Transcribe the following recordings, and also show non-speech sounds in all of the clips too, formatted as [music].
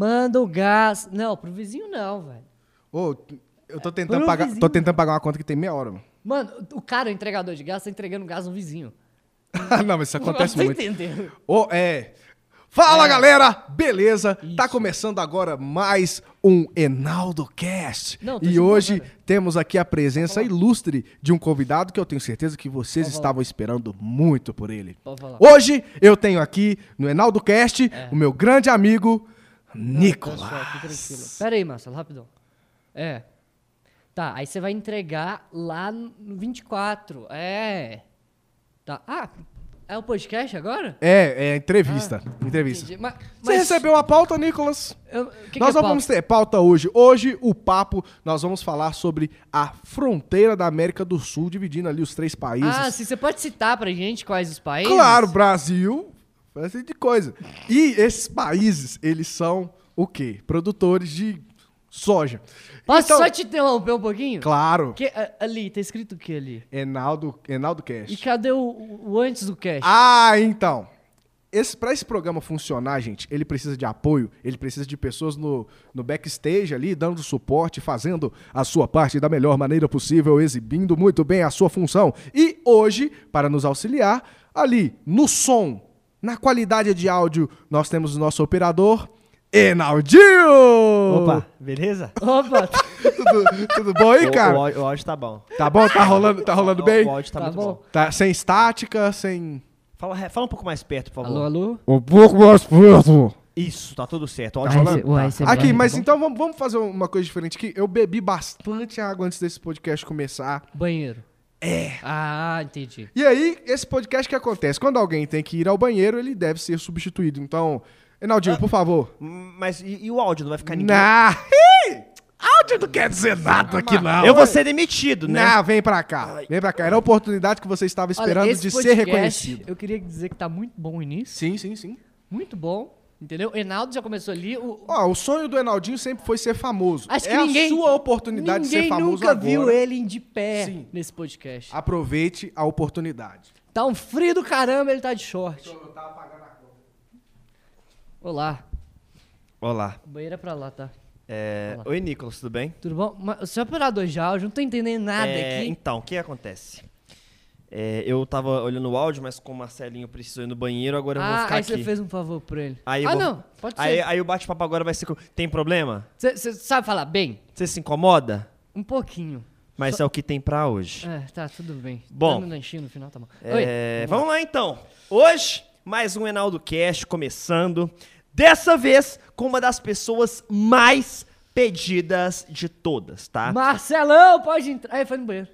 Manda o gás. Não, pro vizinho não, velho. Ô, eu tô tentando, Pro pagar, vizinho. tô tentando pagar uma conta que tem meia hora, mano. Mano, o cara, o entregador de gás, tá entregando gás no vizinho. [laughs] não, mas isso acontece Você muito. entendeu? Ô, é. Fala, É. galera! Beleza? Tá começando agora mais um Enaldo Cast. Não, tô e hoje cara. temos aqui a presença ilustre de um convidado que eu tenho certeza que vocês Pode falar. estavam esperando muito por ele. Pode falar. Hoje eu tenho aqui no Enaldo Cast É. o meu grande amigo Nicolas. tá tranquilo. Pera aí, Marcelo, rapidão. É. Tá, aí você vai entregar lá no 24. É. Tá. Ah, é o podcast agora? É, é entrevista. entrevista. Entendi. Mas, Você mas recebeu a pauta, Nicolas? eu- que nós que é não vamos pauta? ter pauta hoje. Hoje, o papo, nós vamos falar sobre a fronteira da América do Sul, dividindo ali os três países. Ah, sim, você pode citar pra gente quais os países? claro, Brasil, esse tipo de coisa. E esses países, eles são o quê? Produtores de soja. Posso Então- só te interromper um pouquinho? Claro. Que, ali, tá escrito o que ali? Enaldo, Enaldo E Cast. cadê o, o antes do cast? Ah, então. Esse, pra esse programa funcionar, gente, ele precisa de apoio, ele precisa de pessoas no, no backstage ali, dando suporte, fazendo a sua parte da melhor maneira possível, exibindo muito bem a sua função. E hoje, para nos auxiliar, ali no som, na qualidade de áudio, nós temos o nosso operador, Enaldinho! Opa, beleza? Opa, [laughs] Tudo, tudo bom aí, O- cara? O, áudio- o áudio tá bom. Tá bom? Tá rolando, tá rolando O- bem? O áudio tá, Tá muito bom. bom. Tá sem estática, sem... Fala, fala um pouco mais perto, por favor. alô, alô? Um pouco mais perto. Isso, tá tudo certo. O Tá, áudio esse- tá- o tá. Aqui, tá mas bom? então vamos, vamos fazer uma coisa diferente aqui. Eu bebi bastante água antes desse podcast começar. Banheiro. É. Ah, entendi. E aí, esse podcast que acontece? Quando alguém tem que ir ao banheiro, ele deve ser substituído. Então, Enaldinho, por favor. Mas e, e o áudio? Não vai ficar ninguém? Nah. Áudio não quer dizer nada aqui, não. Eu vou ser demitido, né? Não, vem pra cá. Vem pra cá. Era a oportunidade que você estava esperando Olha, esse de ser podcast, reconhecido. Eu queria dizer que tá muito bom o início. Sim, sim, sim. Muito bom. Entendeu? Enaldo já começou ali. O, Ó, o sonho do Enaldinho sempre foi ser famoso. Acho é que ninguém- a sua oportunidade de ser famoso nunca agora. viu ele de pé Sim. nesse podcast. Aproveite a oportunidade. Tá um frio do caramba, ele tá de short. Olá. Olá. O banheiro é pra lá, tá? É, Olá. Oi, Nicolas, tudo bem? Tudo bom? Mas o seu operador de áudio, não tô entendendo nada É, aqui. Então, o que acontece? É, eu tava olhando o áudio, mas como o Marcelinho precisou ir no banheiro, agora eu vou ah, ficar aí aqui. você fez um favor pra ele. Aí ah, vou- não. Pode Aí, ser. aí o bate-papo agora vai ser... com- Tem problema? Você sabe falar bem? Você se incomoda? Um pouquinho. Mas é o que tem pra hoje. É, tá, tudo bem. Bom. Tá no final, tá bom. É, Oi. vamos lá então. Hoje, mais um Enaldo Cast começando. Dessa vez com uma das pessoas mais pedidas de todas, tá? Marcelão, pode entrar. Aí foi no banheiro.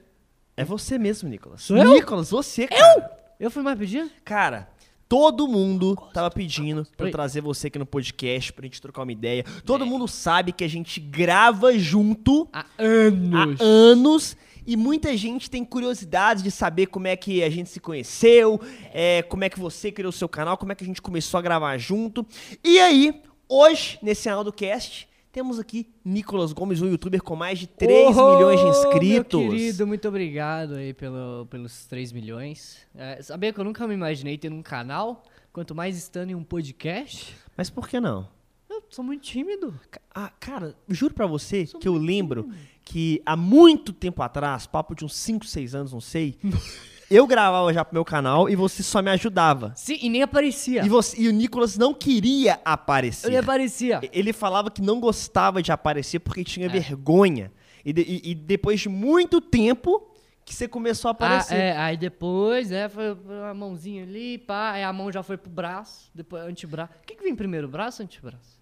É você mesmo, Nicolas. Sou eu? Nicolas, você, cara. Eu fui mais pedindo? Cara, todo mundo tava pedindo pra eu trazer você aqui no podcast pra gente trocar uma ideia. Todo mundo sabe que a gente grava junto Há há anos. anos e muita gente tem curiosidade de saber como é que a gente se conheceu, é, como é que você criou o seu canal, como é que a gente começou a gravar junto. E aí, hoje, nesse canal do cast, temos aqui Nicolas Gomes, um youtuber com mais de 3 Ô, milhões de inscritos. Meu querido, muito obrigado aí pelo, pelos 3 milhões. É, sabia que eu nunca me imaginei ter um canal, quanto mais estando em um podcast. Mas por que não? Eu sou muito tímido. Ah, cara, juro pra você que eu lembro que há muito tempo atrás, papo de uns 5, 6 anos, não sei, [laughs] eu gravava já pro meu canal e você só me ajudava. Sim, e nem aparecia. E, você, e o Nicolas não queria aparecer. Nem aparecia. Ele falava que não gostava de aparecer porque tinha É. vergonha. E, de- e- e depois de muito tempo que você começou a Ah, aparecer. é, aí depois, é, foi uma mãozinha ali, pá, aí a mão já foi pro braço, depois antebraço. O que, que vem primeiro, braço ou antebraço?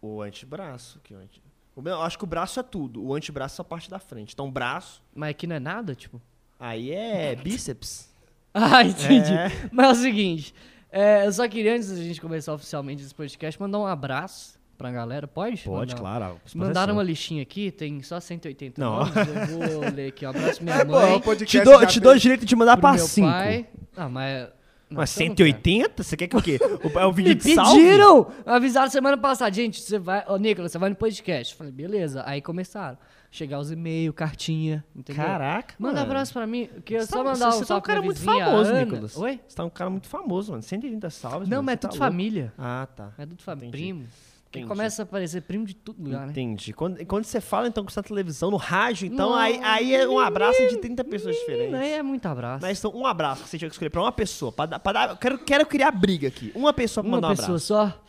O antebraço. Que o ante... o meu- eu acho que o braço é tudo. O antebraço é a parte da frente. Então, braço, Mas aqui não é nada, tipo? Aí é bíceps. [laughs] Ah, entendi. É. Mas é o seguinte, é, eu só queria, antes da gente começar oficialmente esse podcast, mandar um abraço pra galera. Pode? Pode, Mandar- claro. Mandaram uma listinha aqui, tem só 180 Não. nomes, eu vou ler aqui. Um abraço minha [laughs] É bom, mãe, podcast Te dou, te dou o direito de mandar pra meu 5. pai. Ah, mas... não, Mas então não quero. 180? Você quer que o quê? O, é o Me vídeo de salve? pediram! Avisaram semana passada, gente, você vai... Ô, Nicolas, você vai no podcast. Eu Falei, beleza. Aí começaram. Chegar os e-mails, cartinha, entendeu? Caraca, Manda mano. abraço pra mim, que eu Você só tá- mandar você- um você tá um salve cara muito famoso, Ana. Nicolas. Oi? Você tá um cara muito famoso, mano. 130 salves. Não, mano. mas é tá tudo louco. família. Ah, tá. É tudo família. Primo. Que começa a aparecer primo de todo lugar, né? Entendi. Quando, quando você fala, então, que tá na televisão, no rádio, então, aí, aí é um abraço de 30 pessoas diferentes. Aí é muito abraço. Mas então, um abraço que você tinha que escolher pra uma pessoa. Pra dar, pra dar, eu quero, quero criar briga aqui. Uma pessoa pra Uma mandar um pessoa abraço. só.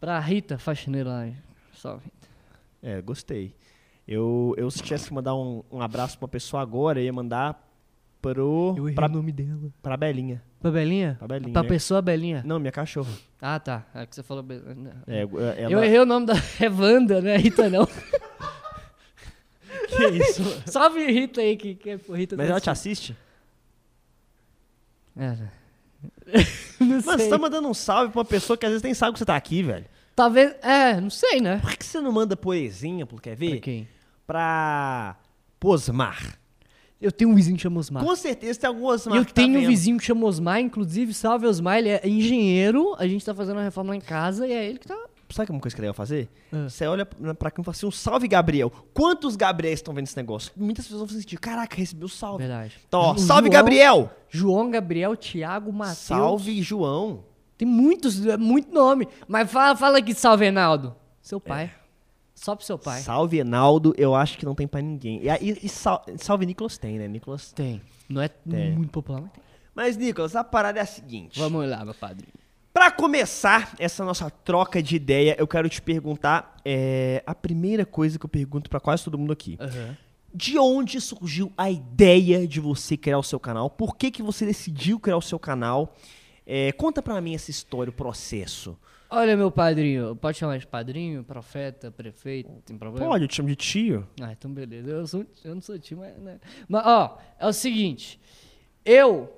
Pra Rita, faxineira lá. Salve. É, gostei. Eu, eu se tivesse que mandar um, um abraço pra uma pessoa agora, eu ia mandar pro. pra, nome dela. pra Belinha. Pra Belinha? Pra Belinha. Pra pessoa Belinha. Não, minha cachorra. Ah, tá. É que você falou. Be- não. É, ela... Eu errei o nome da. É Wanda, né? Rita não. [laughs] Que isso? Salve Rita aí, que, que é Rita Mas tá ela te assiste? É. [laughs] não Mano, sei. você tá mandando um salve pra uma pessoa que às vezes nem sabe que você tá aqui, velho. Talvez. É, não sei, né? Por que você não manda exemplo, quer ver? Pra quem? Pra Posmar. Eu tenho um vizinho que chama Osmar. Com certeza tem algum Osmar eu que tá tenho um vendo. vizinho que chama Osmar, inclusive, salve Osmar, ele é engenheiro, a gente tá fazendo uma reforma lá em casa e é ele que tá. Sabe uma coisa que ele ia fazer? Ah. Você olha pra cá e fala assim, um salve, Gabriel. Quantos Gabriéis estão vendo esse negócio? Muitas pessoas vão sentir, caraca, recebi o salve. Verdade. Então, ó, salve, João- Gabriel! João, Gabriel, Thiago, Matheus. Salve, João. Tem muitos, é muito nome. Mas fala, fala aqui, salve, Reinaldo. Seu pai. Só pro seu pai. Salve, Enaldo, eu acho que não tem pra ninguém. E, e- e sal- salve, Nicolas tem, né, Nicolas? Tem. Não é Tem. muito popular, mas tem. Mas, Nicolas, a parada é a seguinte. Vamos lá, meu padrinho. Pra começar essa nossa troca de ideia, eu quero te perguntar é, a primeira coisa que eu pergunto pra quase todo mundo aqui. De onde surgiu a ideia de você criar o seu canal? Por que, que você decidiu criar o seu canal? É, conta pra mim essa história, o processo. Olha, meu padrinho. Pode chamar de padrinho, profeta, prefeito, tem problema? Pode, eu te chamo de tio. Ah, então beleza. Eu, sou, eu não sou tio, mas. Né? Mas, ó, é o seguinte. Eu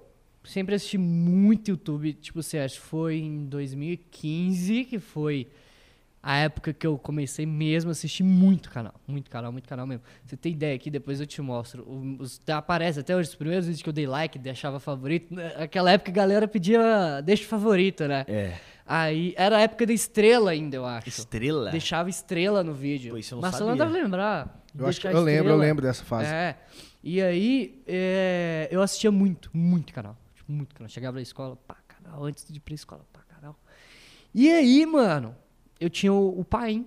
sempre assisti muito YouTube. Tipo, você acha que foi em 2015 que foi a época que eu comecei mesmo a assistir muito canal. Muito canal, muito canal mesmo. Você tem ideia aqui, depois eu te mostro. Os, aparece até hoje os primeiros vídeos que eu dei like, deixava favorito. Naquela época a galera pedia deixa favorito, né? É. Aí era a época da estrela ainda, eu acho. Estrela? Deixava estrela no vídeo. Pô, isso eu não Marcelo sabia. deve lembrar. Eu, acho que eu lembro, eu lembro dessa fase. É. E aí, é, eu assistia muito, muito canal. Tipo, muito canal. Chegava da escola, pá, canal. Antes de ir pra escola, pá, canal. E aí, mano, eu tinha o, o Paim,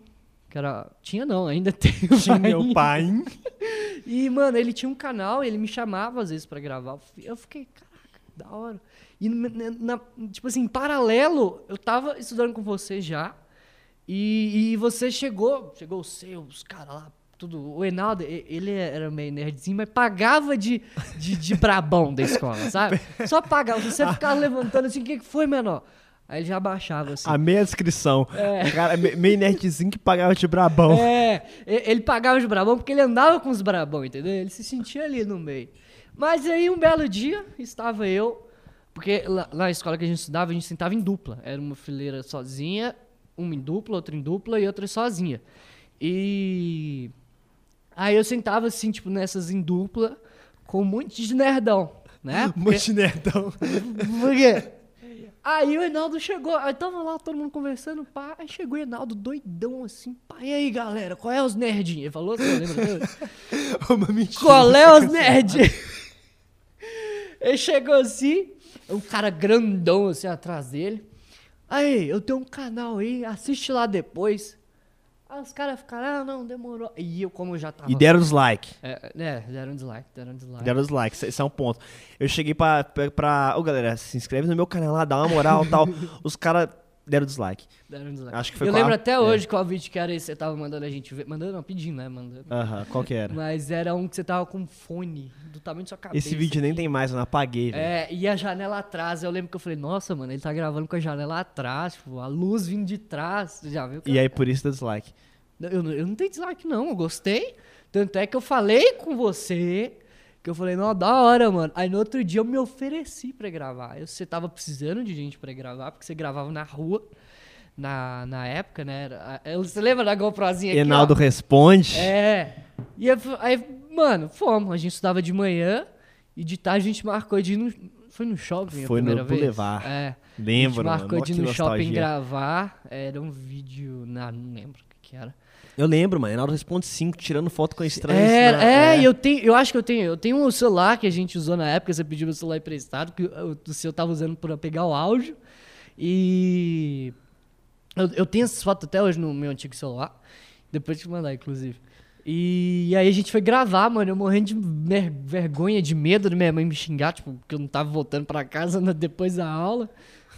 que era... Tinha não, ainda [laughs] tem o Tinha meu pai. [laughs] E, mano, ele tinha um canal, ele me chamava às vezes pra gravar. Eu fi- Eu fiquei, caraca, da hora. E, na- tipo assim, em paralelo, eu tava estudando com você já. E, e você chegou, chegou os seus caras lá, tudo. O Enaldo, ele era meio nerdzinho, mas pagava de, de, de brabão da escola, sabe? [laughs] Só pagava. Você ficava levantando assim, o que, que foi, menor? Aí ele já baixava assim. A meia descrição. Cara, me- meio nerdzinho que pagava de brabão. É, ele pagava os brabão porque ele andava com os brabão, entendeu? Ele se sentia ali no meio. Mas aí um belo dia estava eu, porque lá, lá na escola que a gente estudava, a gente sentava em dupla. Era uma fileira sozinha, uma em dupla, outra em dupla e outra sozinha. E aí eu sentava assim, tipo, nessas em dupla, com um monte de nerdão, né? Porque- Monte nerdão. por quê? Aí o Enaldo chegou, aí tava lá todo mundo conversando, pá, aí chegou o Enaldo doidão assim, pá, e aí galera, qual é os nerdinhos? Ele falou assim, lembra? [laughs] Uma mentira. qual é os nerdinhos? Ele chegou assim, um cara grandão assim atrás dele, aí, eu tenho um canal aí, assiste lá depois. Aí os caras ficaram, ah, não, demorou. E eu, como eu já tava... E deram dislike. É, é, deram dislike, deram dislike. Deram dislike, esse- esse é um ponto. Eu cheguei pra. pra, pra- Ô galera, se inscreve no meu canal lá, dá uma moral e tal. [laughs] Os caras deram dislike. Deram dislike. Acho que foi Eu lembro até é. hoje qual vídeo que era esse que você tava mandando a gente ver. Mandando, não, pedindo, né? Mandando. Aham, qual que era? Mas era um que você tava com fone do tamanho da sua cabeça. Esse vídeo nem tem mais, eu não apaguei, velho. É, e a janela atrás, eu lembro que eu falei, nossa, mano, ele tá gravando com a janela atrás, tipo, a luz vindo de trás, você já viu? E aí por isso deu dislike. Eu, eu não tenho dislike, não, eu gostei. Tanto é que eu falei com você, que eu falei, não, da hora, mano. Aí no outro dia eu me ofereci pra gravar. Eu, você tava precisando de gente pra gravar, porque você gravava na rua, na, na época, né? Eu- Você lembra da GoProzinha aqui, ó? Enaldo responde. É. E aí, mano, fomos. A gente estudava de manhã e de tarde a gente marcou de ir no. Foi no shopping Foi no vez? Boulevard. É. Lembro, A mano. gente marcou Mó de ir no shopping nostalgia. gravar. Era um vídeo. Não, não lembro o que, que era. Eu lembro, mano. Enaldo responde 5, tirando foto com estranhos. Era, na- é, e eu tenho, eu acho que eu tenho, eu tenho um celular que a gente usou na época, você pediu meu celular emprestado, que o, o seu tava usando para pegar o áudio. E Eu, eu tenho essas fotos até hoje no meu antigo celular. Depois te mandar, inclusive. E, aí a gente foi gravar, mano. Eu morrendo de vergonha, de medo da minha mãe me xingar, tipo, porque eu não tava voltando pra casa né, depois da aula.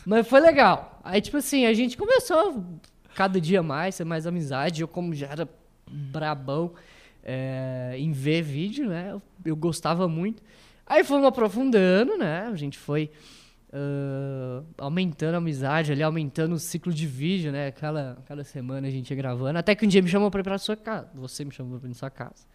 Mas foi legal. Aí, tipo assim, a gente começou cada dia mais, ser mais amizade. Eu, como já era brabão é, em ver vídeo, né? Eu, eu gostava muito. Aí fomos aprofundando, né? A gente foi ah, aumentando a amizade ali, aumentando o ciclo de vídeo, né? Cada, cada semana a gente ia gravando. Até que um dia me chamou pra ir pra sua casa. Você me chamou pra ir na sua casa.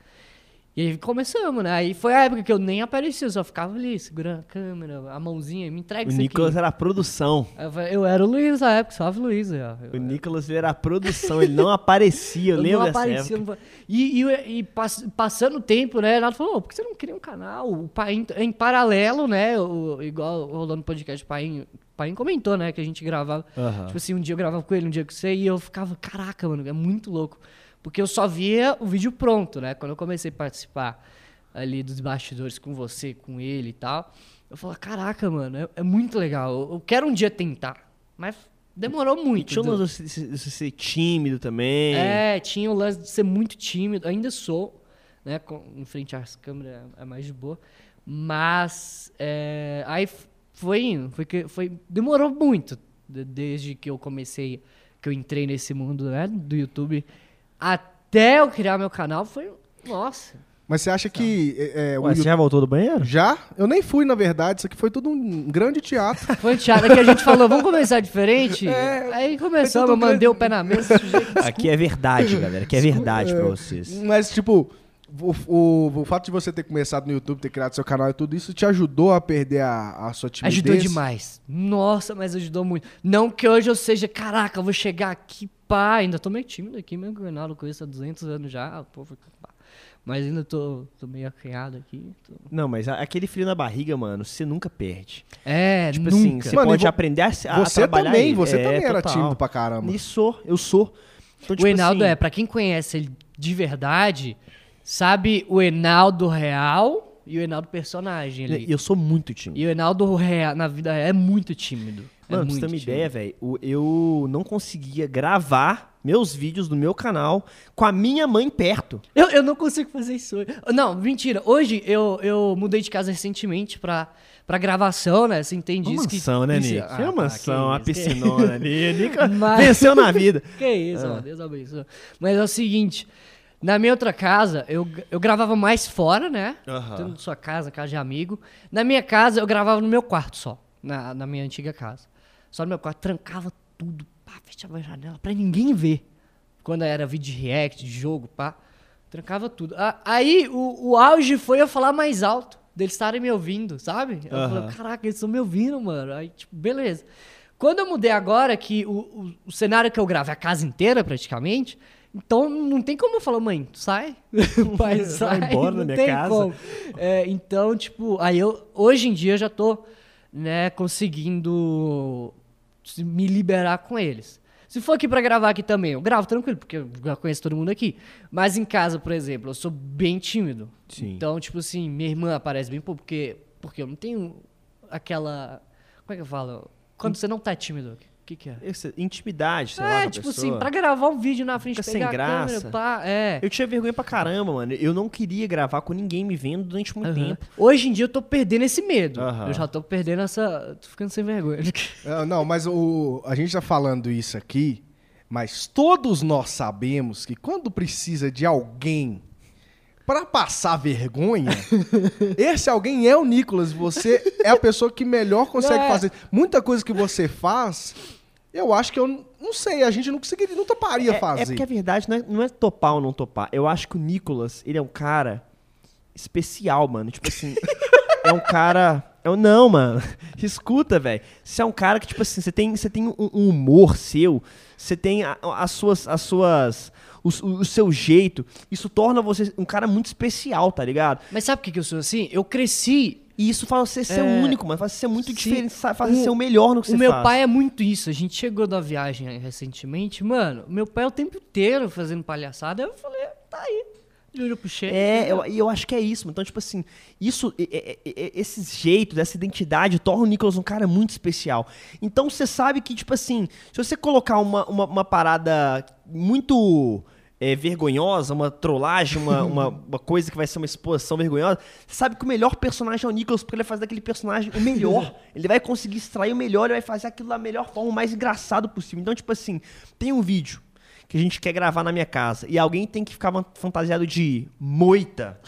E aí começamos, né? Aí foi a época que eu nem aparecia, eu só ficava ali, segurando a câmera, a mãozinha, me entrega O isso Nicolas aqui. era a produção. Eu, eu era o Luiz na época, salve Luiz. ó. O Nicolas era a produção, ele não aparecia, [laughs] eu, Eu lembro não aparecia. não- E, e, e pass- passando o tempo, né? Renato falou, "Ô, por que você não cria um canal? O Paim, em paralelo, né? O, igual rolando podcast Paim, Paim comentou, né? Que a gente gravava. Tipo assim, um dia eu gravava com ele, um dia com você, e eu ficava, caraca, mano, é muito louco. Porque eu só via o vídeo pronto, né? Quando eu comecei a participar ali dos bastidores com você, com ele e tal, eu falava, caraca, mano, é, é muito legal. Eu, eu quero um dia tentar. Mas demorou E muito. tinha um Du. lance de ser tímido também. É, tinha o lance de ser muito tímido, ainda sou, né? Com, em frente às câmeras é- é mais de boa. Mas é, aí foi indo, foi, foi, demorou muito de- desde que eu comecei, que eu entrei nesse mundo né, do YouTube, até eu criar meu canal, foi. Nossa. Mas você acha que é, é, o Ué, você YouTube- já voltou do banheiro? Já? Eu nem fui, na verdade. Isso aqui foi tudo um grande teatro. [laughs] Foi teatro que a gente falou, vamos começar diferente. É, aí começamos, eu mandei grande. o pé na mesa. sujeito. Aqui é verdade, galera. Aqui é verdade pra vocês. Mas, tipo, o, o, o fato de você ter começado no YouTube, ter criado seu canal e tudo isso, te ajudou a perder a, a sua timidez? Ajudou demais. Nossa, mas ajudou muito. Não que hoje eu seja, caraca, eu vou chegar aqui, pá. Ainda tô meio tímido aqui, mesmo que o Reinaldo conheço há 200 anos já. Pô, pá. mas ainda tô, tô meio acanhado aqui. tô- Não, mas aquele frio na barriga, mano, você nunca perde. É, Tipo nunca. assim, você Mano, pode e vo- aprender a, a Você trabalhar também, ele. você É, também era total. tímido pra caramba. E sou, eu sou. Então, o tipo Enaldo assim, é, pra quem conhece ele de verdade, sabe o Enaldo real e o Enaldo personagem ali. Eu sou muito tímido. E o Enaldo real, na vida real é muito tímido. É Mano, pra você ter uma ideia, velho, eu não conseguia gravar meus vídeos do meu canal com a minha mãe perto. Eu, eu não consigo fazer isso. Não, mentira. Hoje eu, eu mudei de casa recentemente pra, pra gravação, né? Você entende Uma isso? que- mansão, né, Nick? Ah, Foi uma tá, mansão, uma isso, piscinona [laughs] ali. Nick Mas- venceu na vida. [laughs] Que, isso, mano. Deus abençoe. Mas é o seguinte. Na minha outra casa, eu, eu gravava mais fora, né? Tanto na sua casa, casa de amigo. Na minha casa, eu gravava no meu quarto só. Na, na minha antiga casa. Só no meu quarto, trancava tudo. Pá, fechava a janela pra ninguém ver. Quando era vídeo de react, de jogo, pá. Trancava tudo. Aí, o, o auge foi eu falar mais alto. Deles estarem me ouvindo, sabe? Eu Aham. falei, caraca, eles estão me ouvindo, mano. Aí, tipo, beleza. Quando eu mudei agora, que o, o, o cenário que eu gravo é a casa inteira, praticamente, então não tem como eu falar, mãe, sai. [laughs] Pai, [laughs] Vai sai. embora da minha casa. É, então, tipo, aí eu, hoje em dia eu já tô, né, conseguindo se- me liberar com eles. Se for aqui pra gravar aqui também, eu gravo tranquilo, porque eu já conheço todo mundo aqui. Mas em casa, por exemplo, eu sou bem tímido. Sim. Então, tipo assim, minha irmã aparece bem pouco, porque, porque eu não tenho aquela. Como é que eu falo? Quando você não tá tímido, o que, que é? Essa Intimidade, sei lá, com É, tipo pessoa. assim, pra gravar um vídeo na frente, Fica pegar sem a câmera, graça. pá, é. Eu tinha vergonha pra caramba, mano. Eu não queria gravar com ninguém me vendo durante muito Aham. tempo. Hoje em dia eu tô perdendo esse medo. Aham. Eu já tô perdendo essa. Tô ficando sem vergonha. [laughs] É, não, mas o, a gente tá falando isso aqui, mas todos nós sabemos que quando precisa de alguém pra passar vergonha, [laughs] esse alguém é o Nicolas. Você é a pessoa que melhor consegue É. fazer. Muita coisa que você faz, eu acho que eu não sei, a gente não conseguiria, não toparia É, fazer. é porque a verdade não é, não é topar ou não topar. Eu acho que o Nicolas, ele é um cara especial, mano. Tipo assim, [laughs] é um cara. É um, não, mano. [laughs] Escuta, velho. Você é um cara que, tipo assim, você tem, você tem um, um humor seu, você tem a- as suas. As suas o, o- o seu jeito. Isso torna você um cara muito especial, tá ligado? Mas sabe por que que eu sou assim? Eu cresci. E isso faz você ser É, único, mano. Faz você ser muito sim. diferente, faz você O- ser o melhor no que O você meu faz. pai é muito isso. A gente chegou da viagem recentemente. Mano, meu pai é o tempo inteiro fazendo palhaçada. Eu falei, tá aí. Juro puxei. É, eu, e eu acho que é isso. Então, tipo assim, isso, e- e- esse jeito, essa identidade torna o Nicolas um cara muito especial. Então você sabe que, tipo assim, se você colocar uma, uma, uma parada muito é, vergonhosa, uma trollagem, uma, uma, uma coisa que vai ser uma exposição vergonhosa, você sabe que o melhor personagem é o Nicolas, porque ele fazer daquele personagem o melhor. [laughs] ele vai conseguir extrair o melhor, ele vai fazer aquilo da melhor forma, o mais engraçado possível. Então, tipo assim, tem um vídeo que a gente quer gravar na minha casa e alguém tem que ficar fantasiado de moita.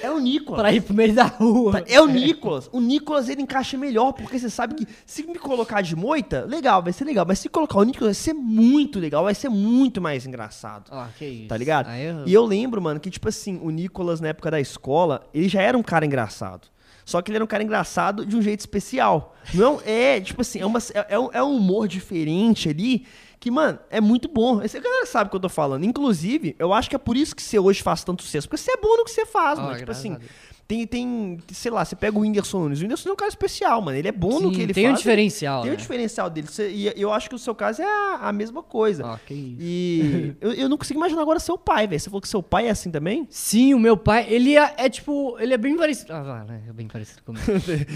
É o Nicolas. Pra ir pro meio da rua. É o [laughs] Nicolas. O Nicolas ele encaixa melhor, porque você sabe que se me colocar de moita, legal, vai ser legal. Mas se colocar o Nicolas, vai ser muito legal, vai ser muito mais engraçado. Ah, que isso. Tá ligado? Eu- E eu lembro, mano, que tipo assim, o Nicolas na época da escola, ele já era um cara engraçado. Só que ele era um cara engraçado de um jeito especial. Não é, tipo assim, é, uma, é, é um- é um humor diferente ali que, mano, é muito bom. Esse galera sabe o que eu tô falando. Inclusive, eu acho que é por isso que você hoje faz tanto sucesso. Porque você é bom no que você faz, Ah, mano. Tipo graças assim, tem, tem, sei lá, você pega o Whindersson Nunes. O Whindersson é um cara especial, mano. Ele é bom no Sim, que ele tem faz. um diferencial, Tem né? um diferencial dele. Você- E eu acho que o seu caso é a, a mesma coisa. Ah, que isso. E [laughs] eu, eu não consigo imaginar agora seu pai, velho. Você falou que seu pai é assim também? Sim, o meu pai, ele é, é tipo, ele é bem parecido. Ah, né? É bem parecido comigo.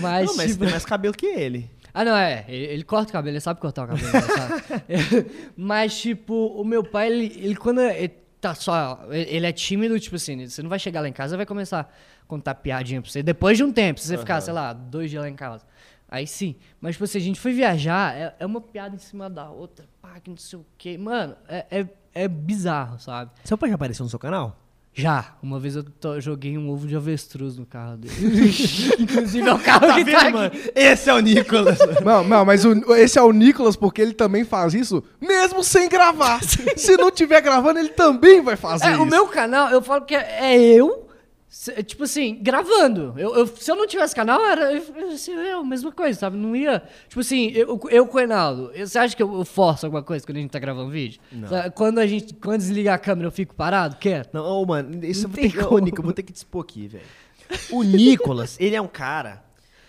Mas, [laughs] não, mas você tipo, tem mais cabelo que ele. Ah, não, é. Ele, ele corta o cabelo, ele sabe cortar o cabelo. sabe? [laughs] Mas, tipo, o meu pai, ele, ele quando ele tá só. Ele é tímido, tipo assim, você não vai chegar lá em casa e vai começar a contar piadinha pra você. Depois de um tempo, se você ficar, sei lá, dois dias lá em casa. Aí sim. Mas, tipo assim, a gente foi viajar, é, é uma piada em cima da outra, pá, que não sei o quê. Mano, é, é, é bizarro, sabe? Seu pai já apareceu no seu canal? Já. Uma vez eu joguei um ovo de avestruz no carro dele. [laughs] Inclusive, é o carro que tá aqui. Esse é o Nicolas. Não, não, mas o- esse é o Nicolas porque ele também faz isso mesmo sem gravar. [laughs] Se não tiver gravando, ele também vai fazer É, isso. o meu canal, eu falo que é é eu, tipo assim, gravando. Eu, eu- se eu não tivesse canal, era eu, eu, ser eu, mesma coisa, sabe? Não ia. Tipo assim, eu, eu com o Enaldo, eu- você acha que eu, eu forço alguma coisa quando a gente tá gravando vídeo? Sabe, Quando a gente. Quando desliga a câmera, eu fico parado, quieto? Não, ô, mano, isso eu Não vou tem ter que. Ô. Nico, eu vou ter que expor aqui, velho. O Nicolas, ele é um cara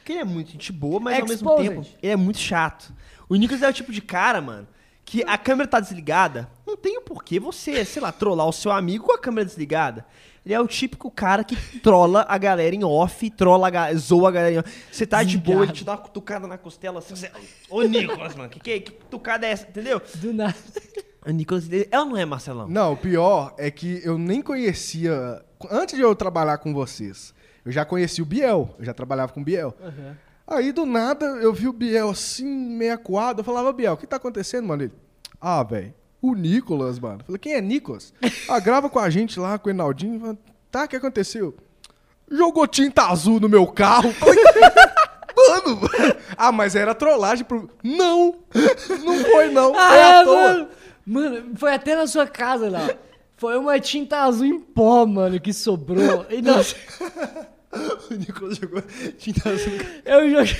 que ele é muito gente boa, mas ao mesmo Exposed. tempo ele é muito chato. O Nicolas é o tipo de cara, mano, que a câmera tá desligada, não tem o porquê você, sei lá, trollar o seu amigo com a câmera desligada. Ele é o típico cara que trola a galera em off, trola a zoa a galera em off. Você tá de boa, ele te dá uma cutucada na costela assim, você... Ô, Nicolas, mano, que, que, que cutucada é essa, entendeu? Do nada. O Nicolas, ela não é Marcelão. Não, o pior é que eu nem conhecia. Antes de eu trabalhar com vocês, eu já conheci o Biel. Eu já trabalhava com o Biel. Aí do nada eu vi o Biel assim, meio acuado. Eu falava, Biel, o que tá acontecendo, mano? Ele, ah, velho, o Nicolas, mano. Falei, quem é Nicolas? ah, [laughs] grava com a gente lá, com o Enaldinho. Falei, tá, o que aconteceu? Jogou tinta azul no meu carro. Falei, [laughs] Mano, [laughs] ah, mas era trollagem pro. Não! Não foi, não. Ah, foi à é, toa. mano. Mano, foi até na sua casa lá. Foi uma tinta azul em pó, mano, que sobrou. E nós, O Nicolas jogou tinta azul. eu joguei.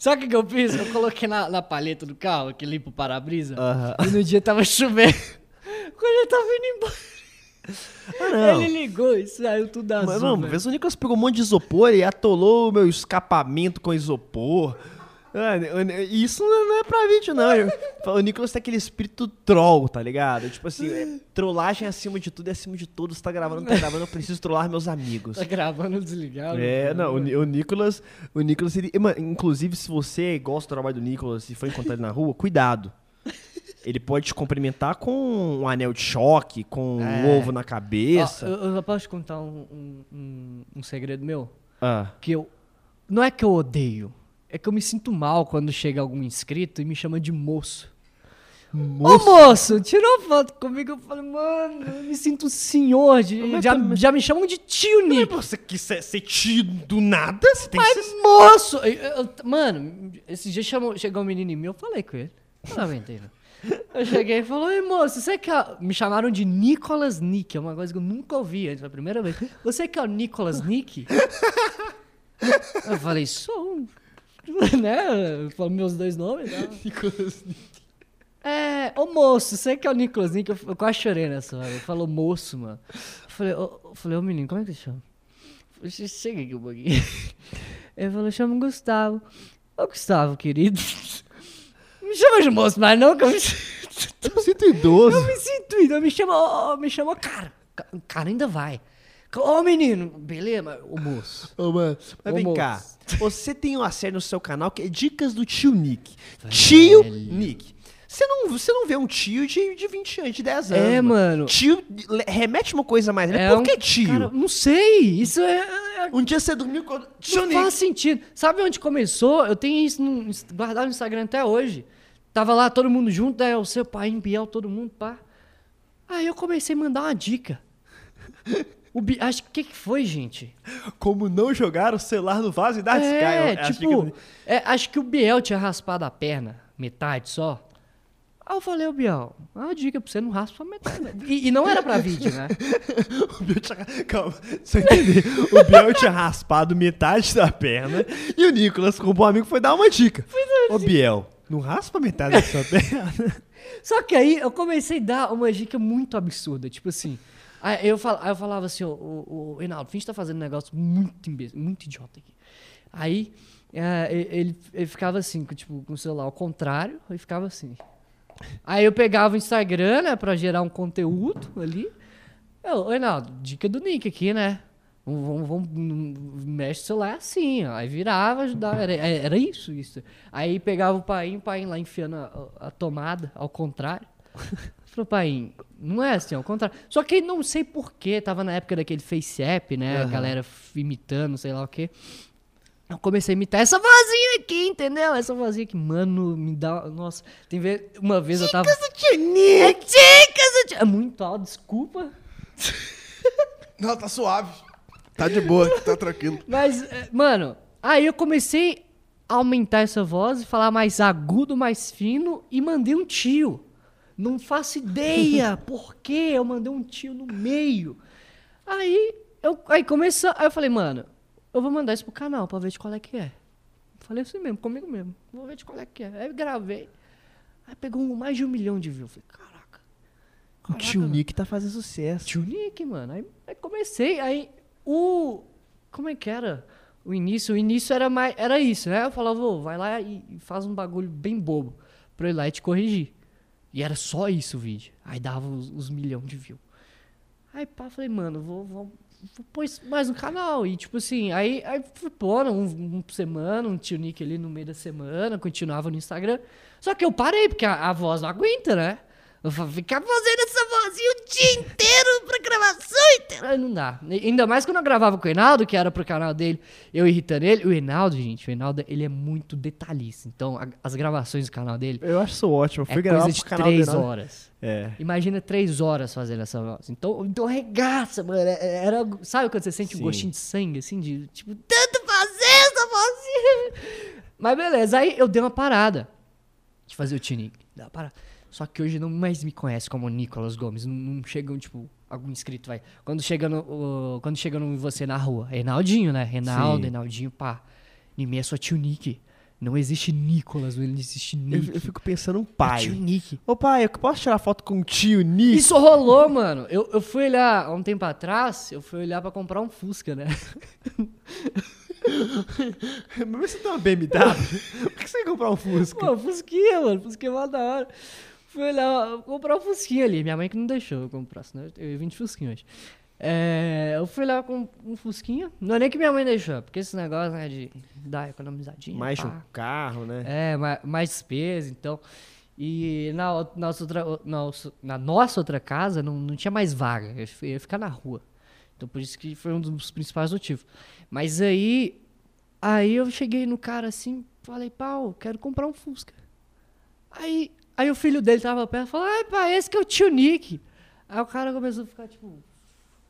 Sabe o que, eu fiz? Eu coloquei na, na palheta do carro, que limpa o para-brisa. Aham. E no dia tava chovendo. [laughs] Quando ele tava indo embora, Ah, ele ligou e saiu tudo azul. Mas, velho. vez o Nicolas pegou um monte de isopor e atolou o meu escapamento com isopor. Ah, e Isso não é- não é pra vídeo, não. O Nicolas tem aquele espírito troll, tá ligado? Tipo assim, é, trollagem acima de tudo e acima de todos. Você tá gravando, tá gravando, eu preciso trollar meus amigos. Tá gravando desligado. É, não, o, o Nicolas, o Nicolas, ele, inclusive, se você gosta do trabalho do Nicolas e for encontrar ele na rua, cuidado. Ele pode te cumprimentar com um anel de choque, com um É. ovo na Ó, cabeça. eu, eu posso te contar um, um, um- um segredo meu? Ah. Que eu. Não é que eu odeio. É que eu me sinto mal quando chega algum inscrito e me chama de moço. Ô moço, tirou foto comigo. Eu falei, mano, eu me sinto um senhor. De, já, já me chamam de tio Nico. você quis ser, ser tio do nada? Você tem que Mas ser... moço! Eu- eu- mano, esse dia chamou, chegou um menino em mim, eu falei com ele. Não aguentei, não. Eu cheguei e falei, moço, você que é... Me chamaram de Nicolas Nick, é uma coisa que eu nunca ouvi antes, foi a primeira vez. Você que é o Nicolas Nick? Eu falei, sou. [laughs] né? Eu falo meus dois nomes. Né? [laughs] Nicolas Nick. É, ô moço, você que é o Nicolas Nick? Eu, eu quase chorei nessa hora. Ele falou moço, mano. Eu falei, ô, eu falei, ô menino, como é que você chama? Chega aqui um pouquinho. [laughs] Ele falou, chama Gustavo. Ô Gustavo, querido. Me chama de moço, mas não que eu me, Eu me sinto idoso. eu me sinto ido. Me chama, me chama, cara. Ca- o cara ainda vai. Ô, menino, beleza, ô moço. Ô, mano, mas Ô, vem moço. cá. Você tem uma série no seu canal que é Dicas do Tio Nick. Tio Nick. Você não, você não vê um tio de, de 20 anos, de 10 anos. É, mano. Tio remete uma coisa mais, né? É Por um que tio? Cara, não sei. Isso é. é- Um dia você dormiu com Tio não Nick. faz sentido. Sabe onde começou? Eu tenho isso no, guardado no Instagram até hoje. Tava lá todo mundo junto, daí o seu pai, Biel, todo mundo, pá. Aí eu comecei a mandar uma dica. [laughs] O Bi- acho que o que, que foi, gente? Como não jogar o celular no vaso e dar É, Sky. tipo, é, acho que o Biel tinha raspado a perna, metade só. Aí eu falei, ô Biel, uma dica pra você não raspa a metade. E, e não era pra vídeo, né? [laughs] O Biel tinha... Calma, você entender. O Biel tinha raspado metade da perna e o Nicolas, como bom amigo, foi dar uma dica. Ô, Biel, não raspa metade da sua [laughs] perna. Só que aí eu comecei a dar uma dica muito absurda. Tipo assim. Aí eu, fal, aí eu falava assim, ó, o, o Reinaldo, tá fazendo um negócio muito imbecil, muito idiota aqui. Aí é, ele, ele ficava assim, com, tipo, com o celular ao contrário, e ficava assim. Aí eu pegava o Instagram, né, pra gerar um conteúdo ali. Eu, "Ô, Reinaldo, dica do Nick aqui, né? Vamos, vamos, vamos- mexe o celular assim, ó. Aí virava, ajudava. Era, era isso, isso. Aí pegava o pai, o pai lá enfiando a, a tomada ao contrário. Falei, pai, não é assim, ao contrário. Só que não sei porquê, tava na época daquele Face App, né? A Aham. galera imitando, sei lá o quê. Eu comecei a imitar essa vozinha aqui, entendeu? Essa vozinha que, mano, me dá. Nossa, tem vez, uma vez eu tava. É dicas do É muito alto, desculpa. [laughs] Não, tá suave. Tá de boa, tá tranquilo. Mas, é, mano, aí eu comecei a aumentar essa voz e falar mais agudo, mais fino e mandei um tio. Não faço ideia [laughs] por que eu mandei um tio no meio. Aí eu aí começou, aí eu falei, mano, eu vou mandar isso pro canal pra ver de qual é que é. Falei assim mesmo, comigo mesmo. Vou ver de qual é que é. Aí gravei. Aí pegou mais de um milhão de views. Falei, caraca. O tio Caraca, Nick tá fazendo sucesso. Tio Nick, mano. Aí, aí comecei, aí o. Como é que era? O início, o início era mais. Era isso, né? Eu falava, vai lá e, e faz um bagulho bem bobo pra eu ir lá e te corrigir. E era só isso o vídeo. Aí dava os, os milhões de views. Aí pá, falei, mano, vou, vou, vou pôr mais no canal. E tipo assim, aí, aí fui pondo um, um por semana, um tio Nick ali no meio da semana, continuava no Instagram. Só que eu parei, porque a, a voz não aguenta, né? Eu vou ficar fazendo essa vozinha o dia inteiro pra gravação inteira. Não dá. Ainda mais quando eu gravava com o Reinaldo, que era pro canal dele, eu irritando ele. O Reinaldo, gente, o Reinaldo, ele é muito detalhista. Então, a- as gravações do canal dele Eu acho isso ótimo. Eu é fui gravar coisa pro de canal três dele, né? horas. É. Imagina três horas fazendo essa voz. Então, então regaça, mano. É- Era, sabe quando você sente Sim. um gostinho de sangue, assim, de tipo, tanto fazer essa vozinha. [laughs] Mas beleza, aí eu dei uma parada de fazer o tuning. Dei uma parada. Só que hoje não mais me conhece como Nicolas Gomes. Não, não chegam, tipo, algum inscrito vai. Quando chega no, o- quando chega no você na rua, Reinaldinho, né? Reinaldo, Sim. Reinaldinho, pá. Mim é só tio Nick. Não existe Nicolas, não existe Eu, Nick. eu fico pensando um É tio pai. Nick. Ô pai, eu posso tirar foto com o tio Nick? Isso rolou, mano. Eu, eu fui olhar, há um tempo atrás, eu fui olhar pra comprar um Fusca, né? [laughs] Mas você tem uma BMW? Por que você vai comprar um Fusca? Pô, Fusquinha, mano. Fusquinha é mó da hora. Fui olhar, comprar um Fusquinha ali. Minha mãe que não deixou eu comprar, senão eu ia de Fusquinha hoje. É, eu fui lá com um Fusquinha. Não é nem que minha mãe deixou, porque esse negócio, né, de dar economizadinha. Mais pá. um carro, né? É, mais, mais despesa, então. E na, nossa outra, nossa- na nossa outra casa não, não tinha mais vaga. Eu ia ficar na rua. Então por isso que foi um dos principais motivos. Mas aí. Aí eu cheguei no cara assim, falei, pau, quero comprar um Fusca. Aí, aí o filho dele tava perto e falou, pai, esse que é o tio Nick. Aí o cara começou a ficar tipo,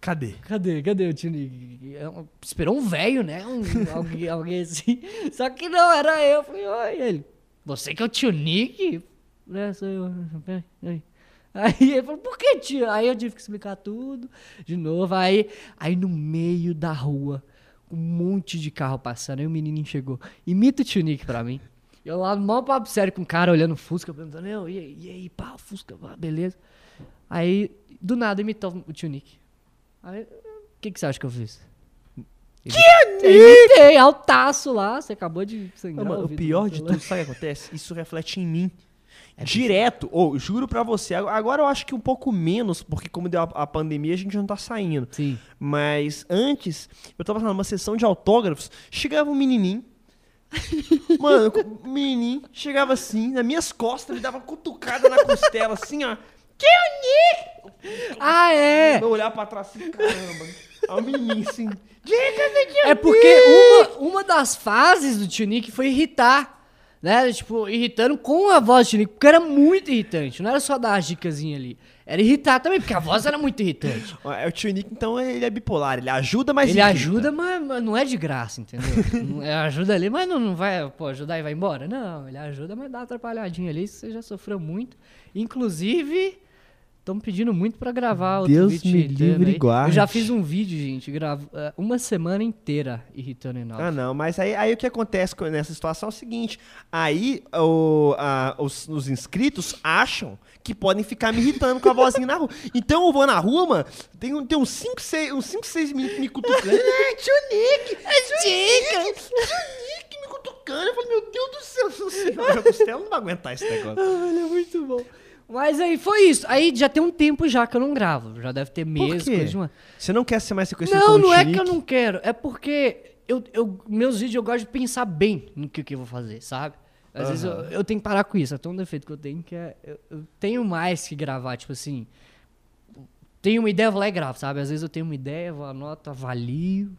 Cadê? Cadê? Cadê o tio Nick? É Esperou um velho, né? Um- [laughs] alguém, alguém assim. Só que não, era eu. Eu Falei, oi, ele. Você que é o tio Nick? É, sou eu. Peraí. Aí ele falou, por que tio? Aí eu tive que explicar tudo de novo. Aí, aí no meio da rua, um monte de carro passando. Aí o menininho chegou. Imita o tio Nick pra mim. Eu lá, mó papo sério com o cara, olhando o Fusca, perguntando, eu, e, aí, e aí, pá, Fusca, pá, beleza. Aí, do nada, imitou o tio Nick. Aí, o que, que você acha que eu fiz? Tio Imitei, altaço lá, você acabou de Não, sangrar mano, o ouvido pior do de tudo, [laughs] sabe o que acontece? Isso reflete em mim. Direto, ou juro pra você, ag- agora eu acho que um pouco menos, porque como deu a, a pandemia, a gente não tá saindo. Sim. Mas antes, eu tava numa sessão de autógrafos, chegava um menininho. [laughs] Mano, o menininho chegava assim, nas minhas costas, me dava uma cutucada na costela, assim, ó. Ah, é! Eu olhar pra trás assim, caramba. Aí o menininho assim. Dica do tio É porque uma, uma das fases do Tio Nick foi irritar. Né? Tipo, irritando com a voz do Tio Nick, porque era muito irritante. Não era só dar as dicasinhas ali. Era irritar também, porque a voz era muito irritante. [laughs] É, O tio Nick, então, ele é bipolar. Ele ajuda, mas Ele irrita. ajuda, mas, mas não é de graça, entendeu? É, ajuda ali, mas não, não vai, pô, ajudar e vai embora. Não, ele ajuda, mas dá uma atrapalhadinha ali, você já sofreu muito. Inclusive, estão pedindo muito pra gravar outro Deus me livre aí. guarde. Eu já fiz um vídeo, gente, gravo, é, uma semana inteira irritando o Reinaldo. Ah, não, mas aí, aí o que acontece com- nessa situação é o seguinte: aí o- a- os, os inscritos acham que podem ficar me irritando com a vozinha na rua. Então eu vou na rua, mano, tem, um- tem uns 5, 6 uns cinco, seis meninos me cutucando. [laughs] É, tio Nick! É tio Nick! Tio Nick me cutucando. Eu falei, meu Deus do céu. Meu costela não vai aguentar esse negócio. Ah, ele é muito bom. Mas aí foi isso. Aí já tem um tempo já que eu não gravo. Já deve ter meses, quê? coisa de uma. Você não quer ser mais reconhecido Não, não é que eu não quero. É porque eu, eu, meus vídeos eu gosto de pensar bem no que, que eu vou fazer, sabe? Às vezes eu, eu tenho que parar com isso. É tão um defeito que eu tenho que é. Eu, eu tenho mais que gravar, tipo assim. Tenho uma ideia, vou lá e gravo, sabe? Às vezes eu tenho uma ideia, vou anoto, avalio.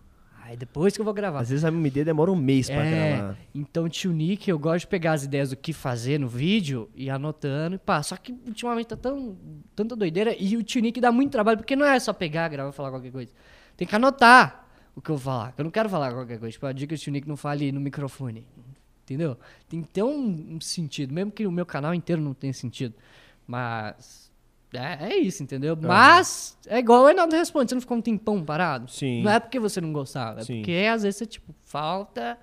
Aí depois que eu vou gravar. Às vezes a minha ideia demora um mês pra É, gravar. então tio Nick, eu gosto de pegar as ideias do que fazer no vídeo e anotando e pá. Só que ultimamente tá tão, tanta doideira e o tio Nick dá muito trabalho, porque não é só pegar, gravar e falar qualquer coisa. Tem que anotar o que eu vou falar. Eu não quero falar qualquer coisa. Tipo, a dica que o tio Nick não fale no microfone. Entendeu? Tem que ter um, um sentido, mesmo que o meu canal inteiro não tenha sentido. Mas. É, é isso, entendeu? Mas é igual o Reinaldo responde, você não ficou um tempão parado? Sim. Não é porque você não gostava, é Sim. porque às vezes você, tipo, falta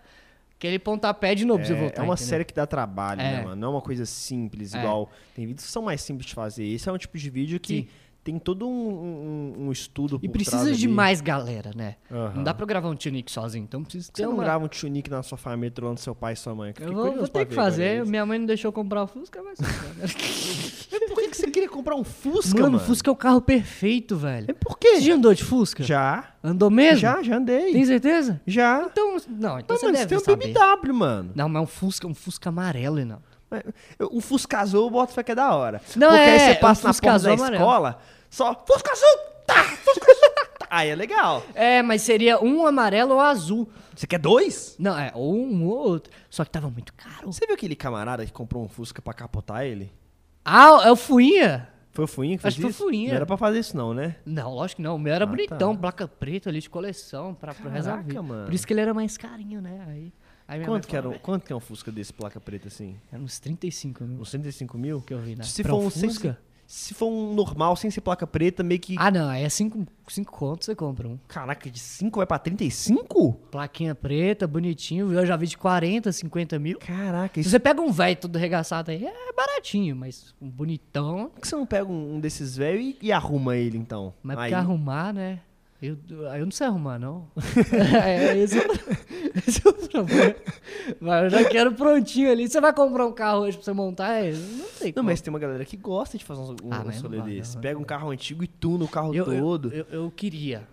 aquele pontapé de novo pra você É, voltar. é uma entendeu? série que dá trabalho, né, É. mano? Não é uma coisa simples, É. igual. Tem vídeos que são mais simples de fazer. Esse é um tipo de vídeo que Sim. Tem todo um, um- um estudo E precisa de ali. mais galera, né? Aham. Não dá pra eu gravar um tio Nick sozinho, então precisa ter Você não uma... grava um tunique na sua família trolando seu pai e sua mãe? Eu Fiquei vou, vou ter que fazer, minha mãe não deixou eu comprar o Fusca, mas... [laughs] Mas por que, que você queria comprar um Fusca, mano, mano? o Fusca é o carro perfeito, velho. É por quê? Você já andou de Fusca? Já. Andou mesmo? Já, já andei. Tem certeza? Já. Então, não, então Não, você mano, deve você tem um saber. BMW, mano. Não, mas um Fusca, um Fusca amarelo, não. Um Fusca azul, eu boto fé que é da hora. Não, Porque aí é, você é passa na porta da amarelo. escola, só Fusca azul, tá, Fusca azul, tá. [laughs] Aí é legal. É, mas seria um amarelo ou azul. Você quer dois? Não, é, ou um ou outro. Só que tava muito caro. Você viu aquele camarada que comprou um Fusca pra capotar ele? Ah, é o Fuinha? Foi o Fuinha que fez Acho que foi o? Fuinha. Não era pra fazer isso não, né? Não, lógico que não. O meu era Ah, bonitão, tá. placa preta ali de coleção pra, da Caraca, mano. Por isso que ele era mais carinho, né? Aí, aí Quanto que, era, quanto que é um Fusca desse placa preta assim? Era uns 35 mil Uns 105 mil? que eu vi, né? Se Pra for um um sem- Fusca? Se for um normal, sem ser placa preta, meio que... Ah, não. Aí é 5 contos você compra um. Caraca, de 5 vai pra 35? Plaquinha preta, bonitinho. Eu já vi de 40, 50 mil. Caraca, Se isso... você pega um velho todo regaçado aí, é baratinho, mas um bonitão. Por que você não pega um, um desses velhos e, e arruma ele, então? Mas Aí- porque arrumar, né? Eu, aí eu não sei arrumar, não. [laughs] é, esse, é o, [laughs] esse é o problema. Mas eu já quero prontinho ali. Você vai comprar um carro hoje pra você montar? É, não sei Não, como. mas tem uma galera que gosta de fazer um, um, Ah, um não desse. não. Pega um carro antigo e tuna o carro eu, eu, todo. eu, eu queria,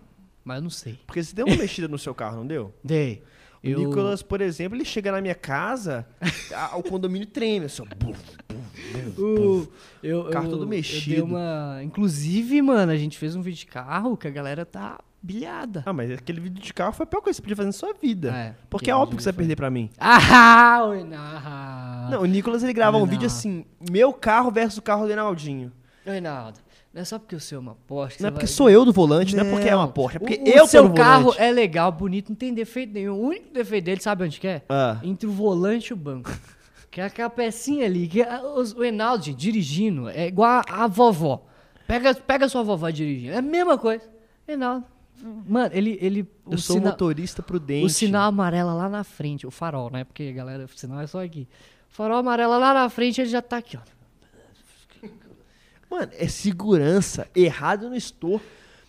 mas eu não sei. Porque você deu uma mexida no seu carro, não deu? Dei. O Eu, Nicolas, por exemplo, ele chega na minha casa, a- o condomínio treme, assim, ó, buf, o, eu, Carro eu- todo mexido. uma... Inclusive, mano, a gente fez um vídeo de carro que a galera tá bilhada. Ah, mas aquele vídeo de carro foi a pior coisa que você podia fazer na sua vida. É, Porque é óbvio que você vai perder pra mim. Ah, não. Não, o Nicolas, ele grava um vídeo assim, meu carro versus o carro do Reinaldinho. Reinaldo, não é só porque o seu é uma Porsche. Não é porque vai- sou eu do volante, não, é porque é uma Não. Porsche, é porque o, eu o seu carro volante. é legal, bonito, não tem defeito nenhum. O único defeito dele, sabe onde que é? Ah. Entre o volante e o banco. [laughs] Que é aquela pecinha ali, que é- o gente, dirigindo, é igual a, a vovó. Pega, pega a sua vovó dirigindo, é a mesma coisa. Reinaldo, mano, ele... ele o Eu sou sina- motorista prudente. O sinal amarelo lá na frente, o farol, né? Porque, galera, o sinal é só aqui. O farol amarelo lá na frente, ele já tá aqui, ó. Mano, é segurança. Errado eu não estou.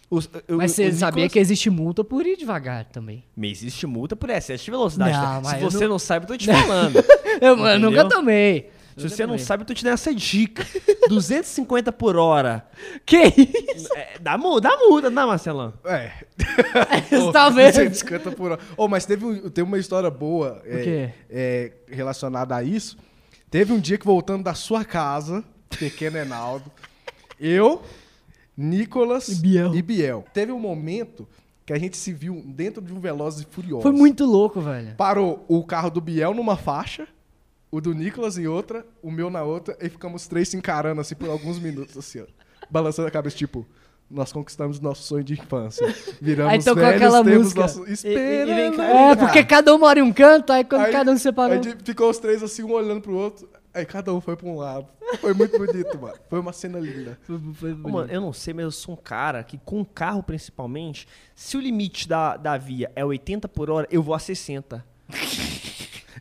Os- eu- Mas você sabia Nicolas- que existe multa por ir devagar também. Mas existe multa por excesso de velocidade. Não, tá? mas Se você não- não... sabe, eu tô te [laughs] falando. [laughs] Eu, mano, nunca tomei. Se você não sabe, eu tô te dando essa dica. [laughs] 250 por hora. Que isso? É, dá multa, dá multa, não dá, Marcelão? É. Você tá vendo? 250 por hora. Oh, mas teve, um- tem uma história boa é, é, relacionada a isso. Teve um dia que voltando da sua casa, pequeno Enaldo, eu, Nicolas E Biel. e Biel. Teve um momento que a gente se viu dentro de um Velozes e Furiosos. Foi muito louco, velho. Parou o carro do Biel numa faixa, o do Nicolas em outra, o meu na outra, e ficamos os três se encarando assim por alguns minutos, assim, ó. Balançando a cabeça, tipo, nós conquistamos nosso sonho de infância. Viramos Aí tocou velhos, aquela temos música. nosso... Espera? É, porque cada um mora em um canto, aí quando Aí- cada um se separou. Aí ficou os três assim, um olhando pro outro, aí cada um foi pra um lado. Foi muito bonito, [laughs] mano. Foi uma cena linda. Foi- foi bonito. mano, eu não sei, mas eu sou um cara que com carro principalmente, se o limite da, da via é 80 por hora, eu vou a 60.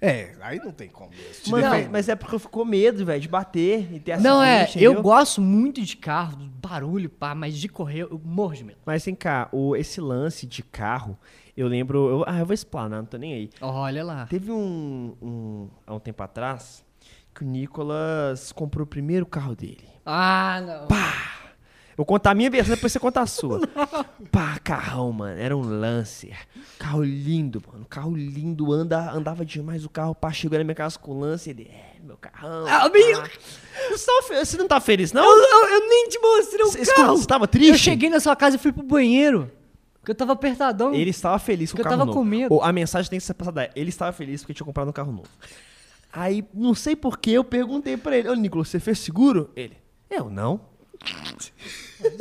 É, aí não tem como Mano, mas, é porque eu fico com medo, velho, de bater e ter Não, é, acidente, eu gosto muito de carro, do barulho, pá, mas de correr eu morro de medo. Mas vem cá, o, esse lance de carro, eu lembro. eu- ah, eu vou explanar, não tô nem aí. Olha lá. Teve um, um. Há um tempo atrás, que o Nicolas comprou o primeiro carro dele. Ah, não. Eu vou contar a minha versão, depois você conta a sua. [laughs] Pá, carrão, mano. Era um Lancer. Carro lindo, mano. Carro lindo. Anda, andava demais o carro. Pá, chegou na minha casa com o Lancer. Ele, é, meu carrão. Ah, pá. meu- Você, não tá feliz, não? Eu, eu- eu nem te mostrei o carro. você tava triste? Eu cheguei na sua casa e fui pro banheiro. Porque eu tava apertadão. Ele estava feliz com o Porque eu carro tava novo. com medo. Ou a mensagem tem que ser passada. Ele estava feliz porque tinha comprado um carro novo. Aí, não sei porquê, eu perguntei pra ele. Ô, Nicolas, você fez seguro? Ele, eu não.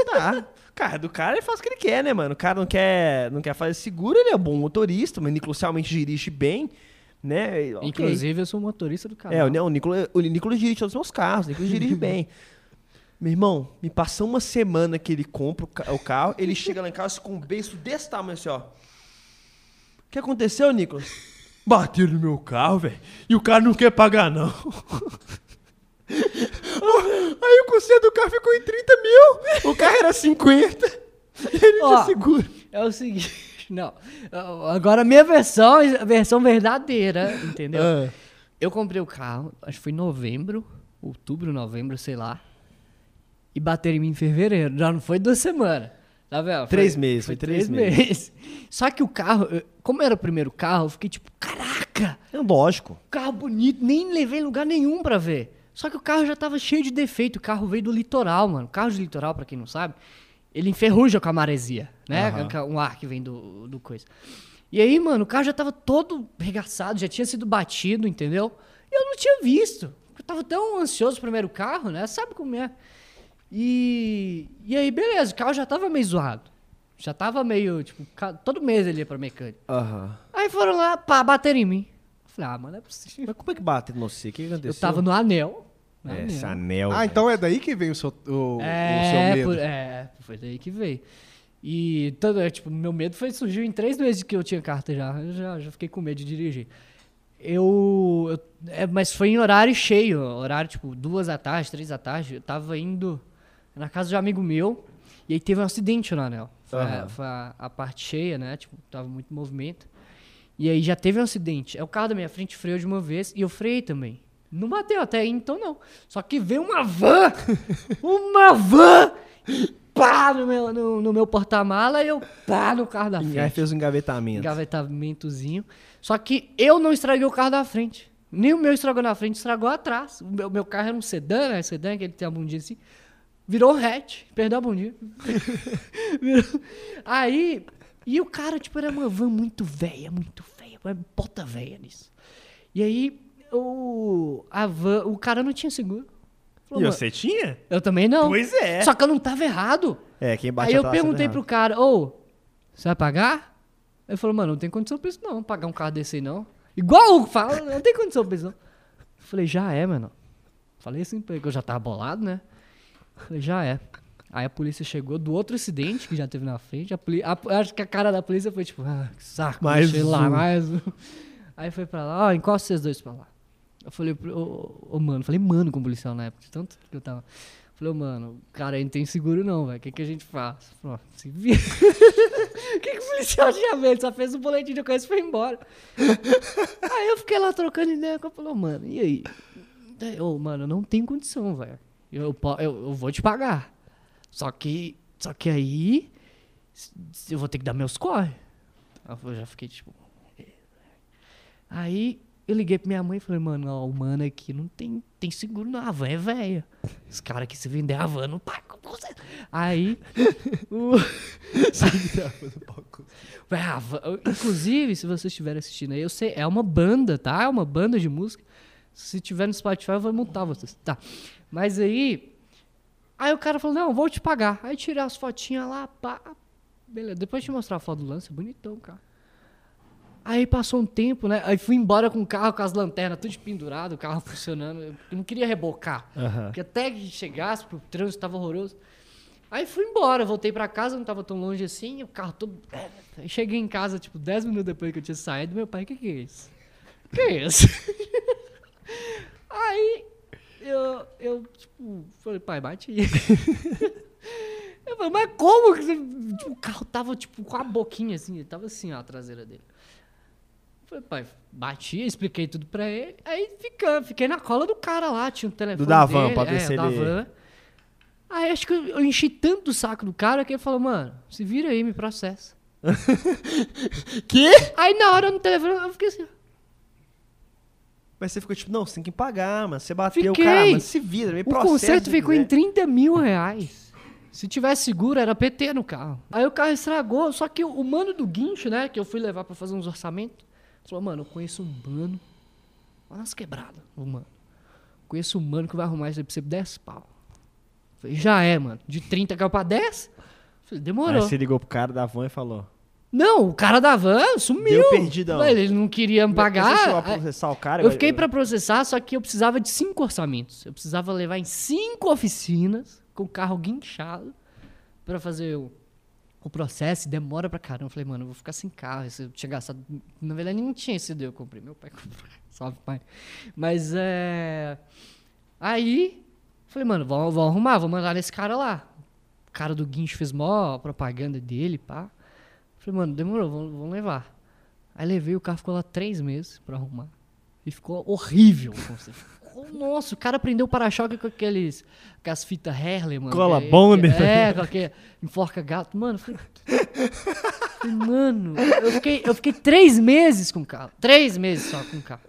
tá. Cara, do cara ele faz o que ele quer, né, mano? O cara não quer, não quer fazer seguro, ele é um bom motorista, mas o Nicolas realmente dirige bem, né? E, ok. Inclusive, eu sou motorista do carro. É, o, o, Nicolas, o Nicolas dirige todos os meus carros, o Nicolas dirige bem. [laughs] Meu irmão, me passou uma semana que ele compra o, ca- o carro, ele chega lá em casa com um beijo desse tamanho assim, ó. O que aconteceu, Nicolas? Bateram no meu carro, velho, e o cara não quer pagar, não. [laughs] Aí o conselho do carro ficou em 30 mil, o carro era 50, e ele Ó, tinha seguro. É o seguinte. [laughs] Não. Agora, a minha versão, a versão verdadeira, entendeu? Ah. Eu comprei o carro, acho que foi em novembro, outubro, novembro, sei lá. E bateram em mim em fevereiro. Já não foi duas semanas. Tá vendo? Três meses, foi três meses. Só que o carro, eu- como era o primeiro carro, eu fiquei tipo, caraca, É lógico. carro bonito, nem levei lugar nenhum pra ver. Só que o carro já tava cheio de defeito. O carro veio do litoral, mano. O carro de litoral, pra quem não sabe, ele enferruja com a maresia, né? É Um ar que vem do, do coisa. E aí, mano, o carro já tava todo regaçado, já tinha sido batido, entendeu? E eu não tinha visto. Eu tava tão ansioso pro primeiro carro, né? Sabe como é? E, e aí, beleza, o carro já tava meio zoado. Já tava meio, tipo, todo mês ele ia pra mecânica. Aham. Aí foram lá, pá, bateram em mim. Eu falei, ah, mano, não é possível. Mas como é que bate no você? O que aconteceu? Eu tava no anel. no É, anel. esse anel. Ah, velho. então é daí que veio o seu, o, o seu É, medo. por- é, foi daí que veio. E todo, é, tipo, meu medo foi surgiu em três meses que eu tinha carta já. Eu já, já fiquei com medo de dirigir. Eu, eu- é, mas foi em horário cheio, horário tipo duas da tarde, três da tarde. Eu tava indo na casa de um amigo meu e aí teve um acidente no anel. Foi, a- Aham. foi a, a parte cheia, né? Tipo, tava muito movimento. E aí já teve um acidente. É o carro da minha frente freou de uma vez e eu freiei também. Não bateu até aí, então não. Só que veio uma van! [laughs] uma van! Pá no meu, no, no meu porta-mala e eu pá no carro da E aí frente. fez um engavetamento. Engavetamentozinho. Só que eu não estraguei o carro da frente. Nem o meu estragou na frente, estragou atrás. O meu, meu carro era um sedã, né? Sedã, que ele tem a bundinha assim. Virou um hatch, perdeu a bundinha. Virou- Aí, e o cara, tipo, era uma van muito velha, muito velha, bota velha nisso. E aí, o, a van, o cara não tinha seguro. Falou, E "Mano, você tinha? Eu também não. Pois é. Só que eu não tava errado. É, quem bate Aí eu perguntei pro cara, ô, você vai pagar? Ele falou, mano, não tem condição pra isso não, pagar um carro desse aí não. Igual o fala, não tem condição pra isso não. Eu falei, já é, mano. Falei assim, porque eu já tava bolado, né? Já é. Aí a polícia chegou do outro acidente que já teve na frente. A poli- a- acho que a cara da polícia foi tipo, ah, que saco, Mais sei lá, um. mais um. [laughs] Aí foi pra lá, ó, encosta vocês dois pra lá. Eu falei, ô, ô, mano, falei, mano, com o policial na época, de tanto que eu tava. Falei, ô, mano, o cara aí não tem seguro não, velho. O que, que a gente faz? Falei, ó, se vira. [laughs] O que, que o policial tinha? Ele só fez um boletim de ocorrência e foi embora. aí eu fiquei lá trocando ideia com. Falei, ô, mano, e aí? tem, ô, mano, eu não tenho condição, velho. Eu, eu, eu vou te pagar. Só que, só que aí eu vou ter que dar meus corre. Eu já fiquei tipo. Aí eu liguei pra minha mãe e falei, mano, ó, o mano aqui não tem, tem seguro não, a van é velha. Os caras aqui, se vender a van, não paga com você. Aí. o- [laughs] a van- inclusive, se vocês estiverem assistindo aí, eu sei, é uma banda, tá? É uma banda de música. Se tiver no Spotify, eu vou multar vocês. Tá. Mas aí. Aí o cara falou: Não, vou te pagar. Aí tirei as fotinhas lá, pá. Beleza. Depois de te mostrar a foto do lance, é bonitão, cara. Aí passou um tempo, né? Aí fui embora com o carro, com as lanternas tudo pendurado, o carro funcionando. Eu não queria rebocar. Aham. Porque até que chegasse, pro trânsito tava horroroso. Aí fui embora, voltei pra casa, não tava tão longe assim, o carro todo. Aí cheguei em casa, tipo, 10 minutos depois que eu tinha saído, meu pai, o que, que é isso? O que é isso? [laughs] Aí eu, eu, tipo, falei, pai, bate aí. [laughs] Eu falei, mas como? tipo, o carro tava, tipo, com a boquinha assim, ele tava assim, ó, a traseira dele. Eu falei, pai, bati, expliquei tudo pra ele. Aí fica, fiquei na cola do cara lá, tinha um telefone da van, dele, pra ver é, se ele-. Aí acho que eu, eu enchi tanto o saco do cara que ele falou, mano, se vira aí, me processa. [laughs] Que? Aí na hora no telefone eu fiquei assim, Mas você ficou tipo, não, você tem que pagar, mano. Você bateu, Fiquei. cara, mas se vira, me o processa. conserto se ficou em quiser. 30 mil reais. Se tivesse seguro, era PT no carro. Aí o carro estragou, só que o mano do guincho, né, que eu fui levar pra fazer uns orçamentos, falou, mano, eu conheço um mano, olha nas quebradas, o mano. Conheço um mano que vai arrumar isso aí pra você por 10 pau. Falei, já é, mano. De 30 caiu pra 10? Falei, Aí demorou. você ligou pro cara da van e falou. Não, o cara da van sumiu. Deu perdidão. Ele ele não queria me Você pagar. processar o cara? Eu fiquei pra processar, só que eu precisava de cinco orçamentos. Eu precisava levar em cinco oficinas com o carro guinchado pra fazer o, o processo. E demora pra caramba. Eu falei, mano, eu vou ficar sem carro. Se eu tinha gastado. Na verdade, nem tinha esse eu comprei. Meu pai [laughs] comprou. Salve, pai. Mas é. Aí, falei, mano, vamos, vamos arrumar, vou mandar nesse cara lá. O cara do guincho fez mó propaganda dele, pá. Falei, mano, demorou, vamos, levar. Aí levei, o carro ficou lá três meses pra arrumar. E ficou horrível. Ficou- Nossa, o cara prendeu o para-choque com aqueles, com as fitas Herley, mano. Cola que- bonder. que- É, com aquele enforca gato. Mano, falei, falei, mano, eu fiquei, eu fiquei três meses com o carro. Três meses só com o carro.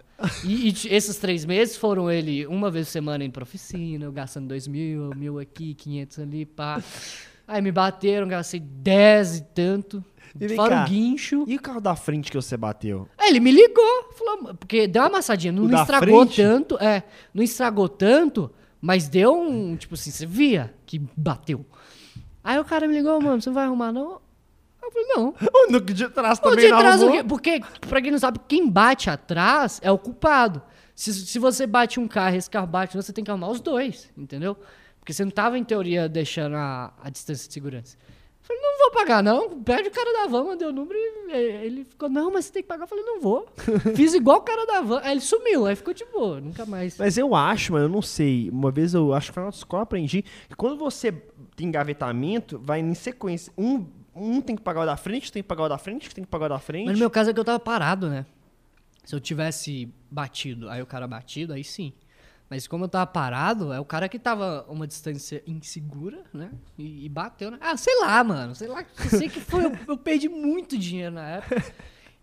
E, e esses três meses foram ele uma vez por semana indo pra oficina, eu gastando dois mil, mil aqui, quinhentos ali, pá. Aí me bateram, gastei dez e tanto. E Fora cá, o guincho. E o carro da frente que você bateu? Aí ele me ligou, falou, porque deu uma amassadinha, não, O não estragou frente? tanto, é, não estragou tanto, mas deu um, tipo assim, você via que bateu. Aí o cara me ligou, mano, você não vai arrumar não? Eu falei, não. O no de trás O também de não trás, o arrumou? quê? porque, pra quem não sabe, quem bate atrás é o culpado. Se, se você bate um carro e esse carro bate, você tem que arrumar os dois, entendeu? Porque você não tava, em teoria, deixando a, a distância de segurança. Eu falei, não vou pagar, não. Pede o cara da van, mandei o número e ele ficou, não, mas você tem que pagar. Eu falei, não vou. [laughs] Fiz igual o cara da van. Aí ele sumiu, aí ficou de boa, nunca mais. Mas eu acho, mano, eu não sei. Uma vez eu acho que foi na escola eu aprendi que quando você tem engavetamento, vai em sequência. Um, um tem que pagar o da frente, tem que pagar o da frente, tem que pagar o da frente. Mas no meu caso é que eu tava parado, né? Se eu tivesse batido, aí o cara batido, aí sim. Mas como eu tava parado, é o cara que tava uma distância insegura, né? E, e bateu, né? Ah, sei lá, mano. Sei lá. Sei que foi. Eu, eu perdi muito dinheiro na época.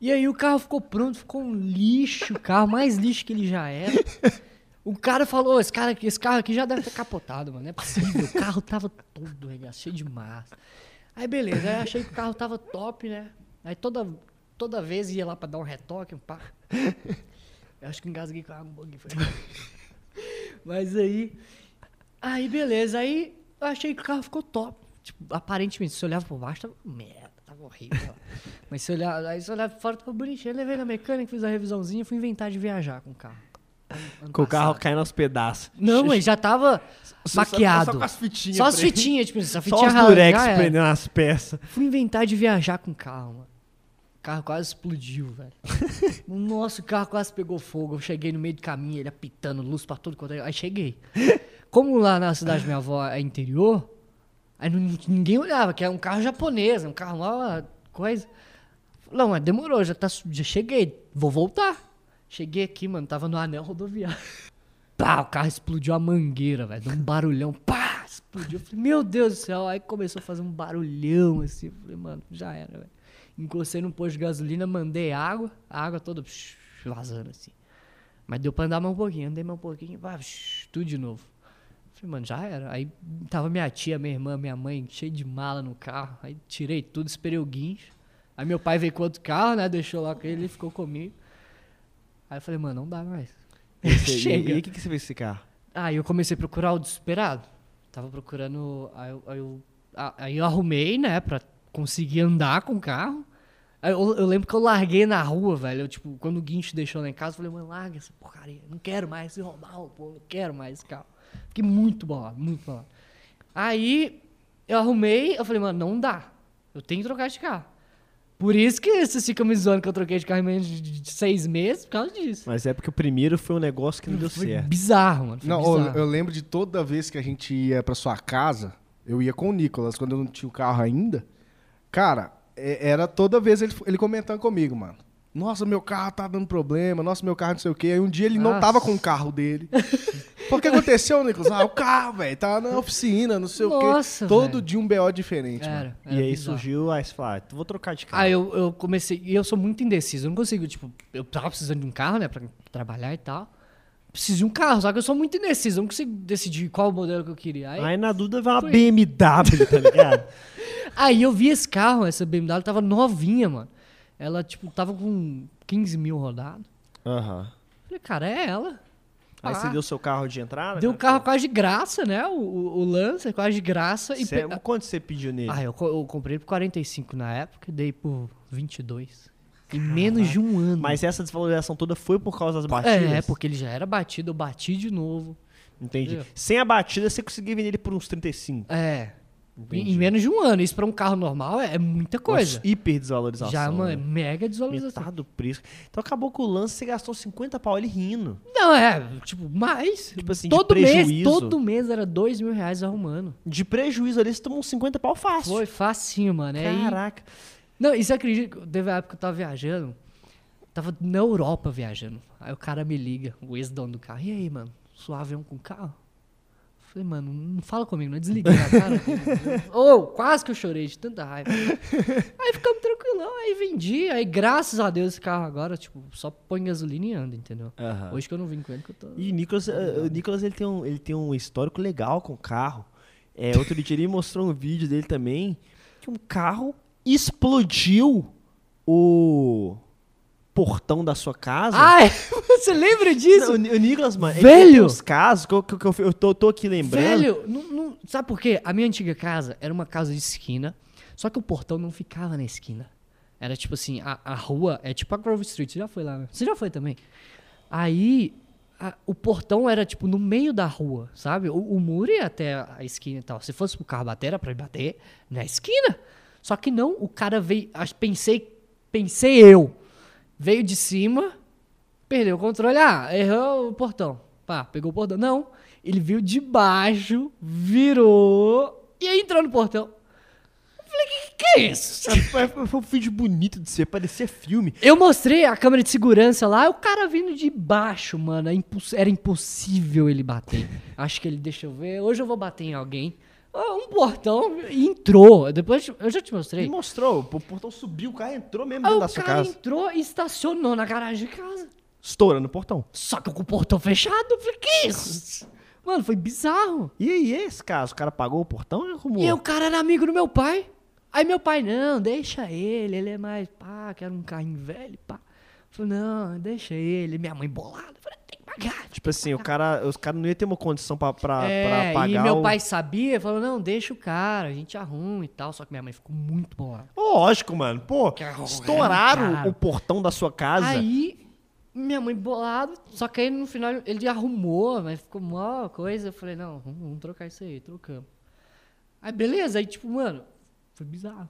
E aí o carro ficou pronto, ficou um lixo, o carro mais lixo que ele já era. O cara falou, esse, cara esse carro aqui já deve ter capotado, mano. Não é possível. O carro tava todo regaçado, cheio de massa. Aí beleza, aí achei que o carro tava top, né? Aí toda, toda vez ia lá pra dar um retoque, um pá. Eu acho que engasguei com a água um pouquinho. foi. Mas aí. Aí beleza, aí eu achei que o carro ficou top. Tipo, aparentemente, se você olhava por baixo, tava merda, tava horrível. [laughs] Mas se olhar, aí se olhar por fora, tava bonitinho. Eu levei na mecânica, fiz a revisãozinha, fui inventar de viajar com o carro. Ano- Com o carro caindo aos pedaços. Não, mas já tava Só- maquiado. Só, só com as fitinhas. Só as fitinhas, tipo, essa Só fitinha os rala- durex prendendo as peças. Fui inventar de viajar com o carro, mano. O carro quase explodiu, velho. [laughs] Nossa, o carro quase pegou fogo. Eu cheguei no meio do caminho, ele apitando, luz pra tudo quanto é. Aí cheguei. Como lá na cidade da minha avó é interior, aí não- ninguém olhava, que é um carro japonês, um carro lá, coisa. Não, mas demorou, já, tá, já cheguei, vou voltar. Cheguei aqui, mano, tava no anel rodoviário. [laughs] pá, o carro explodiu a mangueira, velho. Deu um barulhão, pá, explodiu. Eu falei, meu Deus do céu. Aí começou a fazer um barulhão assim. Eu falei, mano, já era, velho. Encostei no posto de gasolina, mandei água, a água toda psh, vazando assim. Mas deu pra andar mais um pouquinho, andei mais um pouquinho, pá, psh, tudo de novo. Falei, mano, já era. Aí tava minha tia, minha irmã, minha mãe, cheio de mala no carro. Aí tirei tudo, esperei o guincho. Aí meu pai veio com outro carro, né? Deixou lá com ele e ficou comigo. Aí eu falei, mano, não dá mais. [laughs] Você- Chega. E o que, que você fez com esse carro? Aí eu comecei a procurar o desesperado. Tava procurando. Aí eu, aí eu, aí eu arrumei, né, pra conseguir andar com o carro. Eu, eu lembro que eu larguei na rua, velho. Eu, tipo, quando o guincho deixou lá em casa, eu falei, mano, larga essa porcaria. Não quero mais se roubar o pô, não quero mais esse carro. Fiquei muito bolado, muito bolado. Aí eu arrumei, eu falei, mano, não dá. Eu tenho que trocar de carro. Por isso que vocês ficam me zoando que eu troquei de carro em menos de, de- de seis meses, por causa disso. Mas é porque o primeiro foi um negócio que não deu Foi certo. bizarro, mano. Foi Não, eu, bizarro. eu lembro de toda vez que a gente ia pra sua casa, eu ia com o Nicolas, quando eu não tinha o carro ainda. Cara, é- era toda vez ele, ele comentando comigo, mano. Nossa, meu carro tá dando problema, nossa, meu carro não sei o quê. Aí um dia ele não Nossa. tava com o carro dele. [laughs] Por que aconteceu, Nicolas? Ah, o carro, velho, tá na oficina, não sei o Nossa, quê. Todo dia um BO diferente, mano. Era, E era aí bizarro. surgiu, aí você falou, ah, vou trocar de carro. Aí eu, eu comecei. E eu sou muito indeciso. Eu não consigo, tipo, eu tava precisando de um carro, né, pra trabalhar e tal. Preciso de um carro, só que eu sou muito indeciso. Eu não consigo decidir qual modelo que eu queria. Aí, Aí na dúvida vai uma Foi. BMW, tá ligado? [laughs] aí eu vi esse carro, essa BMW tava novinha, mano. Ela, tipo, tava com 15 mil rodado. Aham. Falei, cara, é ela. Aí Ah. você deu seu carro de entrada? Deu o né? carro quase de graça, né? O, o, o Lancer quase de graça. E Cê- pe- Quanto você pediu nele? Ah, eu, co- eu comprei por 45 na época e dei por 22. Em menos de um ano. Mas essa desvalorização toda foi por causa das batidas? É, porque ele já era batido, eu bati de novo. Entendi. Entendeu? Sem a batida, você conseguia vender ele por uns 35. É. Entendi. Em, menos de um ano. Isso pra um carro normal é, é muita coisa. Nossa, hiper desvalorização. Já é uma né? mega desvalorização. Metade do preço. Então acabou com o lance, você gastou 50 pau ele rindo. Não, é, tipo, mais. Tipo assim, todo mês, todo mês era dois mil reais arrumando. De prejuízo ali, você tomou uns 50 pau fácil. Foi facinho, mano. Aí- Caraca. Não, e você acredita que teve uma época que eu tava viajando, tava na Europa viajando. Aí o cara me liga, o ex-dono do carro. E aí, mano, suave um com o carro? Falei, mano, não fala comigo, não desliguei na cara. [laughs] Ô, quase que eu chorei de tanta raiva. [laughs] Aí ficamos tranquilão, aí vendi. Aí, graças a Deus, esse carro agora, tipo, só põe gasolina e anda, entendeu? Aham. Hoje que eu não vim com ele, que eu tô... E Nicolas, eh, o Nicolas ele tem, um, ele tem um histórico legal com o carro. É, [laughs] outro dia ele mostrou um vídeo dele também que um carro explodiu o portão da sua casa. Ai, [laughs] você lembra disso? Não, o, o Nicolas, mano, Velho! uns casos que eu, que eu, eu tô, tô aqui lembrando. Velho, não, não- sabe por quê? A minha antiga casa era uma casa de esquina, só que o portão não ficava na esquina. Era tipo assim, a, a rua é tipo a Grove Street, você já foi lá, né? Você já foi também. Aí, a- o portão era tipo no meio da rua, sabe? O, o muro ia até a esquina e tal. Se fosse pro carro bater, era pra ele bater na esquina. Só que não, o cara veio, pensei, pensei eu, veio de cima, Perdeu o controle. Ah, errou o portão. Pá, pegou o portão. Não. Ele viu de baixo, virou e aí entrou no portão. Eu falei, que que é isso? Foi, um vídeo bonito de ser, parecia filme. Eu mostrei a câmera de segurança lá, o cara vindo de baixo, mano. É Era impossível ele bater. Acho que ele, deixa eu ver, hoje eu vou bater em alguém. Ah, Um portão e entrou. Depois eu já te mostrei. mostrou, o portão subiu, o carro entrou mesmo Aí dentro o da sua cara casa. entrou e estacionou na garagem de casa. Estourando o portão. Só que com o portão fechado. Eu falei, que isso? [laughs] Mano, foi bizarro. E aí, esse caso? O cara pagou o portão e arrumou? E o cara era amigo do meu pai. Aí meu pai, não, deixa ele, ele é mais, pá, quero um carrinho velho, pá. Falei, não, deixa ele. Minha mãe bolada. Falei, tem pagar. Tipo assim, o cara, os caras não iam ter uma condição pra, pra, é, pra pagar e meu o- pai sabia, falou, não, deixa o cara, a gente arruma e tal. Só que minha mãe ficou muito bolada. Lógico, mano. Pô, Que arrogante, estouraram o portão da sua casa. Aí, minha mãe bolada, só que aí no final ele arrumou, mas ficou mó coisa. Eu falei, não, vamos, vamos trocar isso aí, trocamos. Aí beleza, aí tipo, mano, foi bizarro.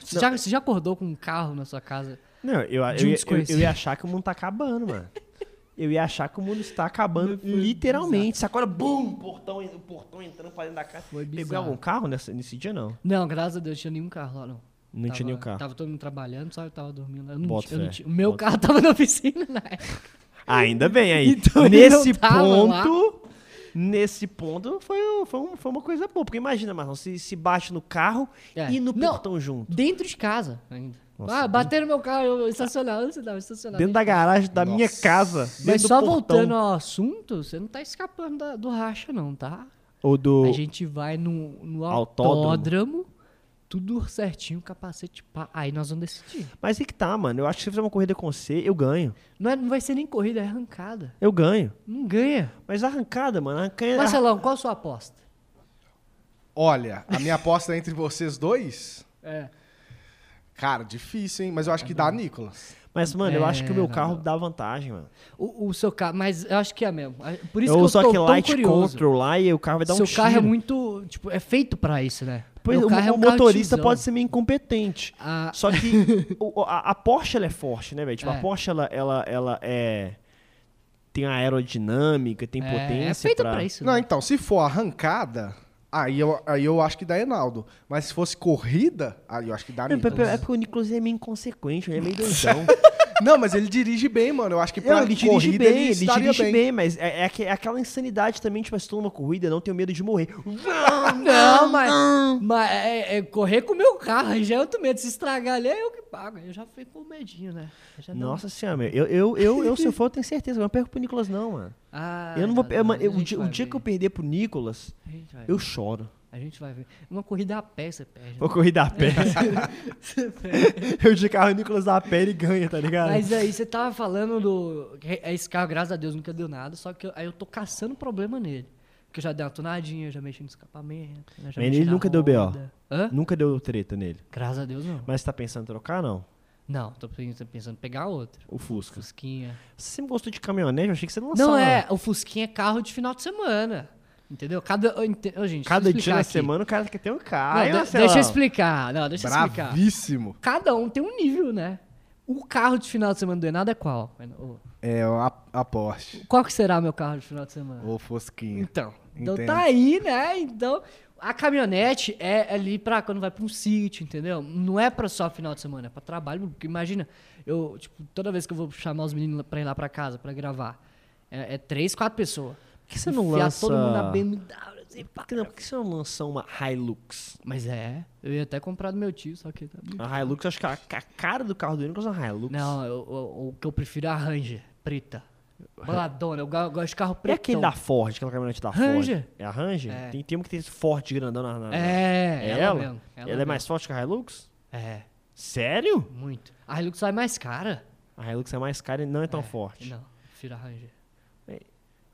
Você Não. já, você já acordou com um carro na sua casa? Não, eu, eu, um eu, eu ia achar que o mundo tá acabando, mano. [laughs] Eu ia achar que o mundo está acabando, Foi literalmente. Sacou? Bum! O portão, o portão entrando pra dentro da casa. Foi Pegou bizarro. algum carro nessa, nesse dia, não? Não, graças a Deus, não tinha nenhum carro lá, não. Não Tava- tinha nenhum carro. Tava todo mundo trabalhando, sabe? Eu tava dormindo lá. Fé, o meu bota carro tava na piscina na época. [laughs] Ainda bem aí. [laughs] Então nesse ponto. Nesse ponto foi, foi, foi uma coisa boa. Porque imagina, Marlon, se, se bate no carro É. e no Não. portão junto. Dentro de casa ainda. Nossa, ah, bateram meu carro, eu estacionar. Onde você tava estacionado? Dentro da garagem da minha Nossa. casa. Mas só portão. voltando ao assunto, você não tá escapando da- do racha, não, tá? Ou do. A gente vai no, no Autódromo. autódromo, tudo certinho, capacete pá. Aí nós vamos decidir. Mas aí que tá, mano. Eu acho que se eu fizer uma corrida com você, eu ganho. Não, é, não vai ser nem corrida, é arrancada. Eu ganho. Não ganha. Mas arrancada, mano, arrancada. Marcelão, qual a sua aposta? Olha, a minha aposta é entre vocês dois. É. Cara, difícil, hein? Mas eu acho que dá Nicolas. Mas, mano, eu acho que o meu É, carro dá vantagem, mano. O, o seu carro, mas eu acho que é mesmo. Por isso eu que uso eu tô aquele tão light curioso. control lá e o carro vai dar seu um carro é tiro. muito, tipo, é feito pra isso, né? Pois, Meu o, carro é um motorista pode ser meio incompetente. Ah, [laughs] Só que o- a, a Porsche ela é forte, né, velho? Tipo, É. a Porsche ela, ela, ela é. Tem a aerodinâmica, tem é, potência. é feita pra... pra isso. Não, né? então, se for arrancada, aí eu, aí eu acho que dá Enaldo. Mas se fosse corrida, aí eu acho que dá É, Nicolas. é porque o Nicolas é meio inconsequente, ele é meio doidão. [laughs] Não, mas ele dirige bem, mano. Eu acho que pra Não, ele dirige corrida bem, ele, ele dirige bem, mas é, é é aquela insanidade também, tipo, se tu numa corrida, não tenho medo de morrer. Não, mas, mas é, é correr com o meu carro, aí já eu tenho medo. Se estragar ali, é eu que pago. Eu já fico com medinho, né? Nossa senhora, meu, eu, eu, eu, eu, se eu for, eu tenho certeza, eu não perco pro Nicolas, não, mano. Ah, eu não vou. não, eu, não, eu- o dia, o dia que eu perder pro Nicolas, eu ver. choro. A gente vai ver. Uma corrida a pé você perde. Vou né? correr a pé. [laughs] eu de carro, o Nicolas dá a pé e ganha, tá ligado? Mas aí você tava falando do. que Esse carro, graças a Deus, nunca deu nada. Só que eu- aí eu tô caçando problema nele. Porque eu já dei uma tonadinha, já mexi no escapamento. né, já Mas ele nunca deu BO. Hã? Nunca deu treta nele. Graças a Deus, não. Mas você tá pensando em trocar, não? Não, tô pensando pensando em pegar outro. O Fusca. Fusquinha. Você sempre gostou de caminhonete? Eu achei que você não lançava. Não é, o Fusquinha é carro de final de semana. Entendeu? Cada. ô, gente, Cada dia na semana o cara quer ter um carro. Não, de- deixa eu explicar. Não, deixa eu explicar. Bravíssimo. Cada um tem um nível, né? O carro de final de semana do Enado é qual? É a, a Porsche. Qual que será meu carro de final de semana? Ou Fosquinha. Então, então Entendo. tá aí, né? Então, a caminhonete é ali pra quando vai pra um sítio, entendeu? Não é pra só final de semana, é pra trabalho. Porque imagina, eu, tipo, toda vez que eu vou chamar os meninos pra ir lá pra casa pra gravar, é, é três, quatro pessoas. Por que você não lança... todo mundo na BMW, assim, pá. Não, por que você não lança uma Hilux? Mas é, eu ia até comprar do meu tio, só que tá muito A Hilux, acho que a, a cara do carro do Nicolas é uma Hilux. Não, eu- eu- o que eu prefiro é a Ranger, preta. Baladona, eu go- gosto de carro É preto. aquele da Ford, aquela caminhonete da Ranger. Ford. É a Ranger? É. Tem, tem uma que tem esse forte grandão na... na- É, É ela, ela? mesmo. Ela, mesmo. é mais forte que a Hilux? É, Sério? muito. A Hilux sai mais cara. A Hilux é mais cara e não é tão forte. Não, prefiro a Ranger.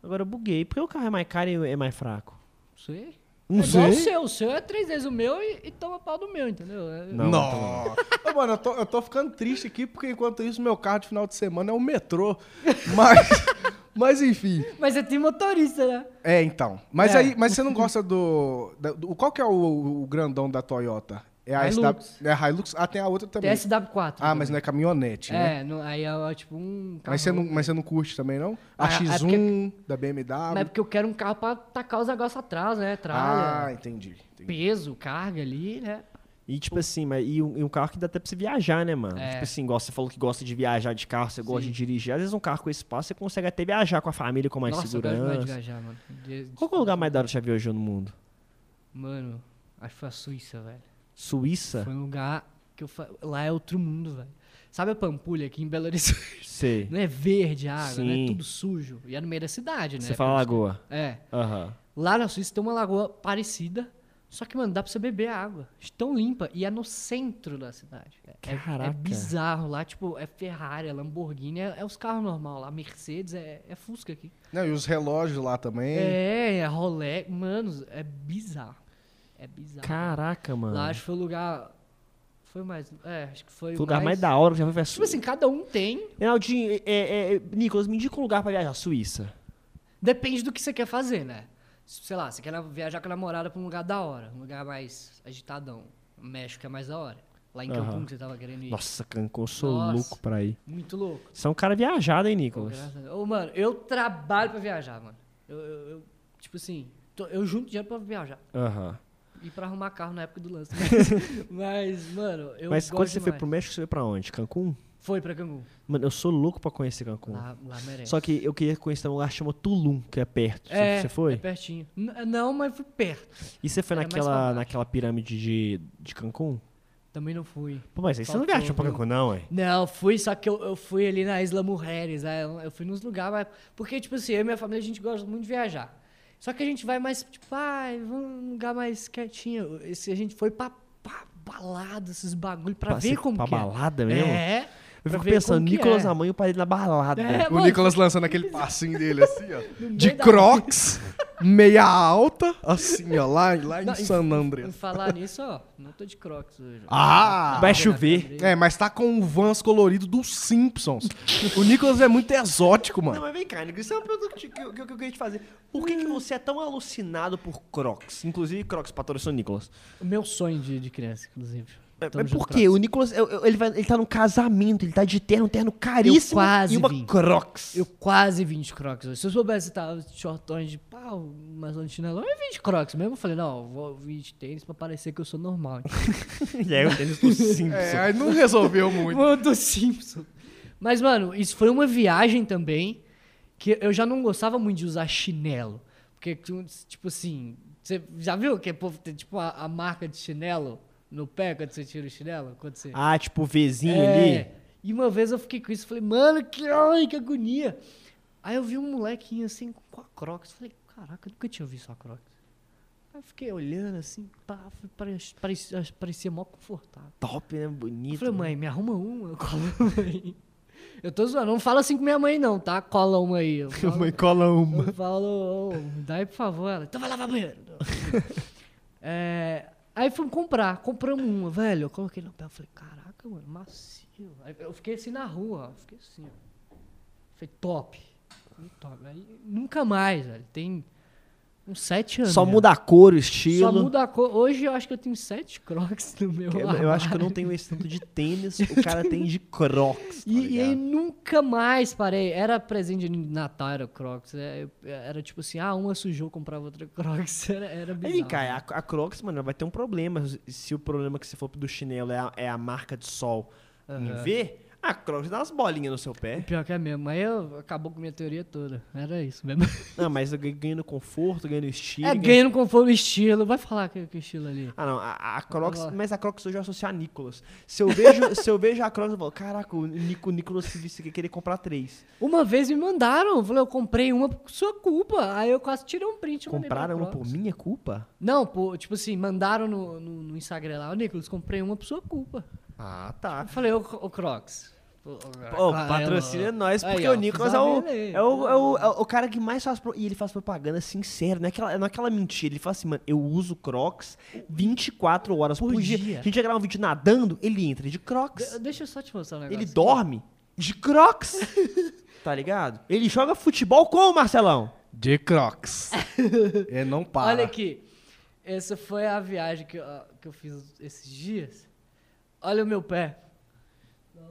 Agora eu buguei. Por que o carro é mais caro e é mais fraco? Não sei. Não é igual o sei. seu. O seu é três vezes o meu e, e toma pau do meu, entendeu? É- Não, Não. Ô, mano, eu tô, eu tô ficando triste aqui, porque enquanto isso, meu carro de final de semana é o metrô. Mas, [laughs] mas enfim. Mas você tem motorista, né? É, então. Mas É. aí, mas você não gosta do. da- do- qual que é o, o grandão da Toyota? É a Hilux. SW, é a Hilux. Ah, tem a outra também. Tem SW4. Ah, mas não é caminhonete, né? É, não- aí é tipo um carro... Mas você, não, mas você não curte também, não? A Ah, é X1 porque- da BMW. Mas é porque eu quero um carro pra tacar os negócios atrás, né? Tralha, Ah, entendi. entendi. peso, carga ali, né? E tipo assim, mas, e, um, e um carro que dá até pra você viajar, né, mano? É. Tipo assim, igual você falou que gosta de viajar de carro, você gosta Sim. de dirigir. Às vezes um carro com esse espaço você consegue até viajar com a família com mais Nossa, eu gosto de segurança. viajar, mano. De- Qual que é o lugar mais da hora que você viajou no mundo? Mano, acho que foi a Suíça, velho. Suíça? Foi um lugar que eu fa... Lá é outro mundo, velho. Sabe a Pampulha aqui em Belo Horizonte? Sei. [laughs] Não é verde a água, não Sim. é tudo sujo. E é no meio da cidade, né? Você fala lagoa. É. Aham. Lá na Suíça tem uma lagoa parecida, só que, mano, dá pra você beber a água. De Tão limpa. E é no centro da cidade. É- É, Caraca. é bizarro. Lá, tipo, é Ferrari, é Lamborghini, é, é os carros normais lá. Mercedes, é, é Fusca aqui. Não, e os relógios lá também. É, é Rolex. Mano, é bizarro. É bizarro. Caraca, mano. Lá acho que foi o lugar. Foi mais. É, acho que foi o lugar mais da hora que já foi pra Tipo assim, cada um tem. Reinaldinho, é, é, é, Nicolas, me indica um lugar pra viajar. Suíça. Depende do que você quer fazer, né? Sei lá, você quer viajar com a namorada pra um lugar da hora, um lugar mais agitadão. O México é mais da hora. Lá em. Cancún que você tava querendo ir. Nossa, Cancún, eu sou Nossa. louco pra ir. Muito louco. Você é um cara viajado, hein, Nicolas? Ô, mano, eu trabalho pra viajar, mano. Eu, eu- eu, tipo assim, tô- eu junto dinheiro pra viajar. Aham. E pra arrumar carro na época do lance. Mas, [laughs] mas, mano, eu Mas quando você foi demais. pro México, você foi pra onde? Cancún? Foi pra Cancún. Mano, eu sou louco pra conhecer Cancún. Lá, lá merece. Só que eu queria conhecer um lugar que chama Tulum, que é perto. Você- é, Você foi? É pertinho. N- não, mas fui perto. E você foi é naquela, naquela pirâmide de, de Cancún? Também não fui. Pô, mas aí você não viajou pra? Cancún, não, ué. Não, fui, só que eu, eu fui ali na Isla Mujeres. né? Eu fui nos lugares, mas. Porque, tipo assim, eu e minha família, a gente gosta muito de viajar. Só que a gente vai mais, tipo, ai, vamos num lugar mais quietinho. Esse, a gente foi pra, pra balada, esses bagulho, pra, ver ser- como pra que é. balada mesmo? É. Eu fico pensando, Nicolas é. Amanho pra ele na balada. É, O mano, Nicolas lançando aquele passinho dele assim, ó. [laughs] De crocs, meia alta, assim, ó, lá, lá em Não, San Em Andreas. falar nisso, ó, não tô de crocs hoje. Ah! Vai Tá chover. vendo? É, mas tá com um Vans colorido dos Simpsons. O Nicolas é muito exótico, Não, mano. mas vem cá, Nicolas, isso é uma pergunta que, que, que eu queria te fazer. Por que, que você é tão alucinado por Crocs? Inclusive, Crocs patrocina o Nicolas. O meu sonho de, de criança, inclusive. É, mas por quê? O Nicolas, ele, vai, ele tá num casamento, ele tá de terno, um terno caríssimo quase e uma vim. Crocs. Eu quase vim de crocs hoje. Se eu soubesse que tava de shortões de pau, mas de chinelo, eu ia vir de crocs mesmo. Eu falei, não, eu vou vir de tênis pra parecer que eu sou normal. [laughs] e aí o tênis do [laughs] Simpson. É, aí não resolveu muito. Mano do Simpson. Mas, mano, isso foi uma viagem também que eu já não gostava muito de usar chinelo. Porque, tipo assim, você já viu que o povo tem, tipo, a, a marca de chinelo no pé quando você tira o chinelo? Quando você... Ah, tipo o Vzinho É. ali. E uma vez eu fiquei com isso, falei, mano, que, ai, que agonia. Aí eu vi um molequinho assim com a Crocs, falei, caraca, eu nunca tinha visto a Crocs. Aí eu fiquei olhando assim, pá, parecia, parecia, parecia mó confortável. Top, né? Eu Bonito. falei, mãe, me arruma uma, cola uma aí. Eu tô zoando, não fala assim com minha mãe não, tá? Cola uma aí. Eu [laughs] falo, Mãe, cola uma. eu falo, ô, dá aí por favor. Ela, então vai lavar banheiro. [laughs] É, aí fomos comprar, compramos uma, velho. Eu coloquei no pé, eu falei, caraca, mano, macio. Aí eu fiquei assim na rua, fiquei assim, ó. Falei, top. Falei, top. Aí, nunca mais, velho. Tem uns sete anos. Só já. muda a cor, o estilo. Só muda a cor. Hoje eu acho que eu tenho sete crocs no meu Eu, eu acho que eu não tenho esse tanto de [laughs] tênis, o cara tem de Crocs. tá E, e aí nunca mais parei. Era presente de Natal, era Crocs. É, eu- era tipo assim, ah, uma sujou, comprava outra Crocs. [laughs] Era, era Aí, bizarro. vem cá, a, a Crocs, mano, vai ter um problema. Se o problema que você for do chinelo é a, é a marca de sol em Aham. V, a Crocs dá umas bolinhas no seu pé. pior que é mesmo. Aí eu, acabou com minha teoria toda. Era isso mesmo. [laughs] Não, mas ganhando conforto, ganhando estilo. É, ganha- ganhando conforto estilo. Vai falar que, que estilo ali. Ah, não, a, a Crocs, mas a Crocs hoje eu associo a Nicolas. Se eu vejo, [laughs] se eu vejo a Crocs, eu falo, caraca, o, Nico, o Nicolas se visse aqui querer comprar três. Uma vez me mandaram. Eu falei, eu comprei uma por sua culpa. Aí eu quase tirei um print. Compraram uma por minha culpa? Não, pô, tipo assim, mandaram no, no, no Instagram lá. Ô, Nicolas, comprei uma por sua culpa. Ah, tá. Eu falei, ô, ô Crocs. Pô, Pô, ah, patrocina eu- nós, Aí, porque ó, o Nicolas é o, aí. é, o, é, o, é o cara que mais faz. pro- E ele faz propaganda sincera, não é aquela, não é aquela mentira. Ele fala assim, mano, eu uso Crocs 24 horas por, Por dia. dia. A gente ia gravar um vídeo nadando, ele entra de Crocs. De- Deixa eu só te mostrar um negócio. Ele dorme de Crocs. [laughs] tá ligado? Ele joga futebol como, Marcelão? De crocs. [laughs] É, não para. Olha aqui. Essa foi a viagem que eu, que eu fiz esses dias. Olha o meu pé.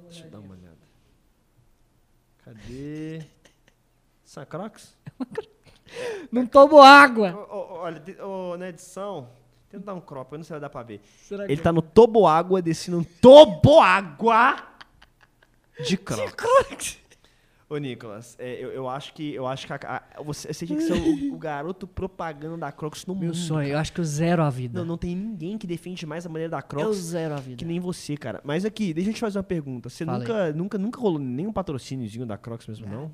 Deixa eu dar uma olhada. Cadê? São [laughs] Crocs? Não tomo água. Ô, ô, Olha, ô, na edição, tenta dar um crop, eu não sei se vai dar pra ver. Será Ele tá no toboágua, descendo um toboágua de Crocs. Ô, Nicolas, é, eu, eu acho que, eu acho que a- a- você, você tinha que ser o, o garoto propaganda da Crocs no Meu mundo. sonho, eu cara. acho que eu zero a vida. Não, não tem ninguém que defende mais a maneira da eu Crocs zero a vida. que nem você, cara. Mas aqui, deixa eu te fazer uma pergunta. Você nunca, nunca, nunca rolou nenhum patrocíniozinho da Crocs mesmo, não?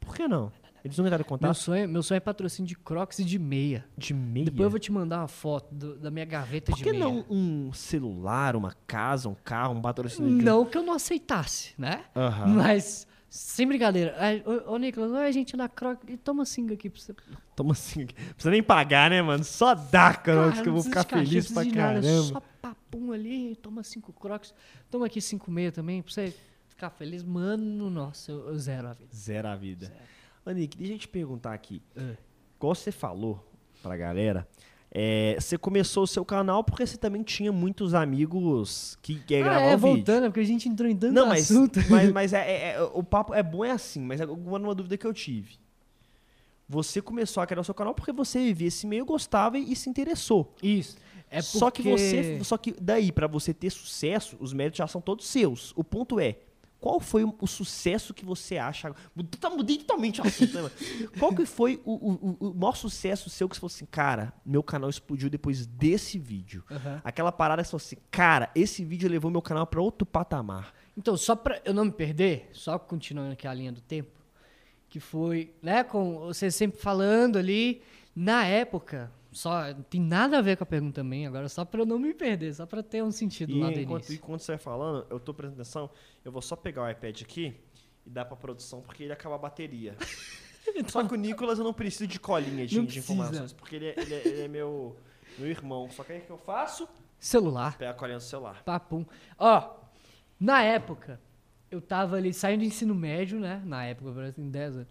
Por que não? Eles nunca deram Meu contato sonho, meu sonho é patrocínio de Crocs e de meia. de meia? Depois eu vou te mandar uma foto do- da minha gaveta Por de que meia. não um celular, uma casa, um carro, um patrocínio de... Não que eu não aceitasse, né? Aham. Mas, sem brincadeira. Aí, Ô, ô Nicolas, olha a gente na Crocs. e Toma cinco aqui pra você. Toma aqui. Não precisa nem pagar, né, mano? Só dá, Crocs, Cara, que eu vou ficar caixa, feliz pra de nada, caramba. Só papum ali, toma cinco crocs. Toma aqui cinco meia também, pra você ficar feliz. Mano, nossa, eu, eu zero a vida. Zero a vida. Ô, Nick, deixa eu te perguntar aqui. É. Igual você falou pra galera, é, você começou o seu canal porque você também tinha muitos amigos que quer Ah, gravar é, o vídeo. voltando, é porque a gente entrou em tanto Não, mas, assunto. mas, [laughs] mas é, é- é- o papo é bom é assim, mas é uma, uma dúvida que eu tive. Você começou a criar o seu canal porque você vivia esse meio, gostava e, e se interessou. Isso. É Só que porque- você, só que daí pra você ter sucesso, os méritos já são todos seus. O ponto é, Qual foi o, o sucesso que você acha? Tá mudei totalmente o assunto, né, mano? Qual que foi o, o, o- maior sucesso seu que você falou assim, cara, meu canal explodiu depois desse vídeo? Aham. Aquela parada que você falou assim, cara, esse vídeo levou meu canal pra outro patamar. Então, só pra eu não me perder, só continuando aqui a linha do tempo, que foi, né, com você sempre falando ali, na época, só não tem nada a ver com a pergunta também, agora só pra eu não me perder, só pra ter um sentido E lá do enquanto, início. enquanto você vai falando, eu tô prestando atenção, eu vou só pegar o iPad aqui e dar pra produção, porque ele acaba a bateria. [laughs] Só que o Nicolas eu não preciso de colinha de, de informações, porque ele é, ele é- ele é meu, meu irmão. Só que aí o que eu faço? Celular, Pega a colinha do celular. papum. Ó, na época, eu tava ali saindo do ensino médio, né, na época, em 10 anos.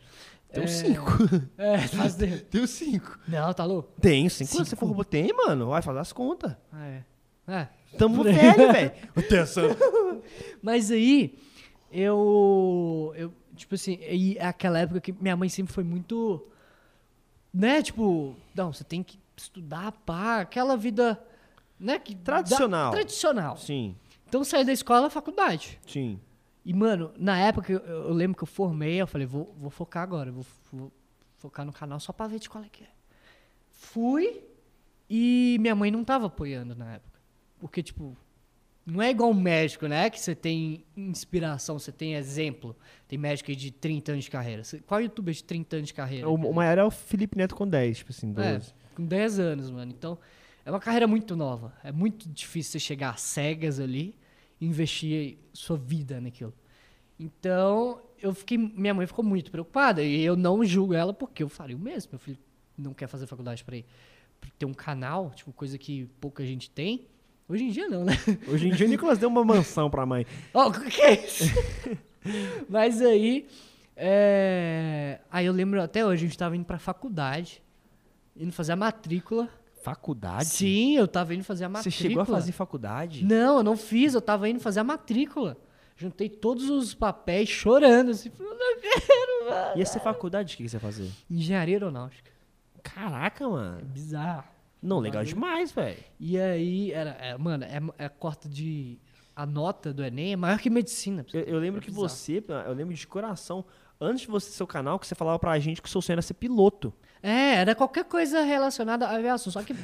Tem É, uns 5. É, faz tempo. Tem uns 5. [laughs] Não, tá louco? Tem 5. Cinco. Você for robô, tem, mano. Vai fazer as contas. Ah, é. É, Tamo [laughs] velho, velho. Atenção. [laughs] Mas aí, eu. eu tipo assim, é aquela época que minha mãe sempre foi muito. Né? Tipo, não, você tem que estudar, pá, aquela vida. Né? Que Tradicional. dá- tradicional. Sim, Então saí da escola faculdade. sim. E, mano, na época eu, eu lembro que eu formei, eu falei, vou, vou focar agora, vou, vou focar no canal só pra ver de qual é que é. Fui e minha mãe não tava apoiando na época. Porque, tipo, não é igual um médico, né? Que você tem inspiração, você tem exemplo. Tem médico aí de 30 anos de carreira. Qual youtuber de 30 anos de carreira? O, o maior é o Felipe Neto com 10, tipo assim, 12. É, com 10 anos, mano. Então, é uma carreira muito nova. É muito difícil você chegar às cegas ali investir sua vida naquilo. Então, eu fiquei. Minha mãe ficou muito preocupada. E eu não julgo ela porque eu faria o mesmo. Meu filho não quer fazer faculdade pra ter um canal, tipo, coisa que pouca gente tem. Hoje em dia não, né? [laughs] Hoje em dia o Nicolas deu uma mansão pra mãe. Ó, o que é isso? [laughs] Mas aí. é, Aí eu lembro até hoje, a gente tava indo pra faculdade, indo fazer a matrícula. Faculdade? Sim, eu tava indo fazer a Você matrícula. chegou a fazer faculdade? Não, eu não fiz, eu tava indo fazer a matrícula. Juntei todos os papéis chorando, assim, não quero, mano. Ia ser faculdade, o que que você ia fazer? Engenharia aeronáutica. Caraca, mano. Bizarro. Não, legal demais, velho. E aí, era, é, mano, é, é a corta de. A nota do Enem é maior que medicina. Eu, eu lembro É que bizarro. você, eu lembro de coração, antes de você ter seu canal, que você falava pra gente que o seu sonho era ser piloto. É, era qualquer coisa relacionada à aviação. Só que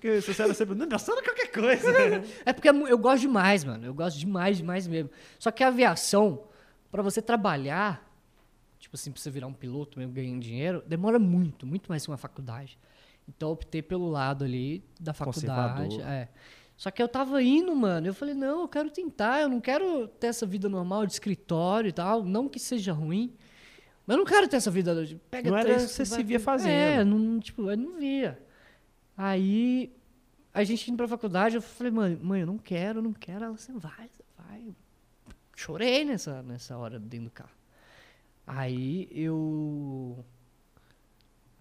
Que o seu sonho era piloto. Não, só qualquer coisa. [laughs] É porque eu gosto demais, mano. Eu gosto demais, demais mesmo. Só que a aviação, pra você trabalhar, tipo assim, pra você virar um piloto mesmo ganhando dinheiro, demora muito, muito mais que uma faculdade. Então eu optei pelo lado ali da faculdade. É. Só que eu tava indo, mano. Eu falei, não, eu quero tentar, eu não quero ter essa vida normal de escritório e tal. Não que seja ruim. Mas eu não quero ter essa vida de pega Não era isso que você se via fazendo. É, não, tipo, eu não via. Aí a gente indo pra faculdade, eu falei, mãe, mãe, eu não quero, eu não quero. Ela, você vai, você vai. Chorei nessa, nessa hora dentro do carro. Aí eu.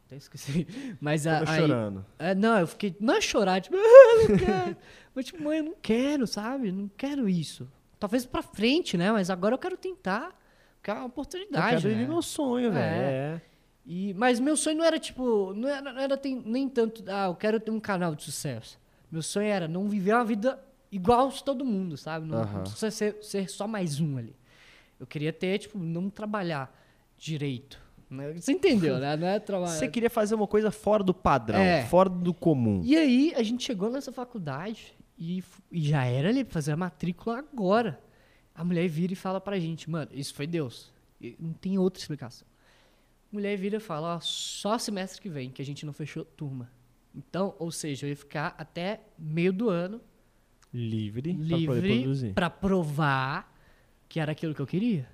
Até esqueci. [laughs] Mas a, Tava aí, chorando. é, não, eu fiquei. Não é chorar, tipo, [laughs] eu não quero. Mas, tipo, mãe, eu não quero, sabe? Não quero isso. Talvez pra frente, né? Mas agora eu quero tentar. É uma Eu oportunidade. quero viver né? meu sonho, velho. É. É. E, mas meu sonho não era tipo, não era, não era tem- nem tanto, ah, eu quero ter um canal de sucesso. Meu sonho era não viver uma vida igual a todo mundo, sabe? Não, Aham. não precisa ser, ser só mais um ali. Eu queria ter, tipo, não trabalhar direito. né? Você entendeu, né? Não é [laughs] trabalhar. Você queria fazer uma coisa fora do padrão, É. fora do comum. E aí a gente chegou nessa faculdade e, e já era ali pra fazer a matrícula agora. A mulher vira e fala pra gente, mano, isso foi Deus. Não tem outra explicação. A mulher vira e fala, ó, só semestre que vem, que a gente não fechou turma. Então, ou seja, eu ia ficar até meio do ano Livre, livre pra provar que era aquilo que eu queria.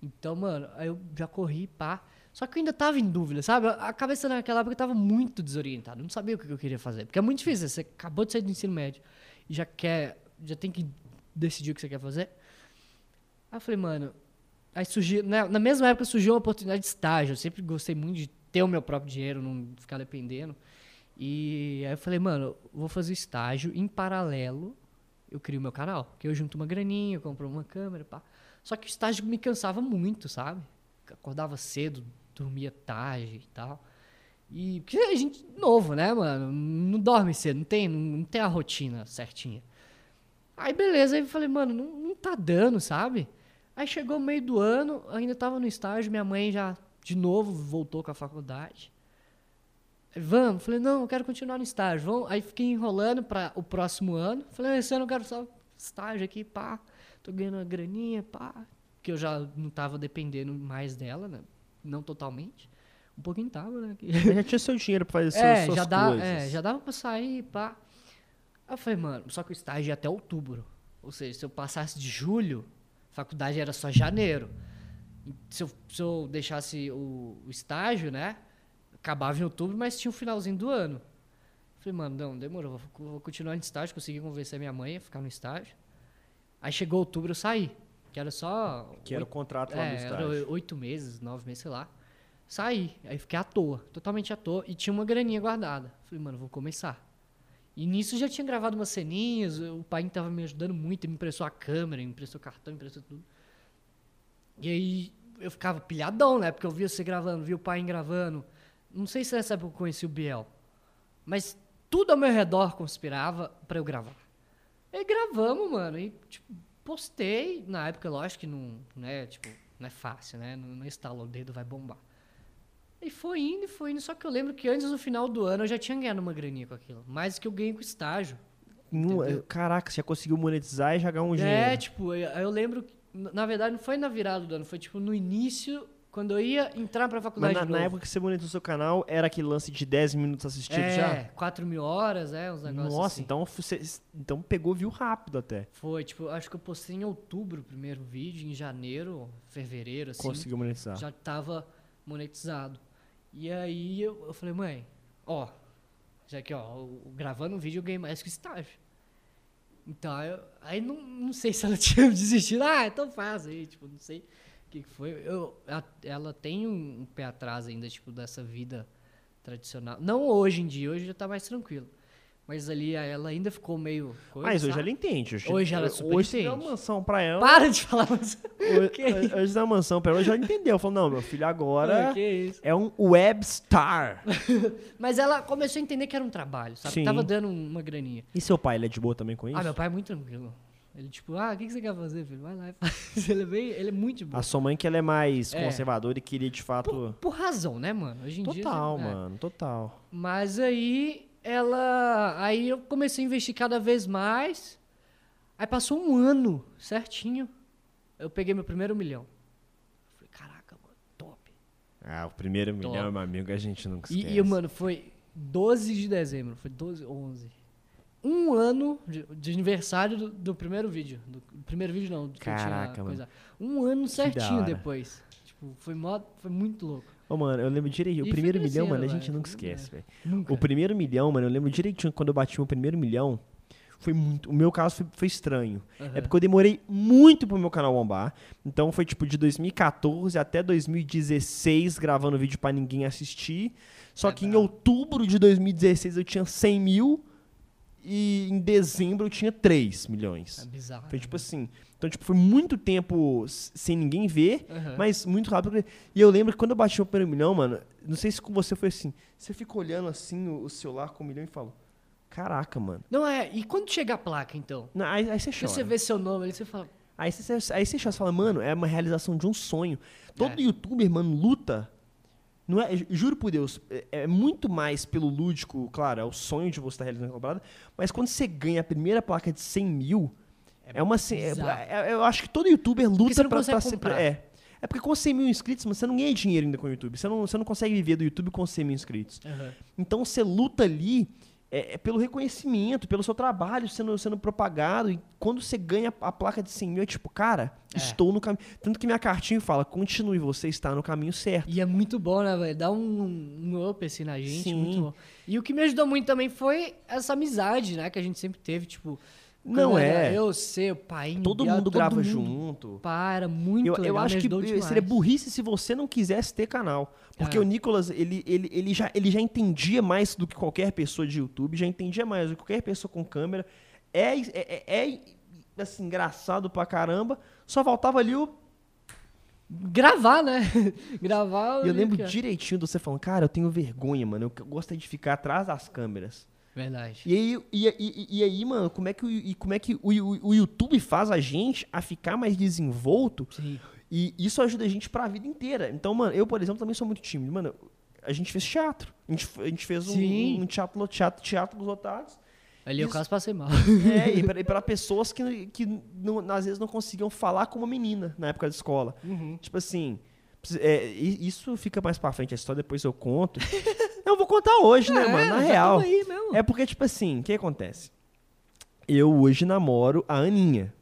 Então, mano, aí eu já corri, pá. Só que eu ainda tava em dúvida, sabe? A cabeça naquela época tava muito desorientada. Não sabia o que eu queria fazer. Porque é muito difícil. Você acabou de sair do ensino médio e já quer. Já tem que decidir o que você quer fazer. Aí eu falei, mano. Aí surgiu. Na, na mesma época surgiu uma oportunidade de estágio. Eu sempre gostei muito de ter o meu próprio dinheiro, não ficar dependendo. E aí eu falei, mano, vou fazer estágio em paralelo eu crio meu canal. Que eu junto uma graninha, compro uma câmera, pá. Só que o estágio me cansava muito, sabe? Acordava cedo, dormia tarde e tal. E porque a gente novo, né, mano? Não dorme cedo, não tem, não, não tem a rotina certinha. Aí beleza, aí eu falei, mano, não, não tá dando, sabe? Aí chegou o meio do ano, ainda tava no estágio, minha mãe já de novo voltou com a faculdade. Vamos, falei, não, eu quero continuar no estágio. Vamos. Aí fiquei enrolando para o próximo ano. Falei, "Ah, esse ano eu quero só estágio aqui, pá. Tô ganhando uma graninha, pá. Porque eu já não tava dependendo mais dela, né? Não totalmente. Um pouquinho tava, né? [laughs] que- Já tinha seu dinheiro pra fazer é, suas, já dá, coisas. é, já dava pra sair, pá. Aí eu falei, mano, só que o estágio ia até outubro. Ou seja, se eu passasse de julho, faculdade era só janeiro. Se eu, se eu deixasse o, o estágio, né? Acabava em outubro, mas tinha o finalzinho do ano. Falei, mano, não, demorou. Vou, vou continuar no estágio. Consegui convencer minha mãe a ficar no estágio. Aí chegou outubro, eu saí. Que era só. Que era o contrato lá do É, estágio. era oito meses, nove meses, sei lá. Saí. Aí fiquei à toa, totalmente à toa. E tinha uma graninha guardada. Falei, mano, vou começar. E nisso já tinha gravado umas ceninhas. O pai tava me ajudando muito. Me emprestou a câmera, me emprestou cartão, me emprestou tudo. E aí eu ficava pilhadão, né? Porque eu via você gravando, via o pai gravando. Não sei se nessa época eu conheci o Biel. Mas tudo ao meu redor conspirava pra eu gravar. E gravamos, mano. E, tipo, postei. Na época, lógico que não, né? Tipo, não é fácil, né? Não, não estala o dedo, vai bombar. E foi indo, e foi indo. Só que eu lembro que antes do final do ano eu já tinha ganhado uma graninha com aquilo. Mais que eu ganhei com estágio. Não, é, caraca, você já conseguiu monetizar e jogar um É, dinheiro. tipo, eu, eu lembro. na na verdade, não foi na virada do ano, foi tipo no início, quando eu ia entrar pra Mas faculdade. na, de na novo. época que você monetizou seu canal, era aquele lance de 10 minutos assistidos é, já? 4 mil horas, é, uns negócios Nossa, assim. então, você, então pegou view rápido até. Foi, tipo, acho que eu postei em outubro o primeiro vídeo, em janeiro, fevereiro, assim. Conseguiu monetizar. Já tava monetizado. E aí eu, eu falei, mãe, ó, já que, ó, gravando um vídeo eu ganhei mais que o estágio. Então, eu- aí não, não sei se ela [laughs] tinha desistido. Ah, então faz aí, tipo, não sei o que que foi. Eu, a- ela tem um, um pé atrás ainda, tipo, dessa vida tradicional. Não hoje em dia, hoje já tá mais tranquilo. Mas ali ela ainda ficou meio. Coisa, Mas hoje sabe? ela entende. Hoje, Hoje ela super Hoje entende. uma mansão pra ela. Para de falar mas... Hoje, [laughs] hoje, hoje uma mansão pra ela. Hoje ela entendeu. Falou, não, meu filho agora que isso. é um web star. [laughs] Mas ela começou a entender que era um trabalho, sabe? Sim. Tava dando uma graninha. E seu pai, ele é de boa também com isso? Ah, meu pai é muito tranquilo. Ele, tipo, ah, o que, que você quer fazer, filho? Vai lá e faz. [laughs] Ele é, bem, ele é muito boa. A sua mãe que ela é mais É. conservadora e queria de Por, fato... por razão, né, mano? Hoje em dia. Total, é. mano, total. Mas aí, ela. Aí eu comecei a investir cada vez mais. Aí passou um ano certinho. Eu peguei meu primeiro milhão. Falei, caraca, mano, top. Ah, o primeiro Top. milhão, meu amigo, a gente nunca E, esquece. e, mano, foi 12 de dezembro. Foi 12, 11. Um ano de, de aniversário do, do primeiro vídeo. Do, do primeiro vídeo não. do que eu tinha Caraca, mano. coisa. Um ano certinho depois. Tipo, foi, mó, foi muito louco. Ô, mano, eu lembro direitinho. O primeiro milhão, crescendo, mano, a gente velho. nunca esquece, velho. Nunca. O primeiro milhão, mano, eu lembro direitinho quando eu bati meu primeiro milhão. Foi muito. O meu caso foi, foi estranho. É Aham. porque eu demorei muito pro meu canal bombar. Então foi tipo de 2014 até 2016 gravando vídeo pra ninguém assistir. Só É que em outubro de 2016 eu tinha 100 mil. E em dezembro eu tinha 3 milhões. É bizarro. Foi tipo assim. Então, tipo, foi muito tempo sem ninguém ver. Aham. Mas muito rápido. E eu lembro que quando eu bati o primeiro milhão, mano, não sei se com você foi assim. Você fica olhando assim o, celular com um milhão e fala: Caraca, mano. Não é. E quando chega a placa, então? Não, aí, aí você chora. você vê seu nome ali, você fala. Aí você, aí você chora, você fala, mano, é uma realização de um sonho. Todo É. youtuber, mano, luta. Não é, ju- juro por Deus, é, é muito mais pelo lúdico, claro, é o sonho de você estar realizando aquela parada, mas quando você ganha a primeira placa de 100 mil, é, uma. ce- é- bizarro. é- eu acho que todo youtuber luta pra, ser. comprar. É. É porque com 100 mil inscritos, você não ganha dinheiro ainda com o YouTube. Você não, você não consegue viver do YouTube com 100 mil inscritos. Aham. Então você luta ali é, é pelo reconhecimento, pelo seu trabalho sendo, sendo propagado. E quando você ganha a placa de 100 mil, é tipo, cara, É. estou no caminho. Tanto que minha cartinha fala, continue, você está no caminho certo. E é muito bom, né, velho? Dá um, um up assim na gente, Sim. muito bom. E o que me ajudou muito também foi essa amizade, né? Que a gente sempre teve, tipo... Não era é. Eu, seu, pai, Todo mundo todo grava mundo. junto. Pá, era muito Eu, legal, eu acho me que ajudou seria demais. burrice se você não quisesse ter canal. Porque É. o Nicolas, ele, ele, ele, já, ele já entendia mais do que qualquer pessoa de YouTube, já entendia mais do que qualquer pessoa com câmera. É, é, é, é, assim, engraçado pra caramba. Só faltava ali o Gravar, né? [laughs] Gravar... E eu lembro é. direitinho de você falando, cara, eu tenho vergonha, mano. Eu gosto de ficar atrás das câmeras. Verdade. E aí, e, e- e aí, mano, como é que, o, e como é que o, o- o YouTube faz a gente a ficar mais desenvolto? Sim. E isso ajuda a gente pra vida inteira. Então, mano, eu, por exemplo, também sou muito tímido. Mano, a gente fez teatro. A gente, a gente fez um, um teatro, teatro, teatro dos otários. Ali eu quase passei mal. É, e pra- [laughs] para pessoas que, que não- às vezes não conseguiam falar como uma menina na época da escola. Tipo assim, é, isso fica mais pra frente a história, depois eu conto. [laughs] eu vou contar hoje, né, É, mano? Na real. É porque, tipo assim, o que acontece? Eu hoje namoro a Aninha.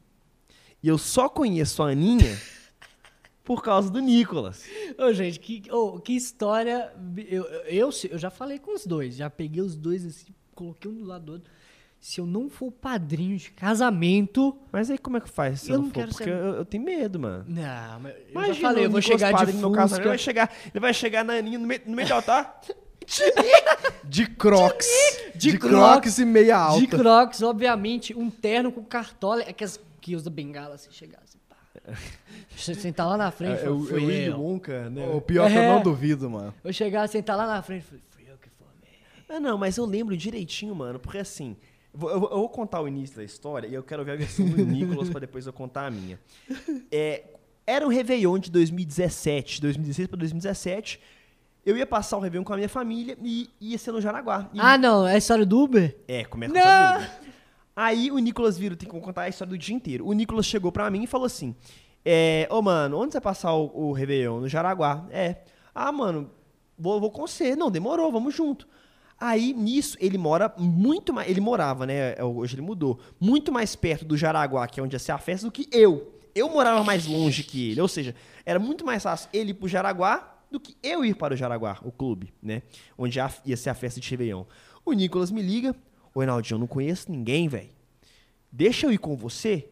E eu só conheço a Aninha [laughs] por causa do Nicolas. Ô, gente, que, ô, que história. Eu, eu, eu já falei com os dois, já peguei os dois assim, coloquei um do lado do outro. Se eu não for o padrinho de casamento. Mas aí como é que faz se Eu eu não não for? Porque ser- eu, eu tenho medo, mano. Não, mas eu Imagina já falei, eu vou Nicolas chegar de no meu casamento, Ele vai Fusca. chegar, ele vai chegar na Aninha no meio, no meio do altar. [laughs] De crocs. De De, crocs. crocs e meia alta. De crocs, obviamente, um terno com cartola, é que, as, que usa bengala assim, chegar assim, pá. Você sentar lá na frente, É, o, foi, o foi Willy eu. Wonka, né? O pior que eu É. não duvido, mano. Eu chegar, sentar lá na frente, foi, fui eu que formei. Ah, não, mas eu lembro direitinho, mano, porque assim, eu vou, eu eu contar o início da história e eu quero ver a versão do Nicolas pra depois eu contar a minha. É, era um Réveillon de 2017, 2016 pra 2017. Eu ia passar o Réveillon com a minha família e ia ser no Jaraguá. E- Ah, não, é a história do Uber? É, começa Não! com essa dúvida. Aí o Nicolas vira, tem que contar a história do dia inteiro. O Nicolas chegou pra mim e falou assim: é, Ô, mano, onde você vai passar o, o Réveillon? No Jaraguá. É. Ah, mano, vou, vou com você. Não, demorou, vamos junto. Aí, nisso, ele mora muito mais. Ele morava, né? é, Hoje ele mudou. Muito mais perto do Jaraguá, que é onde ia ser a festa, do que eu. Eu morava mais longe que ele. Ou seja, era muito mais fácil ele ir pro Jaraguá do que eu ir para o Jaraguá, o clube, né? Onde ia ser a festa de Réveillon. O Nicolas me liga. Ô, Reinaldinho, eu não conheço ninguém, velho. Deixa eu ir com você?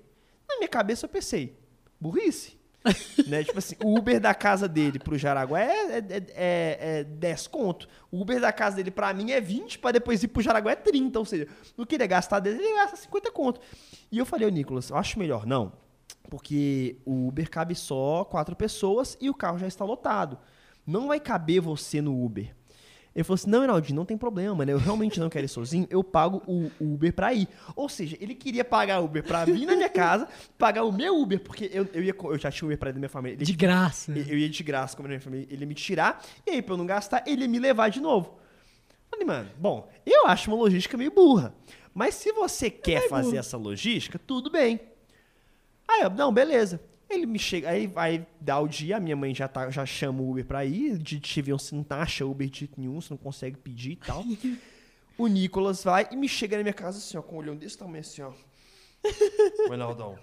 Na minha cabeça eu pensei, burrice. [laughs] né? Tipo assim, o Uber da casa dele pro Jaraguá é, é, é, é- é 10 conto. O Uber da casa dele pra mim é 20, pra depois ir pro Jaraguá é 30. Ou seja, não queria gastar dele, ele gasta 50 conto. E eu falei, ô Nicolas, eu acho melhor não. Porque o Uber cabe só quatro pessoas e o carro já está lotado. Não vai caber você no Uber. Ele falou assim: não, Reinaldinho, não tem problema, né? Eu realmente não quero ir sozinho, eu pago o Uber pra ir. Ou seja, ele queria pagar o Uber pra vir na minha casa, pagar o meu Uber, porque eu, eu, ia, eu já tinha Uber pra ir da minha família. Ele De graça. eu eu ia de graça com a minha família, ele ia me tirar, e aí, pra eu não gastar, ele ia me levar de novo. Falei, mano, bom, eu acho uma logística meio burra. Mas se você quer fazer essa logística, tudo bem. Aí eu, não, beleza. Ele me chega, aí vai dar o dia, a minha mãe já, tá, já chama o Uber pra ir, de Tivion você não acha Uber de nenhum, você não consegue pedir e tal. [laughs] o Nicolas vai e me chega na minha casa assim, ó, com um olhão desse tamanho assim, ó. [laughs] Oi, Naldão.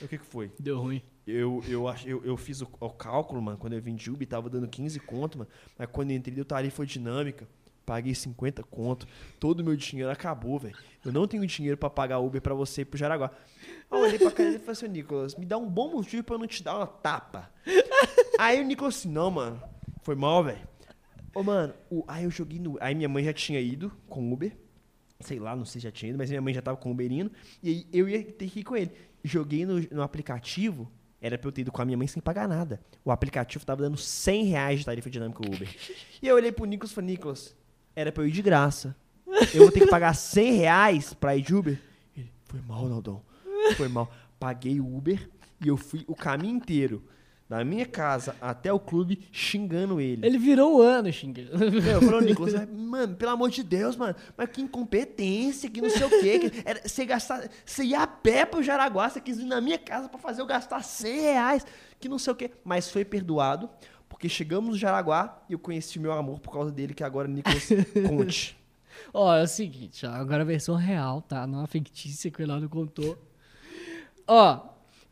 O que que foi? Deu ruim. Eu, eu, eu, eu fiz o, o cálculo, mano, quando eu vim de Uber, tava dando 15 conto, mano. Mas quando eu entrei, deu tarifa dinâmica. Paguei 50 conto. Todo o meu dinheiro acabou, velho. Eu não tenho dinheiro pra pagar Uber pra você ir pro Jaraguá. Eu olhei pra cara e falei assim, Nicolas, me dá um bom motivo pra eu não te dar uma tapa. Aí o Nicolas assim, não, mano, foi mal, velho. Ô, mano, o- aí eu joguei no... Aí minha mãe já tinha ido com Uber. Sei lá, não sei se já tinha ido, mas minha mãe já tava com o Uber indo. E aí eu ia ter que ir com ele. Joguei no, no aplicativo, era pra eu ter ido com a minha mãe sem pagar nada. O aplicativo tava dando 100 reais de tarifa dinâmica Uber. E eu olhei pro Nicolas e falei, Nicolas, era pra eu ir de graça. Eu vou ter que pagar 100 reais pra ir de Uber? Ele, foi mal, Naldão. Foi mal. Paguei o Uber e eu fui o caminho inteiro. Da minha casa até o clube xingando ele. Ele virou o ano, xingando. Meu, falou, Nicolas, é, mano, pelo amor de Deus, mano, mas que incompetência, que não sei o quê. Que era, você, gastar, você ia a pé pro Jaraguá, você quis vir na minha casa pra fazer eu gastar 100 reais, que não sei o quê. Mas foi perdoado, porque chegamos no Jaraguá e eu conheci o meu amor por causa dele, que agora Nicolas [laughs] conte. Ó, é o seguinte, ó, agora a versão real, tá? Não a fictícia que o Renato contou. Ó,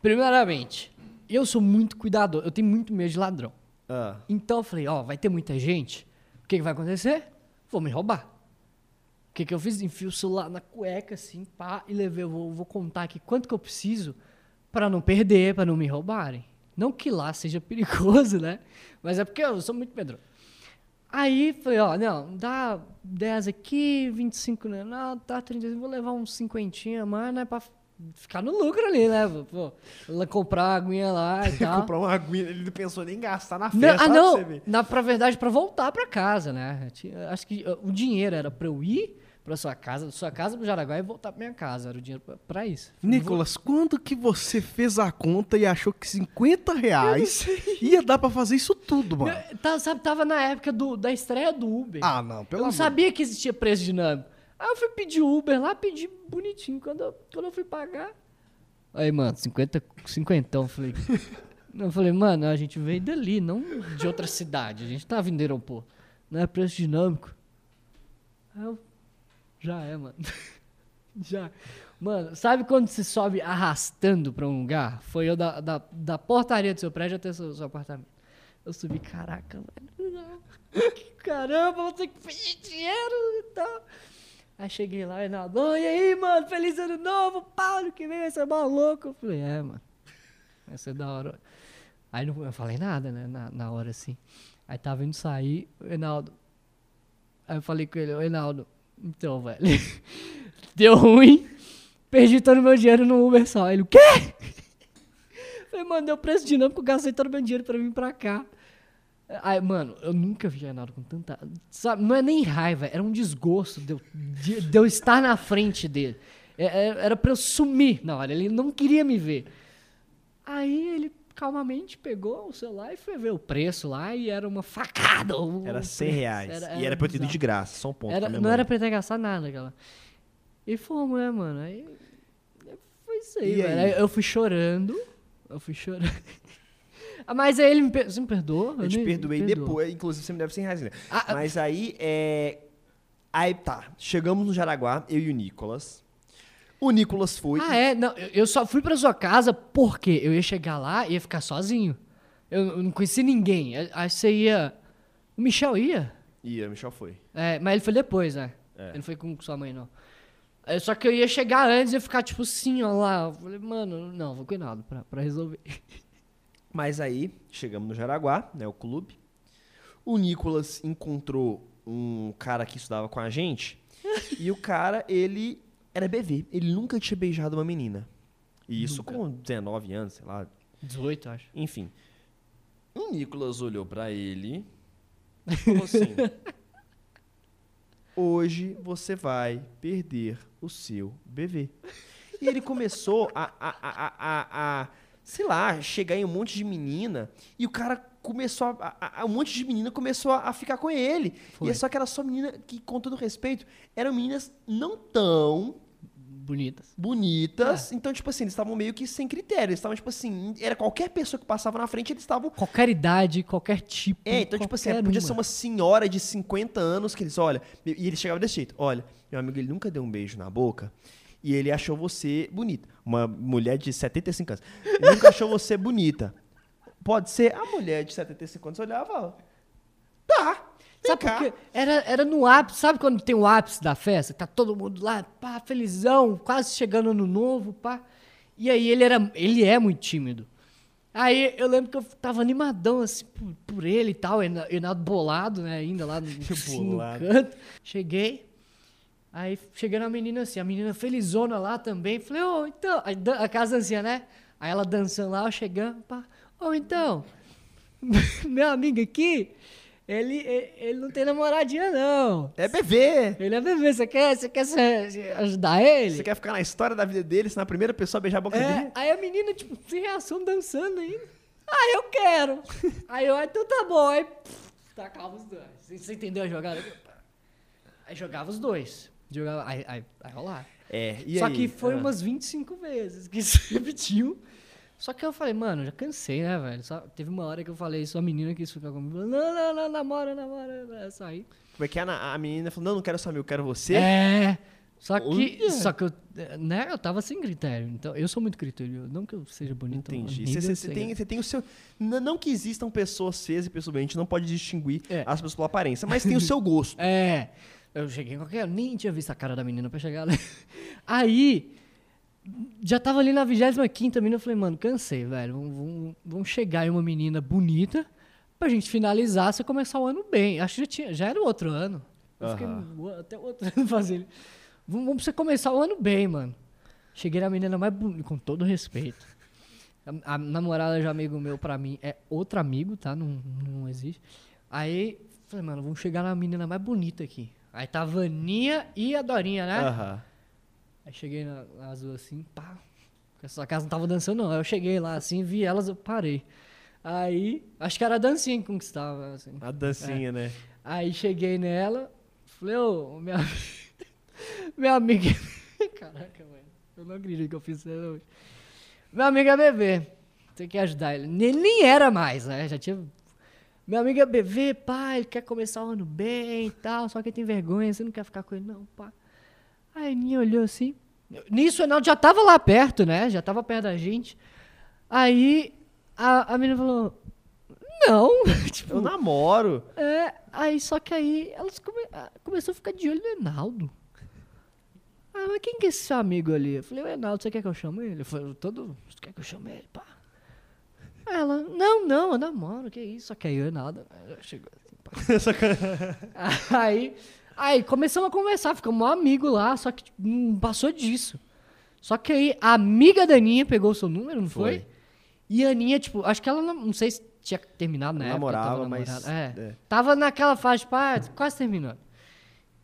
primeiramente, eu sou muito cuidadoso, eu tenho muito medo de ladrão. Ah, Então eu falei, ó, vai ter muita gente, o que, que vai acontecer? Vou me roubar. O que, que eu fiz? Enfio o celular na cueca, assim, pá, e levei, eu vou, vou contar aqui quanto que eu preciso pra não perder, pra não me roubarem. Não que lá seja perigoso, né? Mas é porque eu sou muito medroso. Aí falei, ó, não, dá 10 aqui, 25, né? Não, tá 35, vou levar uns 50 mais, né? Pra ficar no lucro ali, né? Pô, comprar a aguinha lá e [laughs] tal. comprar uma aguinha, ele não pensou nem em gastar na Não, festa. ah, pra você não. ver. Na, pra verdade, pra voltar pra casa, né? Acho que o dinheiro era pra eu ir, pra sua casa, da sua casa pro Jaraguá e voltar pra minha casa. Era o dinheiro pra, pra isso. Nicolas, quando que você fez a conta e achou que 50 reais ia dar pra fazer isso tudo, mano? Eu, tá, sabe, tava na época do, da estreia do Uber. Ah, não, pelo eu não amor. sabia que existia preço dinâmico. Aí eu fui pedir Uber lá, pedi bonitinho. Quando eu, quando eu fui pagar. Aí, mano, 50, 50, eu falei. [laughs] Eu falei, mano, a gente veio dali, não de outra cidade. A gente tá vindo do aeroporto. Não é preço dinâmico. Aí eu. Já é, mano. [laughs] Já. Mano, sabe quando você sobe arrastando pra um lugar? Foi eu da, da, da portaria do seu prédio até o seu, seu apartamento. Eu subi, caraca, velho. [laughs] Caramba, você que fez dinheiro e tal. Aí cheguei lá, Reinaldo, "Ô, e aí, mano, feliz ano novo, Paulo, que vem vai ser maluco. Eu falei, é, mano, vai ser da hora. Aí não, eu falei nada, né, na, na hora assim. Aí tava indo sair, o Reinaldo. Aí eu falei com ele, Reinaldo, então, velho, [laughs] deu ruim, perdi todo o meu dinheiro no Uber só. Ele, o quê? [laughs] Falei, mano, deu preço dinâmico, gastei todo o meu dinheiro pra vir pra cá. Aí, mano, eu nunca vi Reinaldo com tanta. Sabe, não é nem raiva, era um desgosto de eu, de, de eu estar na frente dele. É- é- Era pra eu sumir na hora, ele não queria me ver. Aí ele calmamente pegou o celular e foi ver o preço lá e era uma facada. Era 100 preço. reais. Era- e era era pra eu ter de graça, só um ponto. Era- não mãe. era pra eu ter gastado nada, aquela. E fomos, né, mano? Aí. Foi isso aí, E velho. aí? Eu fui chorando. Eu fui chorando. [laughs] Mas aí ele me, per... Você me perdoa? Eu te nem- perdoei depois, inclusive você me deve 100 reais ainda. Ah, ah. Mas aí, é... Aí tá, chegamos no Jaraguá, eu e o Nicolas. O Nicolas foi. Ah, é? Não, eu só fui pra sua casa porque eu ia chegar lá e ia ficar sozinho. Eu, não conheci ninguém. Aí- você ia. O Michel ia? E o Michel foi. É, mas ele foi depois, né? É. Ele não foi com sua mãe, não. É, só que eu ia chegar antes e ia ficar tipo assim, ó lá. Eu falei, mano, não, vou cuidado pra, pra resolver. [laughs] Mas aí, chegamos no Jaraguá, né, o clube. O Nicolas encontrou um cara que estudava com a gente. [laughs] e o cara, ele era BV. Ele nunca tinha beijado uma menina. E isso Nunca. com 19 anos, sei lá. 18, acho. Enfim. O Nicolas olhou pra ele e [laughs] falou assim: Hoje você vai perder o seu bebê. E ele começou a, a, a, a, a- sei lá, chegar em um monte de menina. E o cara começou a. a- um monte de menina começou a, a ficar com ele. Foi. E é só que era só menina que, com todo respeito, eram meninas não tão Bonitas. bonitas. É. Então, tipo assim, eles estavam meio que sem critério. Eles estavam, tipo assim, era qualquer pessoa que passava na frente, eles estavam. Qualquer idade, qualquer tipo. É, então, tipo assim, podia uma. ser uma senhora de 50 anos que eles, olha, e ele chegava desse jeito: olha, meu amigo, ele nunca deu um beijo na boca. E ele achou você bonita. Uma mulher de 75 anos. Ele nunca achou você bonita. Pode ser a mulher de 75 anos olhava. ó, Tá. Sabe cá. por quê? Era, era no ápice, sabe quando tem o ápice da festa? Tá todo mundo lá, pá, felizão, quase chegando ano novo, pá. E aí ele era, ele é muito tímido. Aí eu lembro que eu tava animadão, assim, por, por ele e tal, Rena- Renato bolado, né, ainda lá no, [laughs] assim, no canto. Cheguei, aí cheguei na menina assim, a menina felizona lá também. Falei, ô, então, aí dan- a casa dancinha, né? Aí ela dançando lá, eu chegando, pá. Ô, então, [laughs] meu amigo aqui, ele, ele, ele não tem namoradinha, não. É bebê. Ele é bebê, você quer, você quer se- se ajudar ele? Você quer ficar na história da vida dele, se na primeira pessoa beijar a boca É, dele? aí a menina, tipo, sem reação, dançando ainda. Ah, eu quero. [laughs] aí eu, ah, então tá bom. Aí, pff, tacava os dois. Você, entendeu a jogada? Aí jogava os dois. Jogava, aí, aí, aí rolava. É, e Só aí? que foi Ah. umas 25 vezes que isso [laughs] repetiu. Só que eu falei, mano, já cansei, né, velho? Só, teve uma hora que eu falei, só a menina quis ficar comigo. Falou, Não, não, não, namora, namora. Eu saí. Como é que é? A a menina falou, não, não quero só meu, eu quero você. É. Só que, Olha. só que eu, né, eu tava sem critério. Então, eu sou muito criterioso. Não que eu seja bonito. Entendi. Você, tem, tem o seu. Não que existam pessoas feias e pessoas bonitas, a gente não pode distinguir É. as pessoas pela aparência, mas tem o seu gosto. [laughs] É. Eu cheguei em qualquer. Nem tinha visto a cara da menina pra chegar lá. [laughs] Aí. Já tava ali na 25 menina. Eu falei, mano, cansei, velho. Vamos, vamos, vamos chegar em uma menina bonita pra gente finalizar você começar o ano bem. Acho que já, tinha, já era o outro ano. Eu fiquei Aham. o- até o outro [laughs] ano fazendo. Vamos, vamos você começar o ano bem, mano. Cheguei na menina mais bonita, com todo respeito. A, a namorada de amigo meu, pra mim, é outro amigo, tá? Não, não existe. Aí, falei, mano, vamos chegar na menina mais bonita aqui. Aí tava a Aninha e a Dorinha, né? Aham. Aí cheguei na, nas duas assim, pá. Porque Essa casa não tava dançando, não. Aí eu cheguei lá assim, vi elas, eu parei. Aí, acho que era a dancinha que conquistava, assim. A dancinha, né? Aí cheguei nela, falei, ô, minha, [laughs] minha amiga. [laughs] Caraca, mano. Eu não acredito que eu fiz isso hoje. Meu amigo é bebê. Tem que ajudar ele. Ele nem era mais, né? Já tinha. Meu amigo é bebê, pai, ele quer começar o ano bem e tal, só que ele tem vergonha, você não quer ficar com ele, não, pá. Aí a Aninha olhou assim. Nisso o Enaldo já tava lá perto, né? Já tava perto da gente. Aí a, a menina falou: Não, [laughs] tipo, Eu namoro. é, aí só que aí elas come, começou a ficar de olho no Enaldo. Ah, mas quem que é esse seu amigo ali? Eu falei, o Enaldo, você quer que eu chame ele? Ele falou, todo. Você quer que eu chame ele? Pá. Aí Ela, não, não, eu namoro, que isso? Só que aí o Enaldo eh, chegou assim, pá. [laughs] [laughs] aí, aí começamos a conversar, ficamos um amigo lá, só que tipo, não passou disso. Só que aí a amiga da Aninha pegou o seu número, não foi? Foi. E a Aninha, tipo, acho que ela não, não sei se tinha terminado na época. Namorava, tava mas- namorada. É. é. Tava naquela fase, tipo, ah, quase terminando.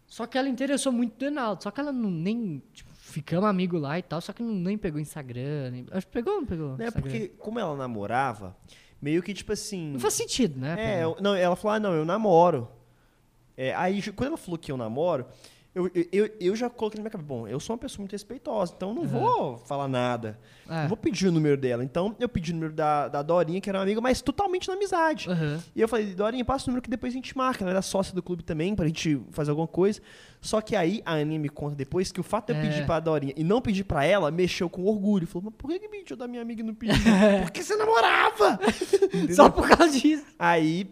Só que ela interessou muito do Enaldo. Só que ela não nem. Tipo, ficamos amigos lá e tal. Só que não, nem pegou Instagram. Nem, acho que pegou ou não pegou? Né? Instagram? Porque, como ela namorava, meio que tipo assim. Não faz sentido, né? É, eu- não, ela falou, ah, não, eu namoro. É, aí, quando ela falou que eu namoro, eu, eu, eu, já coloquei na minha cabeça, bom, eu sou uma pessoa muito respeitosa, então eu não vou falar nada. É. Não vou pedir o número dela. Então, eu pedi o número da, da Dorinha, que era uma amiga, mas totalmente na amizade. Aham. E eu falei, Dorinha, passa o número que depois a gente marca. Ela era sócia do clube também, pra gente fazer alguma coisa. Só que aí a Aninha me conta depois que o fato de eu É. pedir pra Dorinha e não pedir pra ela mexeu com orgulho. Falou, mas por que que pediu da minha amiga e não pediu? [laughs] Porque você namorava! [laughs] Só por causa disso. Aí,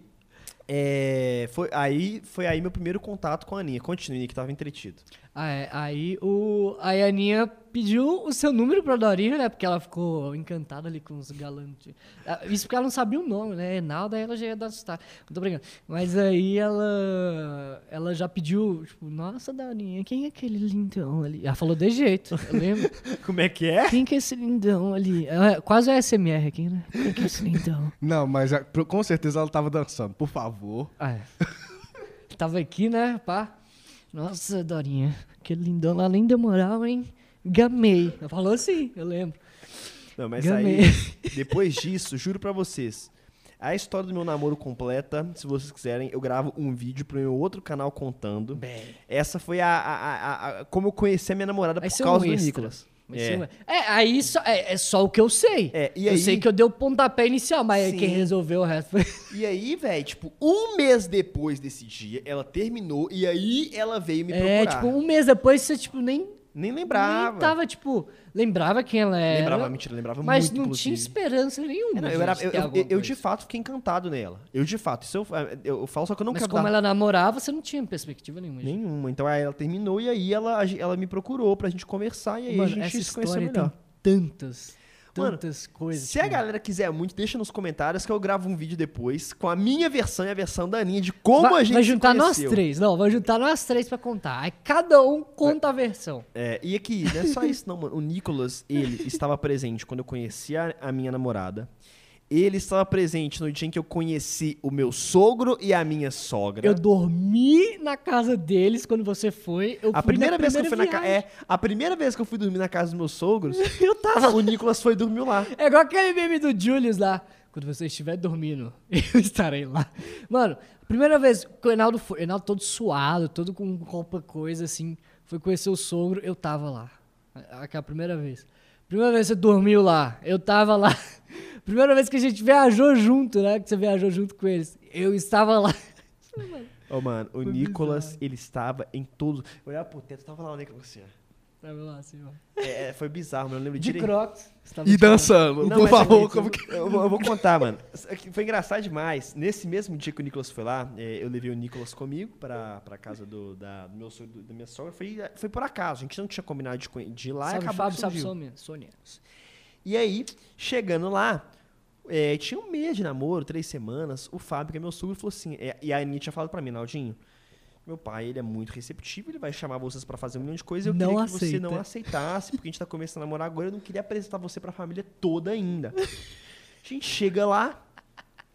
é, foi, aí foi aí meu primeiro contato com a Aninha. Continue, que tava entretido. Ah, é, aí o, aí a Aninha pediu o seu número pra Dorinha, né? Porque ela ficou encantada ali com os galantes. Ah, Isso porque ela não sabia o nome, né? Enalda, aí ela já ia dar assustar. Não tô brincando. Mas aí ela, ela já pediu, tipo, nossa, Dorinha, quem é aquele lindão ali? Ela falou de jeito, eu lembro. [laughs] Como é que é? Quem que é esse lindão ali? É, quase o SMR aqui, né? Quem que é esse lindão? [laughs] Não, mas é, com certeza ela tava dançando. Por favor. Ah, é. Tava aqui, né, pá? Nossa, Dorinha, aquele lindão lá nem demorava, hein? Gamei. Ela falou assim, eu lembro. Não, mas Gamei. aí, [laughs] depois disso, juro pra vocês, a história do meu namoro completa, se vocês quiserem, eu gravo um vídeo pro meu outro canal contando. Essa foi a, a- a- a- como eu conheci a minha namorada Vai por ser um causa do extra. Nicolas. É. É, aí só, é, é só o que eu sei. É, e eu aí- sei que eu dei o pontapé inicial, mas aí Sim. quem resolveu o resto foi. [laughs] E aí, velho, tipo, um mês depois desse dia, ela terminou e aí ela veio me procurar. É, tipo, um mês depois você, tipo, nem. Nem lembrava. Nem tava, tipo, lembrava quem ela era. Lembrava, mentira, lembrava Mas muito, não inclusive. tinha esperança nenhuma. É, não, eu, era, eu, eu- eu de fato fiquei encantado nela. Eu de fato. Isso eu, eu, eu falo, só que eu não Mas quero como dar ela namorava, você não tinha perspectiva nenhuma. de- nenhuma. Então aí ela terminou e aí ela, ela me procurou pra gente conversar e aí Mano, a gente essa se conheceu história melhor. tem tantas, Mano, tantas coisas. Se a galera quiser muito, deixa nos comentários que eu gravo um vídeo depois com a minha versão e a versão da Aninha de como vai, a gente vai juntar nós três. Não, vai juntar nós três pra contar. Aí cada um conta a versão. É, e aqui, não é só isso não, mano. O Nicolas, ele estava presente quando eu conheci a, a minha namorada. Ele estava presente no dia em que eu conheci o meu sogro e a minha sogra. Eu dormi na casa deles quando você foi. Eu a primeira vez que eu fui na casa. viagem. É, a primeira vez que eu fui dormir na casa dos meus sogros, [laughs] Eu tava o Nicolas foi dormir lá. É igual aquele meme do Julius lá. Quando você estiver dormindo, [laughs] eu estarei lá. Mano, primeira vez que o Enaldo foi, o Enaldo todo suado, todo com roupa coisa assim, foi conhecer o sogro, eu tava lá. Aquela primeira vez. Primeira vez que você dormiu lá, eu tava lá. Primeira vez que a gente viajou junto, né? Que você viajou junto com eles, eu estava lá. [laughs] Ô, mano, o Foi Nicolas, bizarro. ele estava em todos. Eu olhava pro teto, tava lá o Nicolas assim, ó. Tava lá assim, ó. É, é, foi bizarro, mas eu lembro De direito. crocs. E dançando, Não, por mas favor. como eu, que... eu vou, eu vou contar, mano. Foi engraçado demais. Nesse mesmo dia que o Nicolas foi lá, é, eu levei o Nicolas comigo pra, pra casa do, da, do meu, sogro- da minha sogra. Foi, foi por acaso. A gente não tinha combinado de, de ir lá e Salve, acabou Fábio, salve. Sônia. E aí, chegando lá, é, tinha um mês de namoro, três semanas. O Fábio, que é meu sogro, falou assim. é, e a Aninha tinha falado pra mim, Naldinho. Meu pai, ele é muito receptivo, ele vai chamar vocês pra fazer um milhão de coisas. Eu Não queria que você aceita. não aceitasse, porque a gente tá começando a namorar agora. Eu não queria apresentar você pra família toda ainda. A gente chega lá,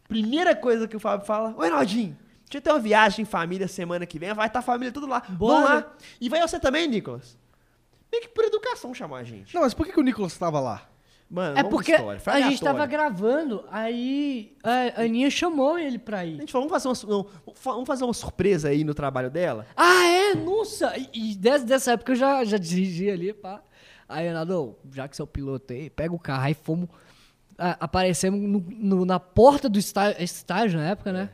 primeira coisa que o Fábio fala: Oi, Naldinho, Deixa eu ter uma viagem em família semana que vem. Vai estar a família tudo lá. Bora. Vamos lá. E vai você também, Nicolas. Meio que por educação chamar a gente. Não, mas por que, que o Nicolas estava lá? Mano, É porque história, a gente tava gravando, aí a Aninha chamou ele pra A ir. gente falou, vamos fazer, uma, vamos fazer uma surpresa aí no trabalho dela? Ah, é? Nossa! E, e desde dessa época eu já, já dirigi ali, pá. Aí, Renato, já que você é o piloto aí, pega o carro. Aí fomos. ah, aparecemos no- no- na porta do estágio, estágio na época, né?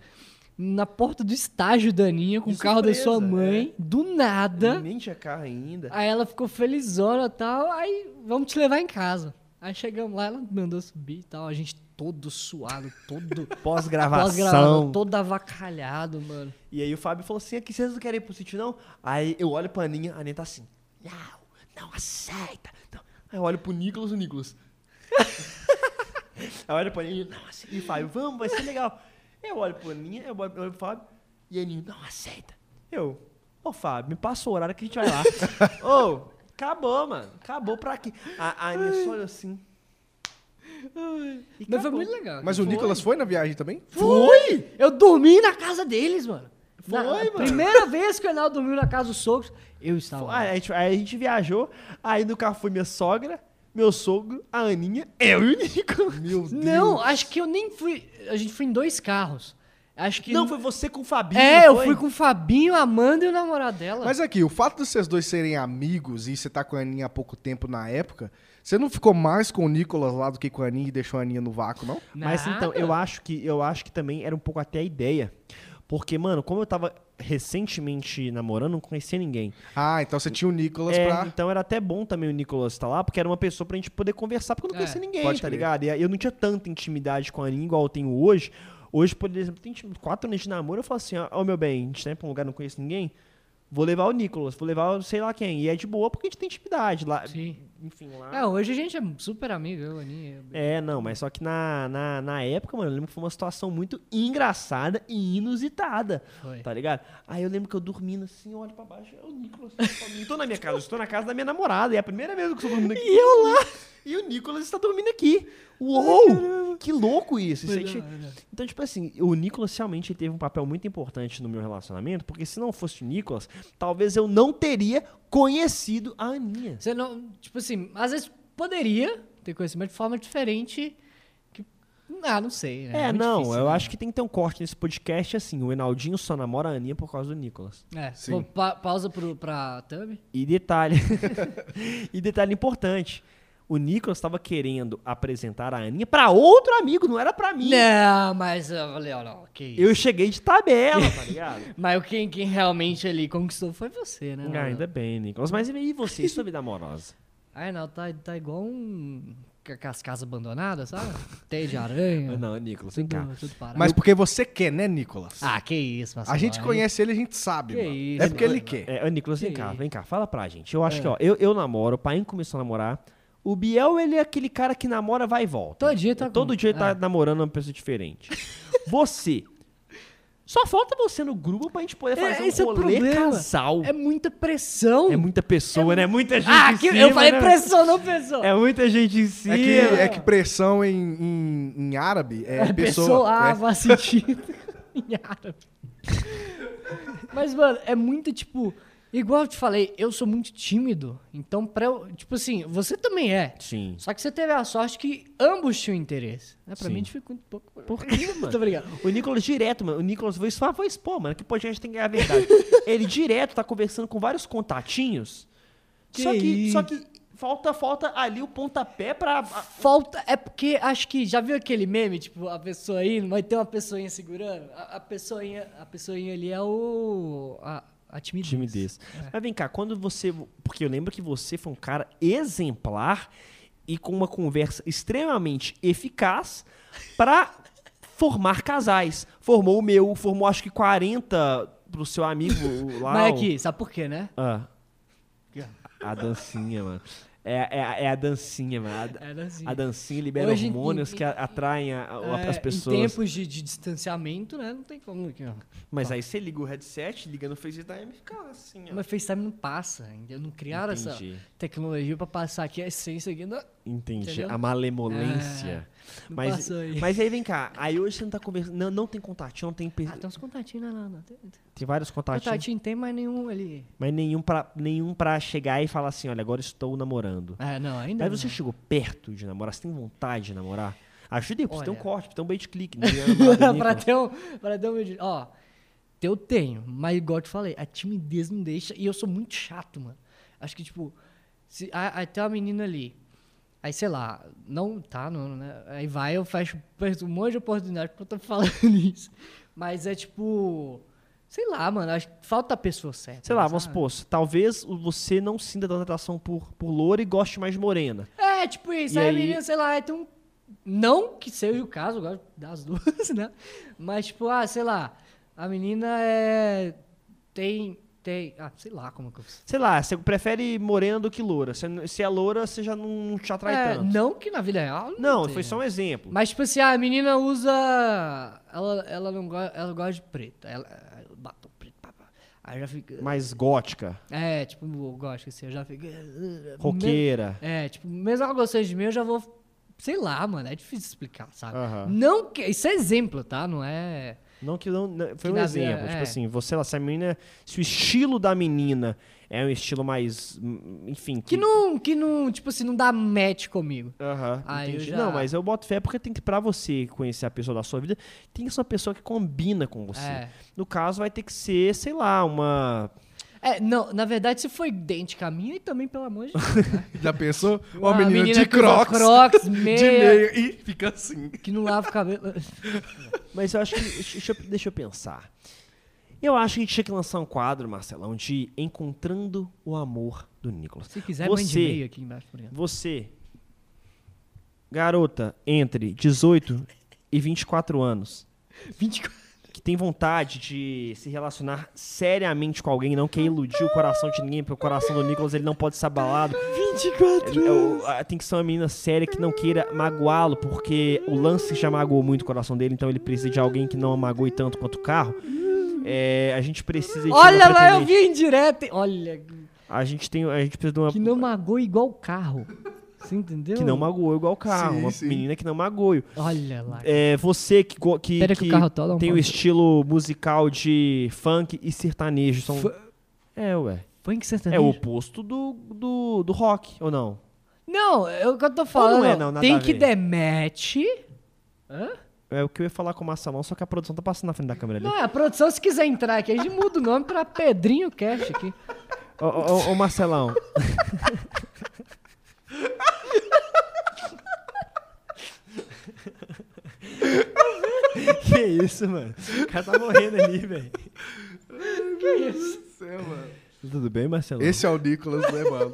Na porta do estágio da Aninha, com De o carro da sua surpresa, mãe, do nada. Nem tinha carro ainda. Aí ela ficou felizona e tal. Aí, vamos te levar em casa. Aí chegamos lá, ela mandou subir e tal. A gente todo suado, todo [laughs] Pós-gravação. pós-gravado, todo avacalhado, mano. E aí o Fábio falou assim, aqui, vocês não querem ir pro sítio, não? Aí eu olho pra Aninha, a Aninha tá assim, não, não aceita. Não. Aí eu olho pro Nicolas, o Nicolas. aí [laughs] eu olho pra Aninha, não aceita. E o Fábio, vamos, vai ser legal. Eu olho pra Aninha, eu olho eu olho pro Fábio, e a Aninha, não aceita. Eu, ô Fábio, me passa o horário que a gente vai lá. [laughs] Ô, acabou, mano, acabou pra quê? A, a Aninha só olha assim. E Mas foi acabou. muito legal. Mas o Nicolas foi na viagem também? Foi! Eu dormi na casa deles, mano. Foi, Na- mano. Primeira vez que o Reinaldo dormiu na casa dos sogros, eu estava lá. Aí a, gente, aí a gente viajou, aí no carro foi minha sogra, meu sogro, a Aninha, eu e o Nico. Meu Deus. Não, acho que eu nem fui. A gente foi em dois carros. Acho que. Não, foi você com o Fabinho. É, eu foi? fui com o Fabinho, a Amanda e o namorado dela. Mas aqui, o fato de vocês dois serem amigos e você tá com a Aninha há pouco tempo na época, você não ficou mais com o Nicolas lá do que com a Aninha e deixou a Aninha no vácuo, não? Mas então, Nada. eu acho que eu acho que também era um pouco até a ideia. Porque, mano, como eu tava recentemente namorando, não conhecia ninguém. Ah, então você tinha o Nicolas É, pra. Então era até bom também o Nicolas estar lá, porque era uma pessoa pra gente poder conversar, porque eu não É, conhecia ninguém, pode tá crer. ligado? E eu não tinha tanta intimidade com a Aninha igual eu tenho hoje. Hoje, por exemplo, tem quatro anos de namoro, eu falo assim, ó, ó, meu bem, a gente tá indo pra um lugar não conheço ninguém, vou levar o Nicolas, vou levar o sei lá quem. E é de boa porque a gente tem intimidade lá. Sim. Enfim, lá. É, hoje a gente é super amigo, eu, Aninha. É, não, mas só que na, na, na época, mano, eu lembro que foi uma situação muito engraçada e inusitada, Foi. tá ligado? Aí eu lembro que eu dormindo assim, eu olho pra baixo, é o Nicolas. Não tô na minha casa, eu estou na casa da minha namorada, e é a primeira vez que eu estou dormindo aqui. E eu lá! E o Nicolas está dormindo aqui. Uou! Que louco isso! isso che- da hora. então, tipo assim, o Nicolas realmente teve um papel muito importante no meu relacionamento, porque se não fosse o Nicolas, talvez eu não teria conhecido a Aninha. Você não. Tipo assim, às vezes poderia ter conhecimento de forma diferente. Que, ah, não sei. né? É, muito não, difícil, eu né? acho que tem que ter um corte nesse podcast assim. O Enaldinho só namora a Aninha por causa do Nicolas. É, Sim. pa- pausa pro, pra Thumb. E detalhe. [laughs] e detalhe importante. O Nicolas estava querendo apresentar a Aninha pra outro amigo, não era pra mim. Não, mas eu falei, ó, não, que isso. Eu cheguei de tabela, tá [laughs] ligado? Mas quem, quem realmente ali conquistou foi você, né? Ah, ainda bem, Nicolas. Mas e você, e sua vida amorosa? [laughs] Ai, não, tá, tá igual um. Com as casas abandonadas, sabe? Teia de aranha. Não, Nicolas, vem cá. tudo. Mas porque você quer, né, Nicolas? Ah, que isso, Marcelo. a gente conhece ele, a gente sabe, Que mano. isso, é porque ele quer. É, Nicolas, vem Que cá, isso? vem cá, fala pra gente. Eu acho É. que, ó, eu, eu namoro, o pai começou a namorar. O Biel, ele é aquele cara que namora, vai e volta. Todo dia tá com- Todo dia ele tá é. namorando uma pessoa diferente. [laughs] você. Só falta você no grupo pra gente poder É, fazer esse é um o rolê problema. casal. É muita pressão. É muita pessoa, né? Muita gente Ah, em que, cima, eu falei né? pressão, não pressão. É muita gente em cima. É que, é que pressão em, em, em árabe é, É pessoa. pessoa, ah, é. faz sentido. [laughs] em árabe. Mas, mano, é muito, tipo... Igual eu te falei, eu sou muito tímido. Então, pra eu... Tipo assim, você também é. Sim. Só que você teve a sorte que ambos tinham interesse. Né? Pra Sim. mim, dificulta um pouco. Por [laughs] quê, mano? Muito obrigado. O Nicolas direto, mano. O Nicolas vou só vou expor, mano. Que podcast tem que ganhar a verdade. [laughs] Ele direto tá conversando com vários contatinhos. Que só que, isso? só que falta, falta ali o pontapé pra. Falta... É porque, acho que... Já viu aquele meme? Tipo, a pessoa indo, vai ter uma pessoinha segurando? A, a pessoinha, a pessoinha ali é o... A, a timidez. Timidez. É. Mas vem cá, quando você. Porque eu lembro que você foi um cara exemplar e com uma conversa extremamente eficaz pra formar casais. Formou o meu, formou acho que 40 pro seu amigo [laughs] lá. Mas aqui, sabe por quê, né? Ah. A dancinha, mano. É, é, é a dancinha, mano. A, Era assim. a dancinha libera Hoje, hormônios em- que a- atraem a- a- É, as Em pessoas. tempos de, de distanciamento, né? Não tem como. aqui, ó. Mas aí você liga o headset, liga no FaceTime e fica assim, ó. Mas FaceTime não passa ainda. Não criaram essa Entendi. tecnologia pra passar aqui a essência aqui. Não, Entendi. Entendeu? A malemolência. Não mas, aí. mas aí vem cá, aí hoje você não tá conversando. Não, não tem contatinho, não tem. pe- Ah, tem uns contatinhos lá, não. Tem, tem. Tem vários contatinhos. Contatinho tem, mas nenhum ali. Mas nenhum pra, nenhum pra chegar e falar assim: olha, agora estou namorando. É, não, ainda Mas não. você chegou perto de namorar? Você tem vontade de namorar? Ajuda aí, pra você ter um corte, pra ter um bait click. [laughs] é nem pra ter um. Pra ter um. Ó, eu tenho, mas igual eu te falei, a timidez não deixa. E eu sou muito chato, mano. Acho que, tipo, se, aí, aí tem uma menina ali. Aí, sei lá, não tá, não, né? Aí vai, eu fecho um monte de oportunidade porque eu tô [laughs] falando isso. Mas é tipo. Sei lá, mano, acho que falta a pessoa certa. Sei lá, sabe? vamos supor, talvez você não sinta tanta atração por, por loura e goste mais de morena. É, tipo isso. E aí, a aí- menina, sei lá, tem um. Não que seja o caso, eu gosto das [laughs] duas, né? Mas, tipo, ah, sei lá, a menina é. Tem. Tem. Ah, sei lá como que eu. Sei lá, você prefere morena do que loura. Se, se é loura, você já não te atrai É, tanto. não que na vida real. Não, tem, foi só um exemplo. Mas, tipo assim, a menina usa. Ela, ela não gosta. Ela gosta de preto. Ela, ela batom preto. Pá, pá. Aí já fica. Mais gótica, É, tipo, gosto assim, eu já fico. roqueira. É, tipo, mesmo ela gostando de mim, eu já vou. Sei lá, mano, é difícil explicar, sabe? Aham. Não que. Isso é exemplo, tá? Não é. Não que não. não- foi Que um exemplo. Tipo é. assim, você lá, se a menina. Se o estilo da menina é um estilo mais. hum, Enfim. Que não, que não, tipo assim, não dá match comigo. Aham, já- Não, mas eu boto fé porque tem que, pra você conhecer a pessoa da sua vida, tem que ser uma pessoa que combina com você. É. No caso, vai ter que ser, sei lá, uma. É, não, na verdade, se for idêntica a minha, e também, pelo amor de Deus. [laughs] né? Já pensou? Uma Uma menina, de que usa crocs, crocs, [laughs] de meia, meia e fica assim. que não lava o cabelo. [laughs] Mas eu acho que. deixa, eu, deixa eu pensar. Eu acho que a gente tinha que lançar um quadro, Marcelão, de Encontrando o Amor do Nicolas. Se quiser, Você- mande e-mail aqui embaixo, por exemplo. Você, garota entre 18 e 24 anos, 24. Que tem vontade de se relacionar seriamente com alguém, não quer iludir o coração de ninguém, porque o coração do Nicolas ele não pode ser abalado. 24 É, o- a- tem que ser uma menina séria que não queira magoá-lo, porque o lance já magoou muito o coração dele, então ele precisa de alguém que não magoe tanto quanto o carro. É, a gente precisa de Olha lá, eu vi em direto. Olha, A gente tem, a gente precisa de uma que não magoou igual o carro. Você entendeu? que não magoou igual o carro, Sim, uma sim. menina que não magoe. Olha lá. É, você que, que, que que o carro um tem o pouco. estilo musical de funk e sertanejo. São... É, ué. Foi em que É sertanejo? o oposto do, do, do rock, ou não? Não, é o que eu tô falando. é, não, nada tem que match. Hã? É o que eu ia falar com o Marcelão, só que a produção tá passando na frente da câmera ali. Não, a produção, se quiser entrar aqui, a gente muda o nome pra Pedrinho Cash aqui. Ô, ô, ô, Marcelão. [laughs] que isso, mano? O cara tá morrendo ali, velho. Que isso? Céu, mano. Tudo bem, Marcelão? Esse é o Nicolas, né, mano?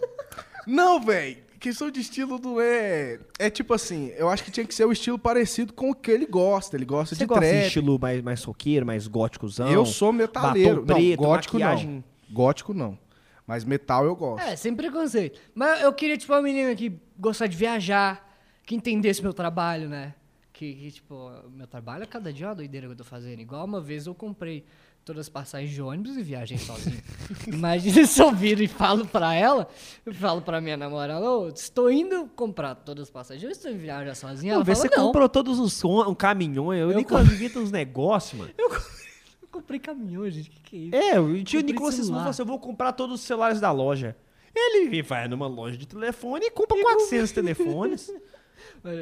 Não, velho. Questão de estilo não é. É tipo assim, eu acho que tinha que ser o estilo parecido com o que ele gosta. Ele gosta Você de gosta de trap. estilo mais, mais roqueiro, mais góticozão? Eu sou metaleiro. batom preto, não, gótico maquiagem. não. Gótico não. Mas metal eu gosto. É, sem preconceito. Mas eu queria, tipo, uma menina que gostasse de viajar, que entendesse meu trabalho, né? Que, que, tipo, meu trabalho é cada dia uma doideira que eu tô fazendo. Igual uma vez eu comprei todas as passagens de ônibus e viajei sozinho. [laughs] Imagina se eu viro e falo pra ela, eu falo pra minha namorada, ô, estou indo comprar todas as passagens, eu estou viajar sozinha. Pô, Ela vê fala, você não, comprou todos os um caminhões. Eu, Eu Nicolas inventa uns negócios, mano. eu comprei caminhão, gente, que que é isso? É, o tio Nicolas celular. falou assim: eu vou comprar todos os celulares da loja. Ele vai numa loja de telefone e compra 400 telefones.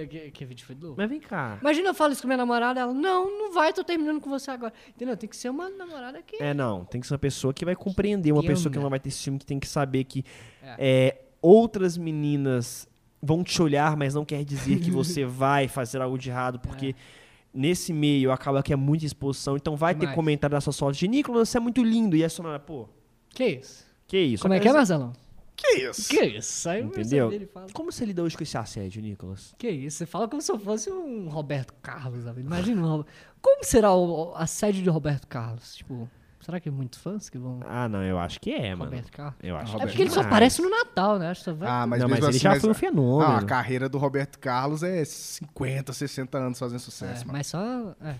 Que, que vídeo foi louco. Mas vem cá. Imagina eu falo isso com minha namorada, ela, não, não vai, tô terminando com você agora. Entendeu? Tem que ser uma namorada que... É, não. Tem que ser uma pessoa que vai compreender, uma Que pessoa que não vai ter ciúme, que tem que saber que É. é, outras meninas vão te olhar, mas não quer dizer que você [laughs] vai fazer algo de errado, porque nesse meio acaba que é muita exposição. Então vai ter comentário das suas fotos de Nicolas, você é muito lindo. E a sua namorada, pô, Que isso? que isso? Como é que é, quer Marcelão? Que isso? Que isso? Aí eu Entendeu? percebi, ele fala. Como você lida hoje com esse assédio, Nicolas? Que isso? Você fala como se eu fosse um Roberto Carlos, sabe? Imagina um Roberto... Como será o, a sede de Roberto Carlos? Tipo, Será que é muitos fãs que vão. Ah, não, eu acho que é, mano. Roberto Carlos? Eu acho É Roberto porque ele só aparece no Natal, né? Acho que só vai. Ah, mas não, mas mesmo ele assim, já mas- foi um fenômeno. Não, a carreira do Roberto Carlos é 50, 60 anos fazendo sucesso, É, mano. mas só. é.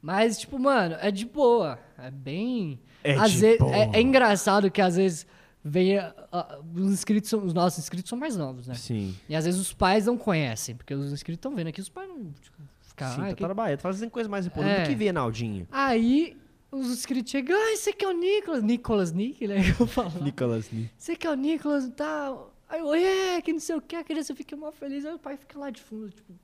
Mas, tipo, mano, é de boa. É bem. É às de vezes, boa. É, é engraçado que às vezes vem. ah, os inscritos são, os nossos inscritos são mais novos, né? Sim. E às vezes os pais não conhecem, porque os inscritos estão vendo aqui, os pais não. Tipo, Sim, "Ah, tá que-" trabalhando, tá fazendo coisa mais importante É. do que ver, Naldinho. Aí os inscritos chegam, ah, esse aqui é o Nicolas. Nicolas Nick, né? [laughs] Eu falo. Nicolas Lee. Esse aqui é o Nicolas e tal. Aí eu, é, que não sei o que, a criança fica mó feliz. Aí o pai fica lá de fundo, tipo, o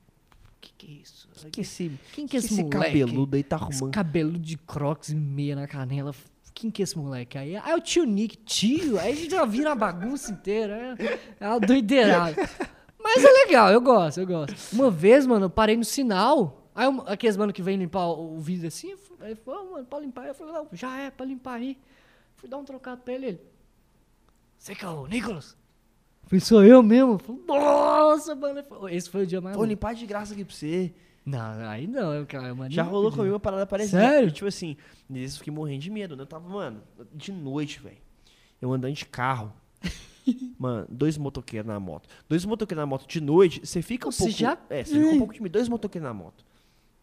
que que é isso? Que que esse, Quem que é esse, esse moleque? cabeludo aí tá Esse arrumando? cabelo de crocs e meia na canela. Quem que é esse moleque aí? Ah, é o tio Nick. Tio? Aí a gente já vira a bagunça inteira. É, é uma doideirada. Mas é legal, eu gosto, eu gosto. Uma vez, mano, eu parei no sinal. Aí eu- aqueles mano que vem limpar o, o vidro assim, eu fui- aí falou, "Ô, mano, pra limpar. Eu falei, não, já é, pra limpar aí. Fui dar um trocado pra ele. ele Você que é o Nicolas? Eu Falei, sou eu mesmo. Eu Falei, Nossa, mano. Ele falou, Esse foi o dia mais Vou limpar de graça aqui pra você. Não, aí não, eu quero. mano, Já rolou comigo uma parada parecida. Sério? Tipo assim, eu fiquei morrendo de medo, né? Eu tava, mano, de noite, velho. Eu andando de carro. [laughs] Mano, dois motoqueiros na moto. Dois motoqueiros na moto de noite, você fica um Você pouco. já- É, você fica um pouco de medo. Dois motoqueiros na moto.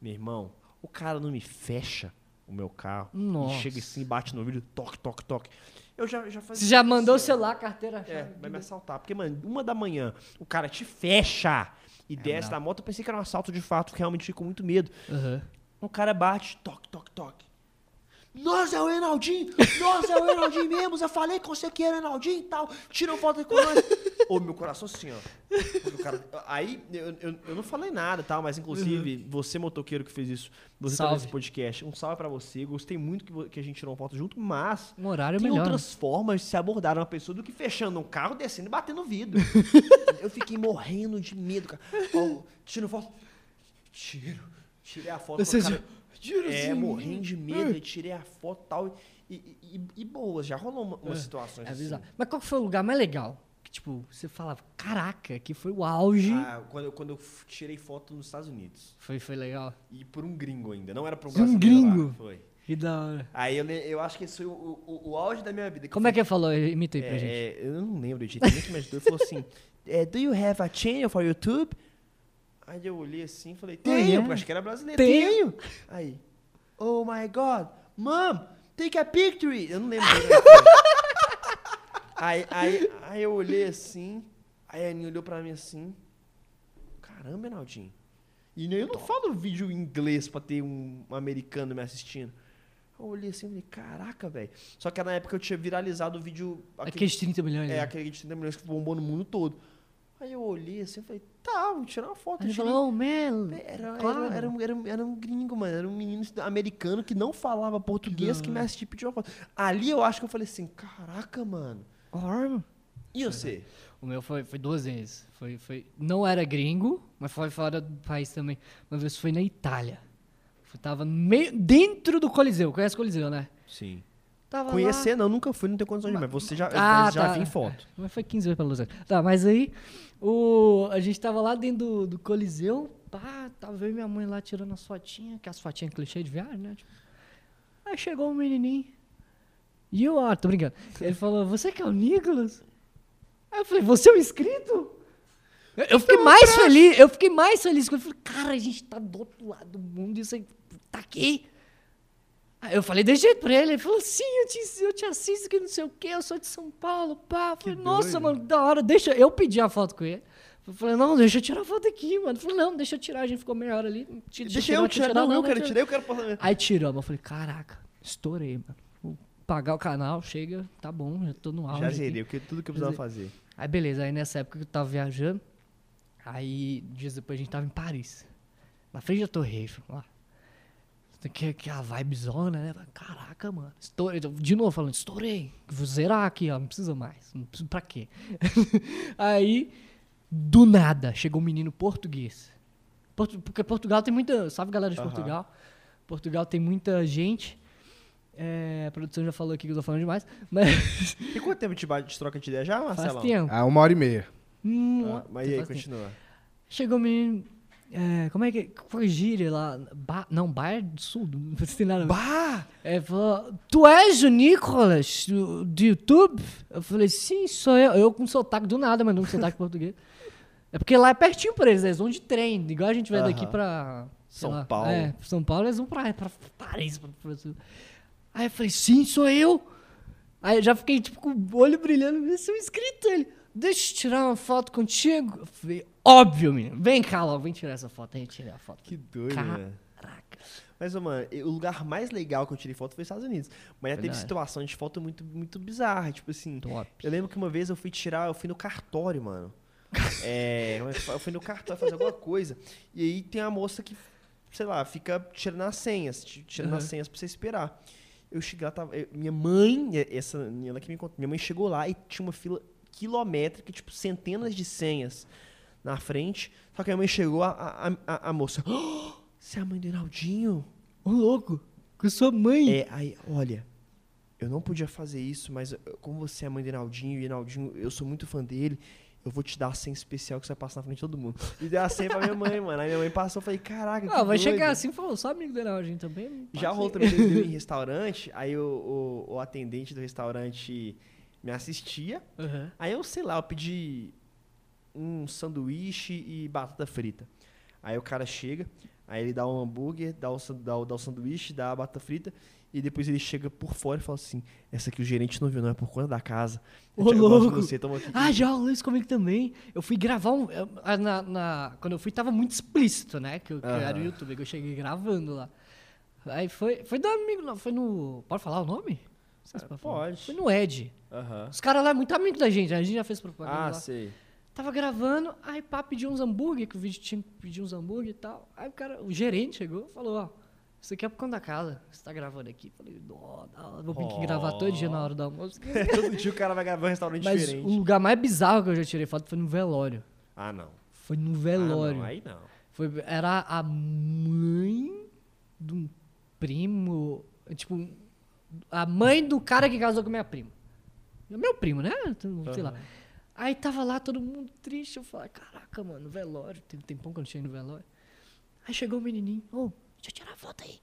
Meu irmão, o cara não me fecha o meu carro. Nossa. E chega assim, bate no vidro, toque, toque, toque. Eu já, já fazia. Você já mandou o celular, carteira, É, vai me assaltar. Porque, mano, uma da manhã, o cara te fecha e desce da moto. Eu pensei que era um assalto de fato, que realmente fico com muito medo. Aham. O cara bate, toque, toque, toque. Nossa, é o Enaldinho! Nossa, é o Enaldinho mesmo! Eu falei com você que era o Enaldinho e tal. Tira uma foto com nós. Ô, meu coração assim, ó. Cara- aí, eu, eu, eu não falei nada, tal, mas inclusive, você, motoqueiro que fez isso, você tá Salve. nesse podcast, um salve pra você. Gostei muito que, que a gente tirou uma foto junto, mas Um horário tem melhor. outras formas de se abordar uma pessoa do que fechando um carro, descendo e batendo vidro. [laughs] eu fiquei morrendo de medo, cara. Ó, tiro foto. Tiro. Tirei a foto. Você com o cara, Tira é, morrendo de medo, e tirei a foto e tal. E, e, e- boas, já rolou uma, umas situações É assim. Mas qual foi o lugar mais legal? Que, tipo, você falava, caraca, que foi o auge. Ah, quando, eu, quando eu tirei foto nos Estados Unidos. Foi, foi legal. E por um gringo ainda, não era por um Um brasileiro lá, gringo? Foi. Que da hora. Aí eu, eu acho que esse foi o, o, o auge da minha vida. Como é que ele falou? Imita aí pra É, gente. é, eu não lembro direito, ajudou. Ele falou assim: [laughs] é, Do you have a channel for YouTube? Aí eu olhei assim e falei: Tenho, Tenho. acho que era brasileiro. Tenho. Aí, Oh my god, mom, take a picture. Eu não lembro. [laughs] aí, aí, aí eu olhei assim, aí a Aninha olhou pra mim assim: Caramba, Enaldinho. E eu não falo vídeo em inglês pra ter um, americano me assistindo. Eu olhei assim e falei, caraca, velho. Só que na época eu tinha viralizado o vídeo. Aqueles 30 milhões. É, né? aquele de 30 milhões que bombou no mundo todo. Aí eu olhei assim e falei, tá, vou tirar uma foto. Ele falou, oh, man. era, claro. era, era, um, era, um, era um gringo, mano. Era um menino americano que não falava português que me assistia e pediu uma foto. Ali eu acho que eu falei assim, caraca, mano. Claro. E você? O meu foi, foi duas vezes. Foi, foi, não era gringo, mas foi fora do país também. Uma vez foi na Itália. Eu tava no meio, dentro do Coliseu. Conhece o Coliseu, né? Sim. Tava Conhecer não, nunca fui, não tenho condições de ir, mas você já, Ah, mas já tá. vi em foto. Mas foi 15 vezes pra Los Angeles. Tá, mas aí o, a gente tava lá dentro do, do Coliseu, pá, tava eu e minha mãe lá tirando as fotinhas, que as fotinhas clichê de viagem, né? Tipo, aí chegou um menininho. E eu, ah, tô brincando. Ele falou, você que é o Nicolas? Aí eu falei, você é o inscrito? Eu- Eu fiquei mais feliz, eu fiquei mais feliz. quando Eu falei, cara, a gente tá do outro lado do mundo, isso aí tá aqui. Aí eu falei desse jeito pra ele, ele falou, sim, eu te, eu te assisto, que não sei o quê, eu sou de São Paulo, pá. Eu falei, nossa, doido. mano, da hora, deixa, eu pedi a foto com ele. Eu falei, não, deixa eu tirar a foto aqui, mano. Eu falei, não, deixa eu tirar, a gente ficou meia hora ali. Tira, Deixa eu tirar, não, eu quero tirar, eu quero passar. Aí tiramos, eu falei, caraca, estourei, mano. Vou pagar o canal, chega, tá bom, já tô no auge. Já zerei, tudo que eu precisava fazer. Aí beleza, aí nessa época que eu tava viajando, aí dias depois a gente tava em Paris. Na frente da Torre Eiffel, lá. Que, que a vibezona, né? Caraca, mano. Estourei. De novo falando, estourei. Vou zerar aqui, ó. Não precisa mais. Não precisa pra quê? [laughs] aí, do nada, chegou um menino português. Portu- porque Portugal tem muita. Salve galera de Aham. Portugal. Portugal tem muita gente. É, a produção já falou aqui que eu tô falando demais. [laughs] Mas E quanto tempo bate- de troca de ideia já, faz Marcelo? tempo. Ah, uma hora e meia. Hum, Ah, mas e aí, faz tempo. continua. Chegou o menino, É, como é que. Qual foi gíria lá? Ba, não, Baia do Sul. [laughs] Não tem nada a ver. Bah! É, falou, tu és o Nicolas do, do YouTube? Eu falei, sim, sou eu. Eu com sotaque do nada, mas não com sotaque [laughs] português. É porque lá é pertinho pra eles, eles vão de trem, igual a gente vai daqui Aham. pra. sei São lá. Paulo. É, São Paulo eles vão pra, pra Paris. Pra, pra, Aí eu falei, sim, sou eu. Aí eu já fiquei tipo com o olho brilhando, vê se eu inscrito ele. Deixa eu tirar uma foto contigo. Eu falei, óbvio, menino. Vem cá, lá, vem tirar essa foto. Aí eu tirei a foto. Que doido, né? Caraca. Mas, mano, o lugar mais legal que eu tirei foto foi os Estados Unidos. Mas já teve Verdade. situação de foto muito, muito bizarra. Tipo assim, Top. eu lembro que uma vez eu fui tirar, eu fui no cartório, mano. [laughs] é, é eu fui no cartório fazer alguma coisa. E aí tem a moça que, sei lá, fica tirando as senhas, ti- tirando as Uhum. senhas pra você esperar. Eu cheguei lá, tava, minha mãe, essa, ela que me contou, minha mãe chegou lá e tinha uma fila quilométrica, tipo, centenas de senhas na frente. Só que a minha mãe chegou, a, a, a, a moça, "Oh, você é a mãe do Reinaldinho? Ô, louco. Com sua mãe. É, aí, olha, eu não podia fazer isso, mas eu- como você é a mãe do Reinaldinho, e o Reinaldinho, eu sou muito fã dele, eu vou te dar a senha especial que você vai passar na frente de todo mundo. E deu a senha pra minha mãe, mano. Aí minha mãe passou, eu falei, caraca, que Ah, vai doido. chegar assim e falou, só amigo do Reinaldinho também? Já rolou também em restaurante, aí o, o, o atendente do restaurante me assistia. Aham. Aí eu, sei lá, eu pedi um sanduíche e batata frita. Aí o cara chega, aí ele dá um hambúrguer, dá o, dá o, dá o sanduíche, dá a batata frita, e depois ele chega por fora e fala assim: Essa aqui o gerente não viu, não, é por conta da casa. Ô, louco! você. Ah, já rolou isso comigo também. Eu fui gravar um. ah, Na, na- quando eu fui, tava muito explícito, né? Que eu, que era o. YouTube, que eu cheguei gravando lá. Aí foi. Foi do amigo, foi no. Pode falar o nome? Se Ah, pode. Foi no Ed. Aham. Os caras lá é muito amigo da gente, a gente já fez propaganda Ah, lá. sei. Tava gravando, aí pá, pediu uns hambúrguer, que o vídeo tinha que pedir uns hambúrguer e tal. Aí o cara, o gerente chegou e falou, ó, isso aqui é por conta da casa, você tá gravando aqui. Falei, ó, vou aqui Ó. gravar todo dia na hora do almoço. [laughs] Todo dia o cara vai gravar um restaurante Mas diferente. o lugar mais bizarro que eu já tirei foto foi no velório. Ah, não. Foi no Ah, velório. não. Aí não. Foi, era a mãe de um primo, tipo, a mãe do cara que casou com minha prima. Meu primo, né? Então, Sei lá. Aí tava lá todo mundo triste. Eu falei, caraca, mano, velório. Tem um tempão que eu não tinha ido no velório. Aí chegou o menininho, ô, deixa eu tirar a foto aí. Eu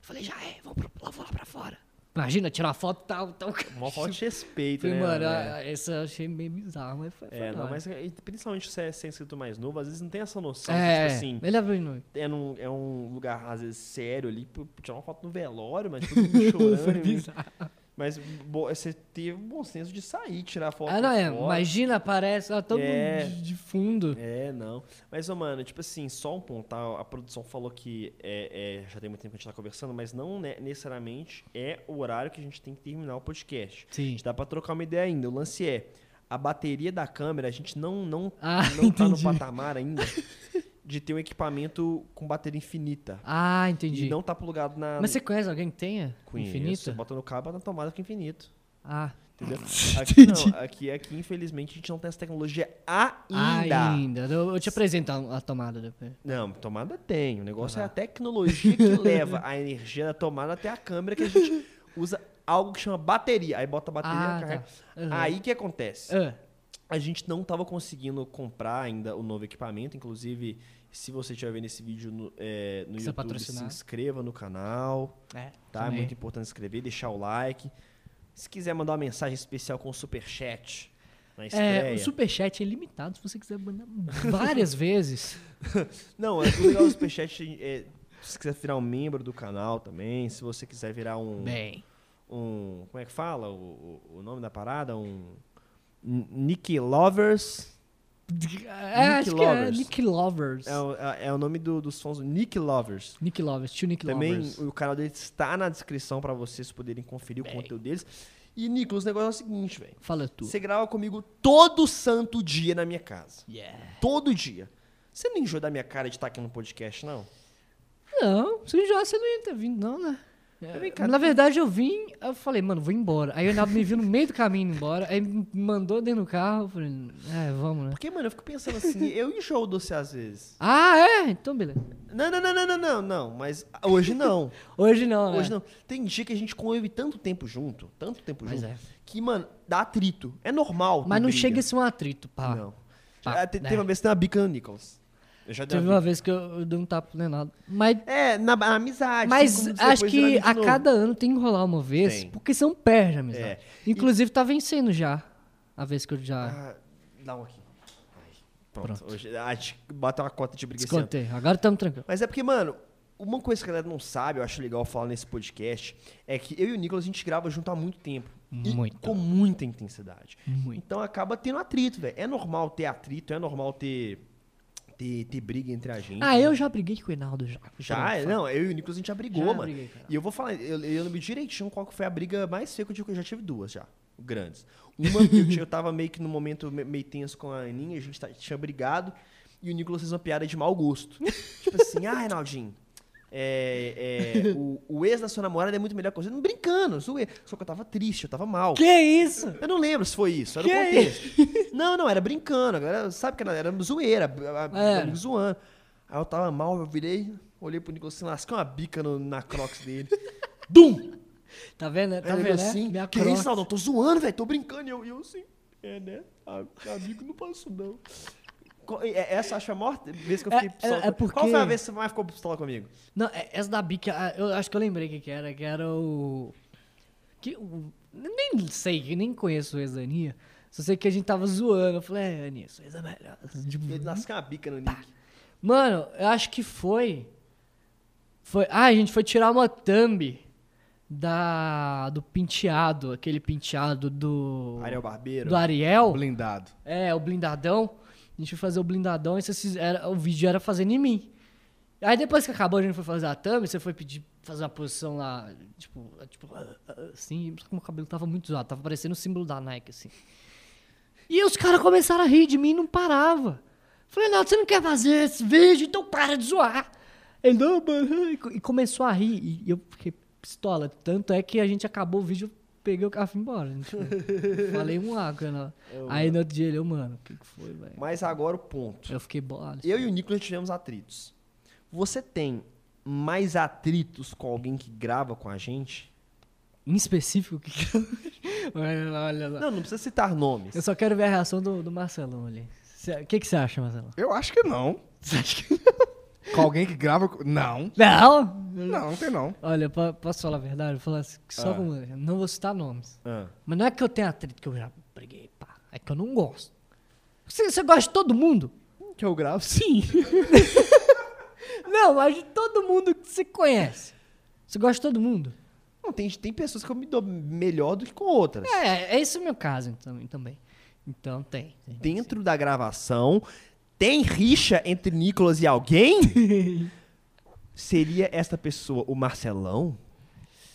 falei, já é, vamos pra, lá, vou lá pra fora. Imagina, tirar uma foto tal, tal. Mó falta de respeito, Falei, né? mano, né? essa eu achei meio bizarro, mas foi. É, não, mas e principalmente se é, se é inscrito mais novo, às vezes não tem essa noção. É, Tipo assim, de noite. é, num, é um lugar, às vezes, sério ali, tirar uma foto no velório, mas [laughs] todo mundo chorando. Foi e- bizarro. Mas bo- você teve o bom senso de sair, tirar foto Ah, não, é. fora. Imagina, aparece ó, todo É. mundo de, fundo. É, não. Mas, ô, mano, tipo assim, só um ponto, tá? A produção falou que é, é, já tem muito tempo que a gente tá conversando, mas não ne- necessariamente é o horário que a gente tem que terminar o podcast. A Sim. gente dá pra trocar uma ideia ainda. O lance é, a bateria da câmera, a gente não, não, Ah, não tá no [laughs] patamar ainda [laughs] de ter um equipamento com bateria infinita. Ah, entendi. E não tá plugado na... Mas você conhece alguém que tenha? Conheço, Infinita? Você bota no cabo, na tomada fica infinito. Ah. Entendeu? [laughs] Aqui não. Aqui, aqui, infelizmente, a gente não tem essa tecnologia ainda. Ainda. Eu, eu te apresento a, a tomada depois. Não, tomada tem. O negócio Ah. é a tecnologia que [laughs] leva a energia da tomada até a câmera que a gente usa algo que chama bateria. Aí bota a bateria Ah, carrega. tá. Uhum. Aí que acontece? Ah, A gente não estava conseguindo comprar ainda o novo equipamento. Inclusive, se você estiver vendo esse vídeo no, é, no YouTube, se inscreva no canal. é. Tá? É muito importante se inscrever, deixar o like. Se quiser mandar uma mensagem especial com o superchat na estreia. É, o superchat é limitado se você quiser mandar várias [laughs] vezes. Não, é o legal do superchat é, se quiser virar um membro do canal também, se você quiser virar um. Bem. um como é que fala o, o- o nome da parada? Um. Nick Lovers. É, acho que é Lovers. Nick Lovers. É, o- é- é o nome do- dos fãs do Nick Lovers. Nick Lovers, tio Nick Também Lovers. o canal dele está na descrição para vocês poderem conferir o conteúdo deles. E, Nicolas, o negócio é o seguinte, velho. Fala tu. Você grava comigo todo santo dia na minha casa. Yeah. Todo dia. Você não enjoa da minha cara de estar aqui no podcast, não? Não, se já você não ia ter vindo, não, né? É, Na verdade, eu vim, eu falei, mano, vou embora. Aí o Reinaldo me viu no meio do caminho embora, aí me mandou dentro do carro, eu falei, é, vamos, né? Porque, mano, eu fico pensando assim, eu enjoo de você às vezes. Ah, é? Então, beleza. Não, não, não, não, não, não, não. Mas hoje não. [laughs] Hoje não, né? Hoje não. Tem dia que a gente convive tanto tempo junto, tanto tempo Mas junto, é. que, mano, dá atrito. É normal. Mas não briga. chega a ser um atrito, pá. Não. Pá, Ah, te- né? Teve uma vez que tem uma bica no Nicholas. Eu já Teve uma vez que eu, eu dei um tapa no Leonardo. Mas, É, na, na amizade. mas acho que a cada ano tem que rolar uma vez, Tem. porque são perde a amizade. É. Inclusive, tá vencendo já. A vez que eu já. Ah, dá um aqui. Aí, pronto. Hoje, a gente bota uma cota de briga descontei. Agora estamos tranquilos. Mas é porque, mano, uma coisa que a galera não sabe, eu acho legal falar nesse podcast, é que eu e o Nicolas a gente grava junto há muito tempo. E Muito. com muita intensidade. Muito. Então acaba tendo atrito, velho. É normal ter atrito, é normal ter, ter, ter briga entre a gente. Ah, eu já briguei com o Reinaldo já. Já, é, não, eu e o Nicolas a gente já brigou, Já mano. briguei, e eu vou falar, eu, eu lembro direitinho qual que foi a briga mais feia que eu tive, que eu já tive duas já, grandes. Uma, eu, tinha- eu tava meio que no momento me- meio tenso com a Aninha, a gente tá- tinha brigado, e o Nicolas fez uma piada de mau gosto. tipo assim, ah, Reinaldinho, é, é, [laughs] o, o ex da sua namorada é muito melhor que você. Não brincando, zoei. Só que eu tava triste, eu tava mal. Que isso? Eu não lembro se foi isso, era o Que contexto. Não, não, era brincando. a galera sabe que era, era zoeira, a- a- É. zoando. Aí eu tava mal, eu virei, olhei pro Nicolas assim, lasquei uma bica no- na crocs dele. [laughs] Dum! Tá vendo? né? Tá vendo? né? assim, Minha que crocs. isso, Naldão? Tô zoando, velho, tô brincando. E eu, eu assim, é, né? A- Amigo não passo, não. É- Essa acho a maior vez que eu É- fiquei pistola. é- é com- Qual porque- foi a vez que você mais ficou pistola comigo? Não, é- essa da bica, ah, eu acho que eu lembrei o que, que era, que era o. Que, o nem sei, nem conheço o ex da Aninha. Só sei que a gente tava zoando. Eu falei, é, Aninha, ex é melhor. Tipo, Ele lascou uma bica no Nick. Mano, eu acho que foi. Foi. Ah, a gente foi tirar uma thumb da. do penteado, aquele penteado do. Ariel Barbeiro. Do Ariel. Blindado. É, o blindadão. A gente foi fazer o blindadão e vocês fizeram- o vídeo era fazendo em mim. Aí depois que acabou, a gente foi fazer a thumb, você foi pedir fazer uma posição lá, tipo, tipo assim, como o cabelo tava muito zoado, tava parecendo o símbolo da Nike, assim. E os caras começaram a rir de mim e não parava. Falei, não, você não quer fazer esse vídeo, então para de zoar. Ele, não, mano, e co- começou a rir. E eu fiquei pistola. Tanto é que a gente acabou o vídeo, peguei o carro e fui embora. A gente foi. Falei um água, né? Aí no outro dia ele, eu, mano, o que, que foi, velho? Mas agora o ponto. Eu fiquei bolado. Eu e o Nicolas tivemos atritos. Você tem mais atritos com alguém que grava com a gente? Em específico, o que eu... [laughs] olha lá, olha lá. Não, não precisa citar nomes. Eu só quero ver a reação do, do Marcelão ali. O que, que você acha, Marcelão? Eu acho que não. Você acha que... Com alguém que grava. Não. Não! Não, não tem não. Olha, po- posso falar a verdade? Vou falar assim, que só Ah. com... Não vou citar nomes. Ah. Mas não é que eu tenho atrito que eu já briguei, pá. É que eu não gosto. Você, você gosta de todo mundo? Que eu gravo? Sim. [laughs] não, mas de todo mundo que você conhece. Você gosta de todo mundo? Não, tem, tem pessoas que eu me dou melhor do que com outras. É, é esse o meu caso então, também. Então tem. tem. Dentro da gravação, tem rixa entre Nicolas e alguém? [laughs] Seria esta pessoa o Marcelão?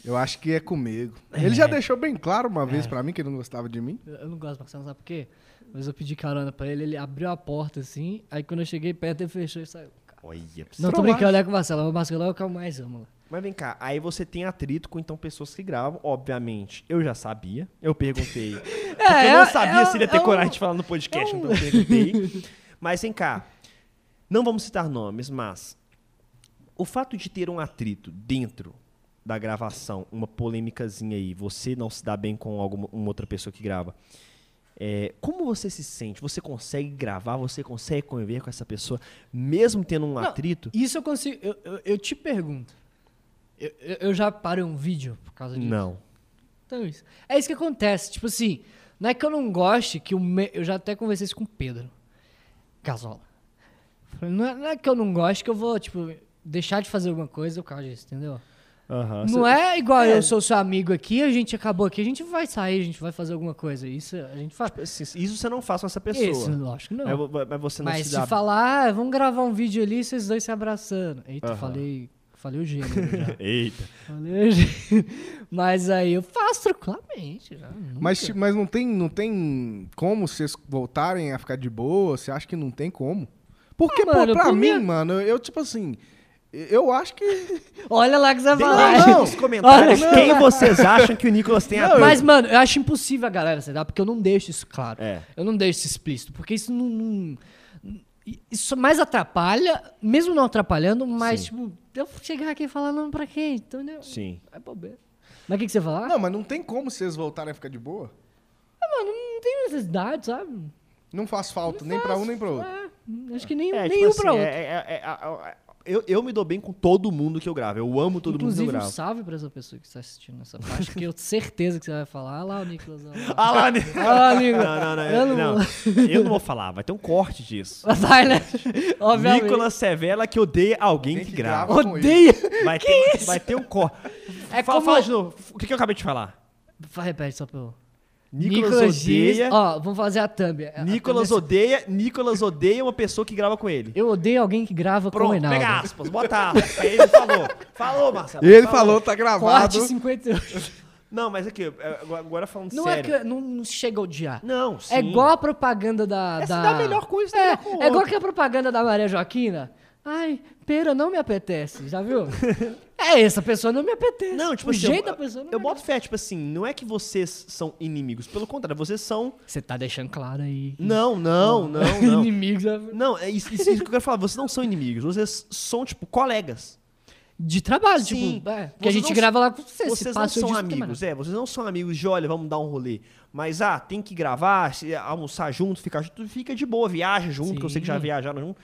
Eu acho que é comigo. Ele já deixou bem claro uma É. vez pra mim que ele não gostava de mim. Eu não gosto do Marcelo, sabe por quê? Mas eu pedi carona pra ele, ele abriu a porta assim, aí quando eu cheguei perto ele fechou e saiu. Olha. Não, tô brincando, é com o Marcelo. O Marcelo é o que eu mais amo. lá. Mas vem cá, aí você tem atrito com então pessoas que gravam, obviamente. Eu já sabia, eu perguntei. [laughs] porque eu não é- sabia é- se ele ia ter é um- coragem de falar no podcast, é um- então eu perguntei. [laughs] Mas vem cá, não vamos citar nomes, mas o fato de ter um atrito dentro da gravação, uma polêmicazinha aí, você não se dá bem com alguma uma outra pessoa que grava. é, como você se sente? Você consegue gravar? Você consegue conviver com essa pessoa, mesmo tendo um Não, atrito? Isso eu consigo. Eu, eu, eu te pergunto. Eu, eu- já parei um vídeo por causa disso. Não. Então é isso. É isso que acontece. Tipo assim, não é que eu não goste que o me... Eu já até conversei isso com o Pedro. Casola. Falei, Não é, não é que eu não gosto que eu vou, tipo, deixar de fazer alguma coisa por causa disso, entendeu? Aham. Não é igual É. eu sou seu amigo aqui, a gente acabou aqui, a gente vai sair, a gente vai fazer alguma coisa. Isso a gente faz. Assim, Isso você não faz com essa pessoa. Isso, lógico que não. Mas, vo- mas você não Mas se dá... falar, ah, vamos gravar um vídeo ali, vocês dois se abraçando. Eita, Aham. falei, falei o gênero já. [laughs] Eita. falei o gênero. [laughs] Mas aí eu faço tranquilamente. Já. Mas, mas não, tem, não tem como vocês voltarem a ficar de boa? Você acha que não tem como? Porque, Ah, mano, pô, pra por mim, mim- mano, eu, tipo assim, eu acho que. [laughs] Olha lá que você vai falar. Não. nos comentários Olha, quem vocês acham que o Nicolas tem a Mas, mano, eu acho impossível a galera dar, porque eu não deixo isso claro. É. Eu não deixo isso explícito, porque isso não. não- isso mais atrapalha, mesmo não atrapalhando, mas, Sim. tipo, eu chegar aqui e falar não pra quem, entendeu? Sim. É bobeira. Mas o que, que você ia falar? Não, mas não tem como vocês voltarem a ficar de boa? Ah, mano, não tem necessidade, sabe? Não faz falta nem pra um nem pra outro. É. Acho que nenhum, É, tipo nenhum assim, pra outro. é- é- é- é- é- eu, eu me dou bem com todo mundo que eu gravo. Eu amo todo Inclusive, mundo que eu um gravo. salve pra essa pessoa que está assistindo essa parte, que eu tenho certeza que você vai falar. Ah lá o Nicolas. lá. [laughs] Ah lá, né? Ah, Nicolas. Não, não, não. Eu Eu não não, eu não vou falar, vai ter um corte disso. [laughs] Vai, né? Obviamente. Nicolas Sevela que odeia alguém que, que grava. grava. Odeia. Vai ter, vai ter um corte. É fala, como- fala de novo. O que, que eu acabei de falar? Vai, Repete só pra eu... Nicolas, odeia. Ó, vamos fazer a thumb. A Nicolas thumb é- odeia. Nicolas odeia uma pessoa que grava com ele. Eu odeio alguém que grava com o Pronto, Reinaldo. pega aspas, bota aspas. Aí ele falou. Falou, Marcelo. Ele falou, tá gravado. Corte 58. [laughs] Não, mas aqui, é, agora- agora falando Não sério. é que não, não chega a odiar. Não, sim. É igual a propaganda da. Essa da... dá a melhor coisa, É, é igual que a propaganda da Maria Joaquina. Ai, pera, não me apetece, já viu? [laughs] é, essa pessoa não me apetece. Não, tipo o assim, jeito eu, da pessoa não eu boto fé, tipo assim, não é que vocês são inimigos, pelo contrário, vocês são. Você tá deixando claro aí. Não, não, não, não. [laughs] Inimigos Não, é isso, isso- isso que eu quero falar, vocês não são inimigos, vocês são, tipo, colegas. de trabalho, Sim. tipo, é, que a Vocês gente não- grava lá com você. se Vocês não são amigos, é, vocês não são amigos de, olha, vamos dar um rolê. Mas, ah, tem que gravar, almoçar junto, ficar junto, fica de boa, viaja junto, que eu sei que já Sim. viajaram junto.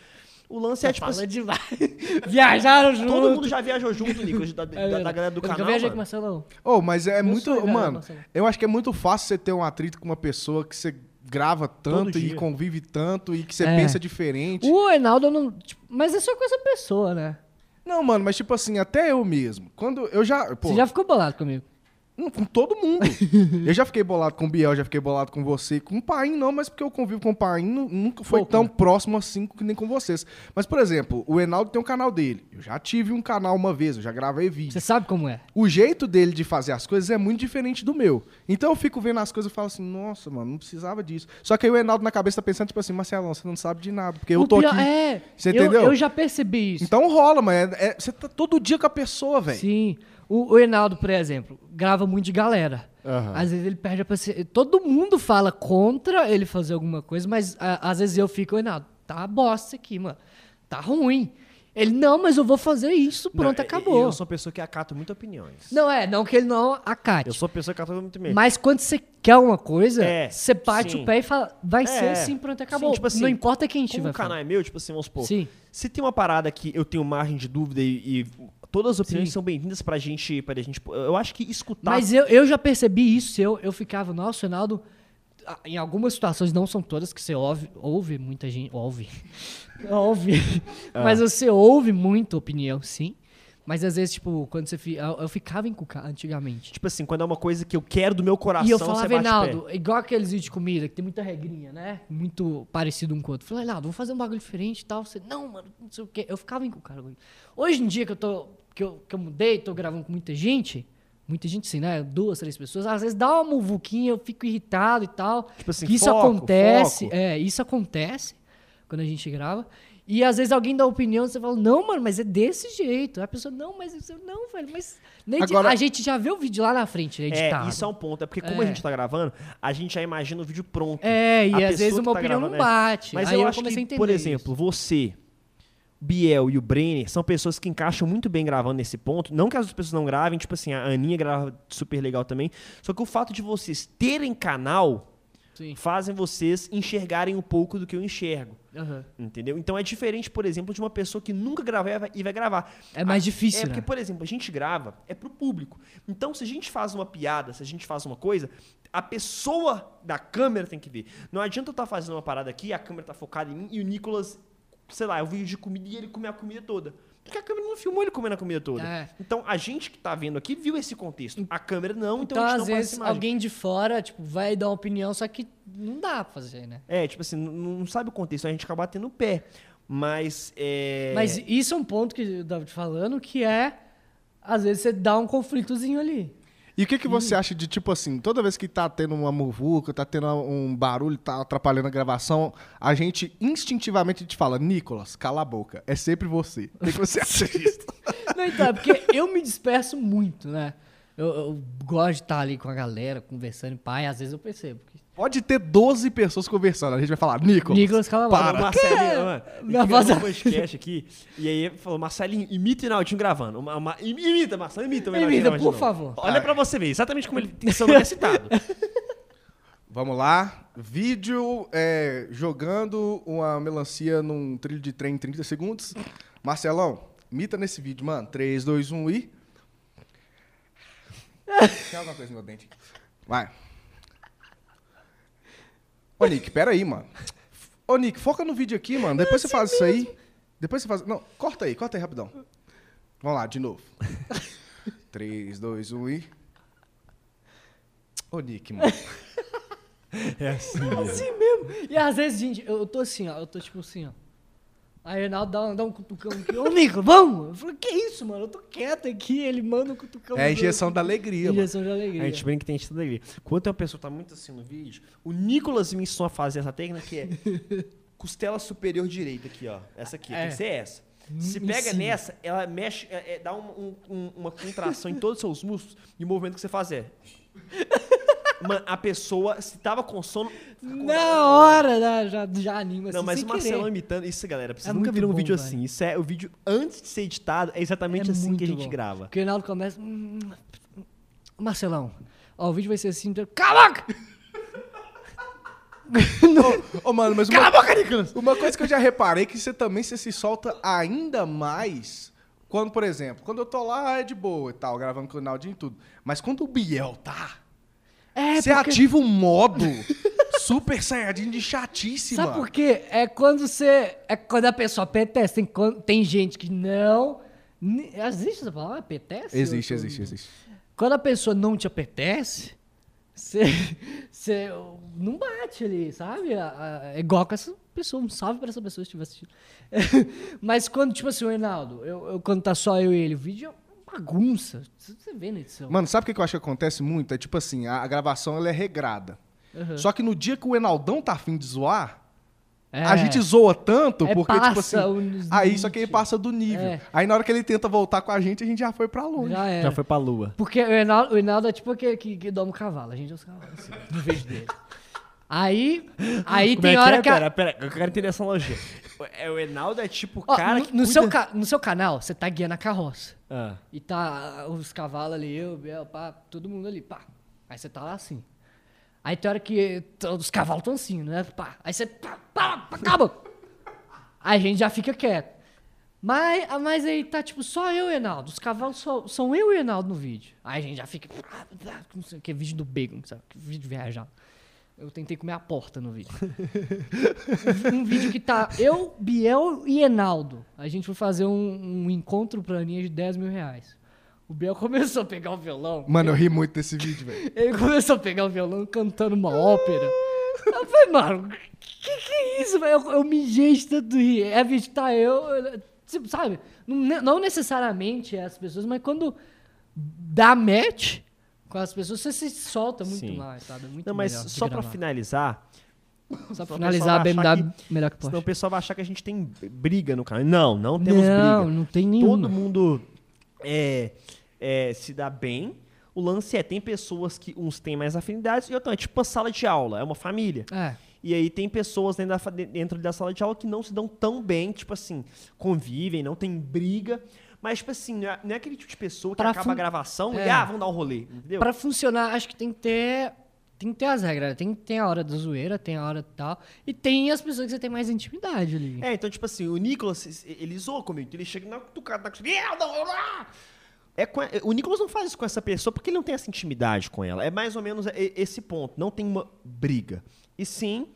O lance é, nada. tipo Fala assim, demais. [laughs] Viajaram junto. todo mundo já viajou junto, Nicolas, da, É da- da galera do eu canal, viajei com o mano. Marcelão. Oh, mas é Meu muito. mano, Marcelo. eu acho que é muito fácil você ter um atrito com uma pessoa que você grava tanto e dia. convive tanto e que você É. pensa diferente. O Reinaldo eu não. tipo, mas é só com essa pessoa, né? Não, mano, mas tipo assim, até eu mesmo. Quando eu já. Pô, Você já ficou bolado comigo. Não, com todo mundo. [laughs] eu já fiquei bolado com o Biel, já fiquei bolado com você. Com o Paim não, mas porque eu convivo com o Paim nu- nunca foi Pouco, tão né? próximo assim que nem com vocês. Mas, por exemplo, o Enaldo tem um canal dele. Eu já tive um canal uma vez, eu já gravei vídeo. Você sabe como é. O jeito dele de fazer as coisas é muito diferente do meu. Então eu fico vendo as coisas e falo assim, nossa, mano, não precisava disso. Só que aí o Enaldo na cabeça tá pensando, tipo assim, Marcelão, você não sabe de nada, porque eu O tô pior- aqui. É, Você eu- entendeu? Eu já percebi isso. Então rola, mas é- é- você tá todo dia com a pessoa, velho. Sim. O, o Reinaldo, por exemplo, grava muito de galera. Aham. Às vezes ele perde a paciência. Todo mundo fala contra ele fazer alguma coisa, mas a- às vezes eu fico, Reinaldo, tá bosta aqui, mano. Tá ruim. Ele, não, mas eu vou fazer isso, pronto, Não, acabou. Eu sou uma pessoa que acato muito opiniões. Não é, não que ele não acate. Eu sou pessoa que acato muito opiniões. Mas quando você quer uma coisa, É, você bate sim. o pé e fala, vai ser É, assim, pronto, acabou. sim, tipo assim, não importa quem Como tiver o canal é meu, tipo assim, vamos supor. Sim. Se tem uma parada que eu tenho margem de dúvida e, e todas as opiniões Sim. são bem-vindas pra gente, pra gente. Eu acho que escutar. Mas eu, eu já percebi isso, eu, eu ficava, nossa, Reinaldo, em algumas situações, não são todas, que você ouve, ouve muita gente, ouve, [laughs] ouve, Ah. [laughs] mas você ouve muita opinião, sim, mas às vezes, tipo, quando você, fi- eu, eu ficava encucado antigamente. Tipo assim, quando é uma coisa que eu quero do meu coração, E eu falava, Reinaldo, igual aqueles vídeos de comida, que tem muita regrinha, né? Muito parecido um com o outro. Eu Falei, Reinaldo, vamos fazer um bagulho diferente e tal. Você, não, mano, não sei o quê. Eu ficava encucado. Hoje em dia que eu tô, que eu, que eu mudei, tô gravando com muita gente, muita gente sim, né? Duas, três pessoas, às vezes dá uma muvuquinha, eu fico irritado e tal. Tipo assim, isso foco, acontece, foco. é, isso acontece quando a gente grava. E às vezes alguém dá opinião, você fala, não, mano, mas é desse jeito. Aí a pessoa, não, mas isso, não, velho, mas. Agora- a gente já vê o vídeo lá na frente, né, editado. É, isso é um ponto. É porque como a É. gente tá gravando, a gente já imagina o vídeo pronto. É, e A às vezes uma tá opinião gravando, não bate. Mas Aí eu, eu, acho comecei a que, entender por exemplo, você, Biel e o Brenner são pessoas que encaixam muito bem gravando nesse ponto. Não que as outras pessoas não gravem, tipo assim, a Aninha grava super legal também. Só que o fato de vocês terem canal. Sim. fazem vocês enxergarem um pouco do que eu enxergo. Aham. Entendeu? Então é diferente, por exemplo, de uma pessoa que nunca gravou e vai- gravar. É mais Ah, difícil, É porque, né? por exemplo, a gente grava, é pro público. Então, se a gente faz uma piada, se a gente faz uma coisa, a pessoa da câmera tem que ver. Não adianta eu estar fazendo uma parada aqui, a câmera tá focada em mim e o Nicolas, sei lá, eu vídeo de comida e ele comer a comida toda. Porque a câmera não filmou ele comendo a comida toda. É. Então, a gente que tá vendo aqui viu esse contexto. A câmera não, então, Então, a gente às não vezes, alguém de fora, tipo, vai dar uma opinião, só que não dá pra fazer, né? É, tipo assim, não, não sabe o contexto, a gente acaba batendo o pé. Mas, é... Mas isso é um ponto que eu tava te falando, que é, às vezes, você dá um conflitozinho ali. E o que, que você acha de, tipo assim, toda vez que tá tendo uma muvuca, tá tendo um barulho, tá atrapalhando a gravação, a gente instintivamente te fala, Nicolas, cala a boca. É sempre você. O que, que você acha [laughs] disso? Não, então, é porque eu me disperso muito, né? Eu, eu gosto de estar ali com a galera, conversando pai, às vezes eu percebo. Pode ter 12 pessoas conversando, a gente vai falar, Nicolas. Nicolas, cala a boca. para. O Marcelinho, mano, Minha voz gravou é- um podcast aqui, e aí ele falou, Marcelinho, imita o Rinaldinho gravando. Uma, uma- im- imita, Marcelo, imita o Imita, por favor. Olha pra você ver, exatamente como ele tem que ser citado. [laughs] Vamos lá. Vídeo é, jogando uma melancia num trilho de trem em 30 segundos. Marcelão, imita nesse vídeo, mano. 3, 2, 1 e. Tem alguma coisa no meu dente. Vai. Ô, Nick, pera aí, mano. Ô, Nick, foca no vídeo aqui, mano. Depois você faz isso aí. Depois você faz. Não, corta aí, corta aí rapidão. Vamos lá, de novo. 3, 2, 1 e. Ô, Nick, mano. É assim. Assim mesmo. E às vezes, gente, eu tô assim, ó. Eu tô tipo assim, ó. Aí o Reinaldo dá, um- dá um cutucão aqui. Ô, Nico, vamos! Eu falei, que isso, mano? Eu tô quieto aqui. Ele manda um cutucão. É a injeção da alegria, mano. Injeção de alegria. A gente brinca que tem gente alegria. Quando tem uma pessoa que tá muito assim no vídeo, o Nicolas me ensinou a fazer essa técnica que é [laughs] costela superior direita aqui, ó. Essa aqui, tem É. que ser essa. Se pega nessa, ela mexe, é, é, dá um- um- um- uma contração em todos os seus músculos e o movimento que você faz é. [laughs] Mano, a pessoa, se tava com sono. Na hora, né, já, já anima. Não, assim, mas sem o Marcelão querer. imitando. Isso, galera, vocês É nunca viram um vídeo velho. assim. Isso é o vídeo antes de ser editado, é exatamente É assim que a gente bom. grava. Porque o Reinaldo começa. "Hum, Marcelão, ó, o vídeo vai ser assim. Cala a boca! [laughs] Ô, mano, mas uma, uma coisa que eu já reparei é que você também você se solta ainda mais quando, por exemplo, quando eu tô lá é de boa e tal, gravando com o Naldinho e tudo. Mas quando o Biel tá, É, você porque- ativa um modo [laughs] super saiyajin de chatice, Sabe por quê? É quando você. É quando a pessoa apetece. Tem, tem gente que não. Existe essa palavra? Apetece? Existe, tô- existe, existe. Quando a pessoa não te apetece, você, [laughs] você não bate ali, sabe? É igual com essa pessoa. Um salve pra essa pessoa se estiver assistindo. [laughs] Mas quando, tipo assim, o Reinaldo, eu, eu- quando tá só eu e ele, o vídeo bagunça. Você vê na edição. Mano, sabe o que que eu acho que acontece muito? É tipo assim, a, a gravação ela é regrada. Uhum. Só que no dia que o Enaldão tá afim de zoar, É. a gente zoa tanto, É, porque, tipo assim. Aí só que ele passa do nível. É. Aí na hora que ele tenta voltar com a gente, a gente já foi pra longe. Já. Já foi pra lua. Porque o Reinaldo, o Reinaldo é tipo aquele que, que doma o cavalo. A gente é os cavalos, assim, no vídeo dele. [laughs] Aí, [laughs] aí Como tem é que hora é? que... a- Pera, pera, eu quero entender essa analogia. O- É, o Enaldo é tipo o cara no, que no cuida- seu ca- no seu canal, você tá guiando a carroça. Ah. E tá os cavalos ali, eu, Biel, pá, todo mundo ali, pá. Aí você tá lá assim. Aí tem hora que os cavalos estão assim, né? Pá. Aí você, pá, pá, pá, acaba. Aí a gente já fica quieto. Mas, mas aí tá tipo só eu e Enaldo. Os cavalos só, são eu e o Enaldo no vídeo. Aí a gente já fica. Não sei o que, vídeo do Bacon, sabe? Que vídeo viajar. Eu tentei comer a porta no vídeo. [laughs] um vídeo que tá eu, Biel e Enaldo. A gente foi fazer um, um encontro pra Aninha de 10 mil reais. O Biel começou a pegar o violão. Mano, eu ri muito desse vídeo, velho. Ele começou a pegar o violão cantando uma ópera. Eu falei, mano, que que é isso, velho? Eu, eu mijei de tanto rir. É vídeo que tá eu, sabe? Não necessariamente é as pessoas, mas quando dá match com as pessoas, você se solta muito Sim. mais, sabe? É Muito Não, mas só pra gravar. finalizar, Só pra finalizar, a BMW achar melhor que senão o Porsche. pessoal vai achar que a gente tem briga no canal. Não, não temos não, briga. não tem nenhuma. Todo mundo é, é, se dá bem. O lance é, tem pessoas que uns têm mais afinidades e outros não. É tipo uma sala de aula, é uma família. É. E aí tem pessoas dentro da, dentro da sala de aula que não se dão tão bem, tipo assim, convivem, não tem briga. Mas, tipo assim, não é, não é aquele tipo de pessoa que Pra acaba fun- a gravação É. e, ah, vamos dar um rolê, entendeu? Pra funcionar, acho que tem que ter. Tem que ter as regras. Tem, tem a hora da zoeira, tem a hora tal. E tem as pessoas que você tem mais intimidade ali. É, então, tipo assim, o Nicolas, ele zoa comigo, ele chega na na cutucada, "Eu não, eu não". é a- o Nicolas não faz isso com essa pessoa porque ele não tem essa intimidade com ela. É mais ou menos esse ponto. Não tem uma briga. E sim,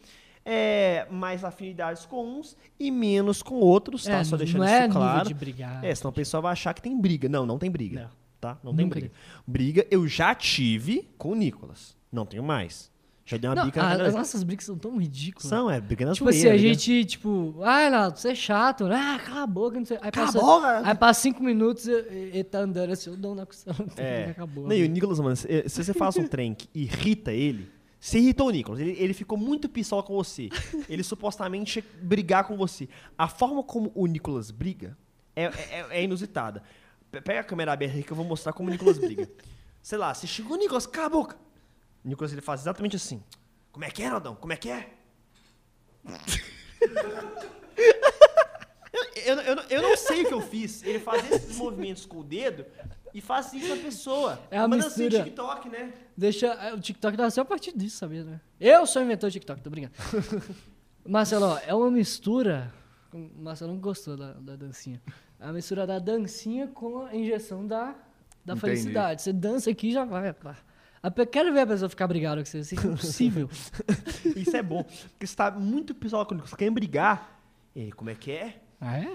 é, mais afinidades com uns e menos com outros, tá? É, Só não deixando é isso nível claro. de brigar. É, senão o pessoal vai achar que tem briga. Não, não tem briga. Não. Tá? Não tem Nunca briga. Briga eu já tive com o Nicolas. Não tenho mais. Já dei uma Não, bica a- na as nossas brigas são tão ridículas. São, é, briga na Tipo assim, zoeira, a briga- gente, tipo, ah, Renato, você é chato, né? Ah, cala a boca, não sei. Aí Cala passa, boca! Aí passa cinco minutos e ele tá andando assim, eu dou na costela. [laughs] É. Acabou. Não, e o Nicolas, mano, se, se você faz um trem que irrita ele, você irritou o Nicolas, ele, ele ficou muito pistola com você. [laughs] Ele supostamente brigar com você. A forma como o Nicolas briga é, é, é inusitada. Pe- Pega a câmera aberta aí que eu vou mostrar como o Nicolas briga. [laughs] Sei lá, você chegou, Nicolas, cala a boca. O Nicolas ele faz exatamente assim. Como é que é, Naldão? Como é que é? [laughs] Eu, eu, eu, eu não sei o que eu fiz. Ele faz esses movimentos com o dedo e faça isso na pessoa. É a Uma dancinha mistura. TikTok, né? Deixa. é, O TikTok nasceu a partir disso, sabia, né? Eu sou o inventor do TikTok, tô brincando. [laughs] Marcelo, ó, é uma mistura. O Marcelo não gostou da, da dancinha. É uma mistura da dancinha com a injeção da, da Entendi. felicidade. Você dança aqui e já vai. pá. A Quero ver a pessoa ficar brigada com você. Isso é impossível. [laughs] Isso é bom. Porque você tá muito pessoal quando você quer brigar. E aí, como é que é? ah, é?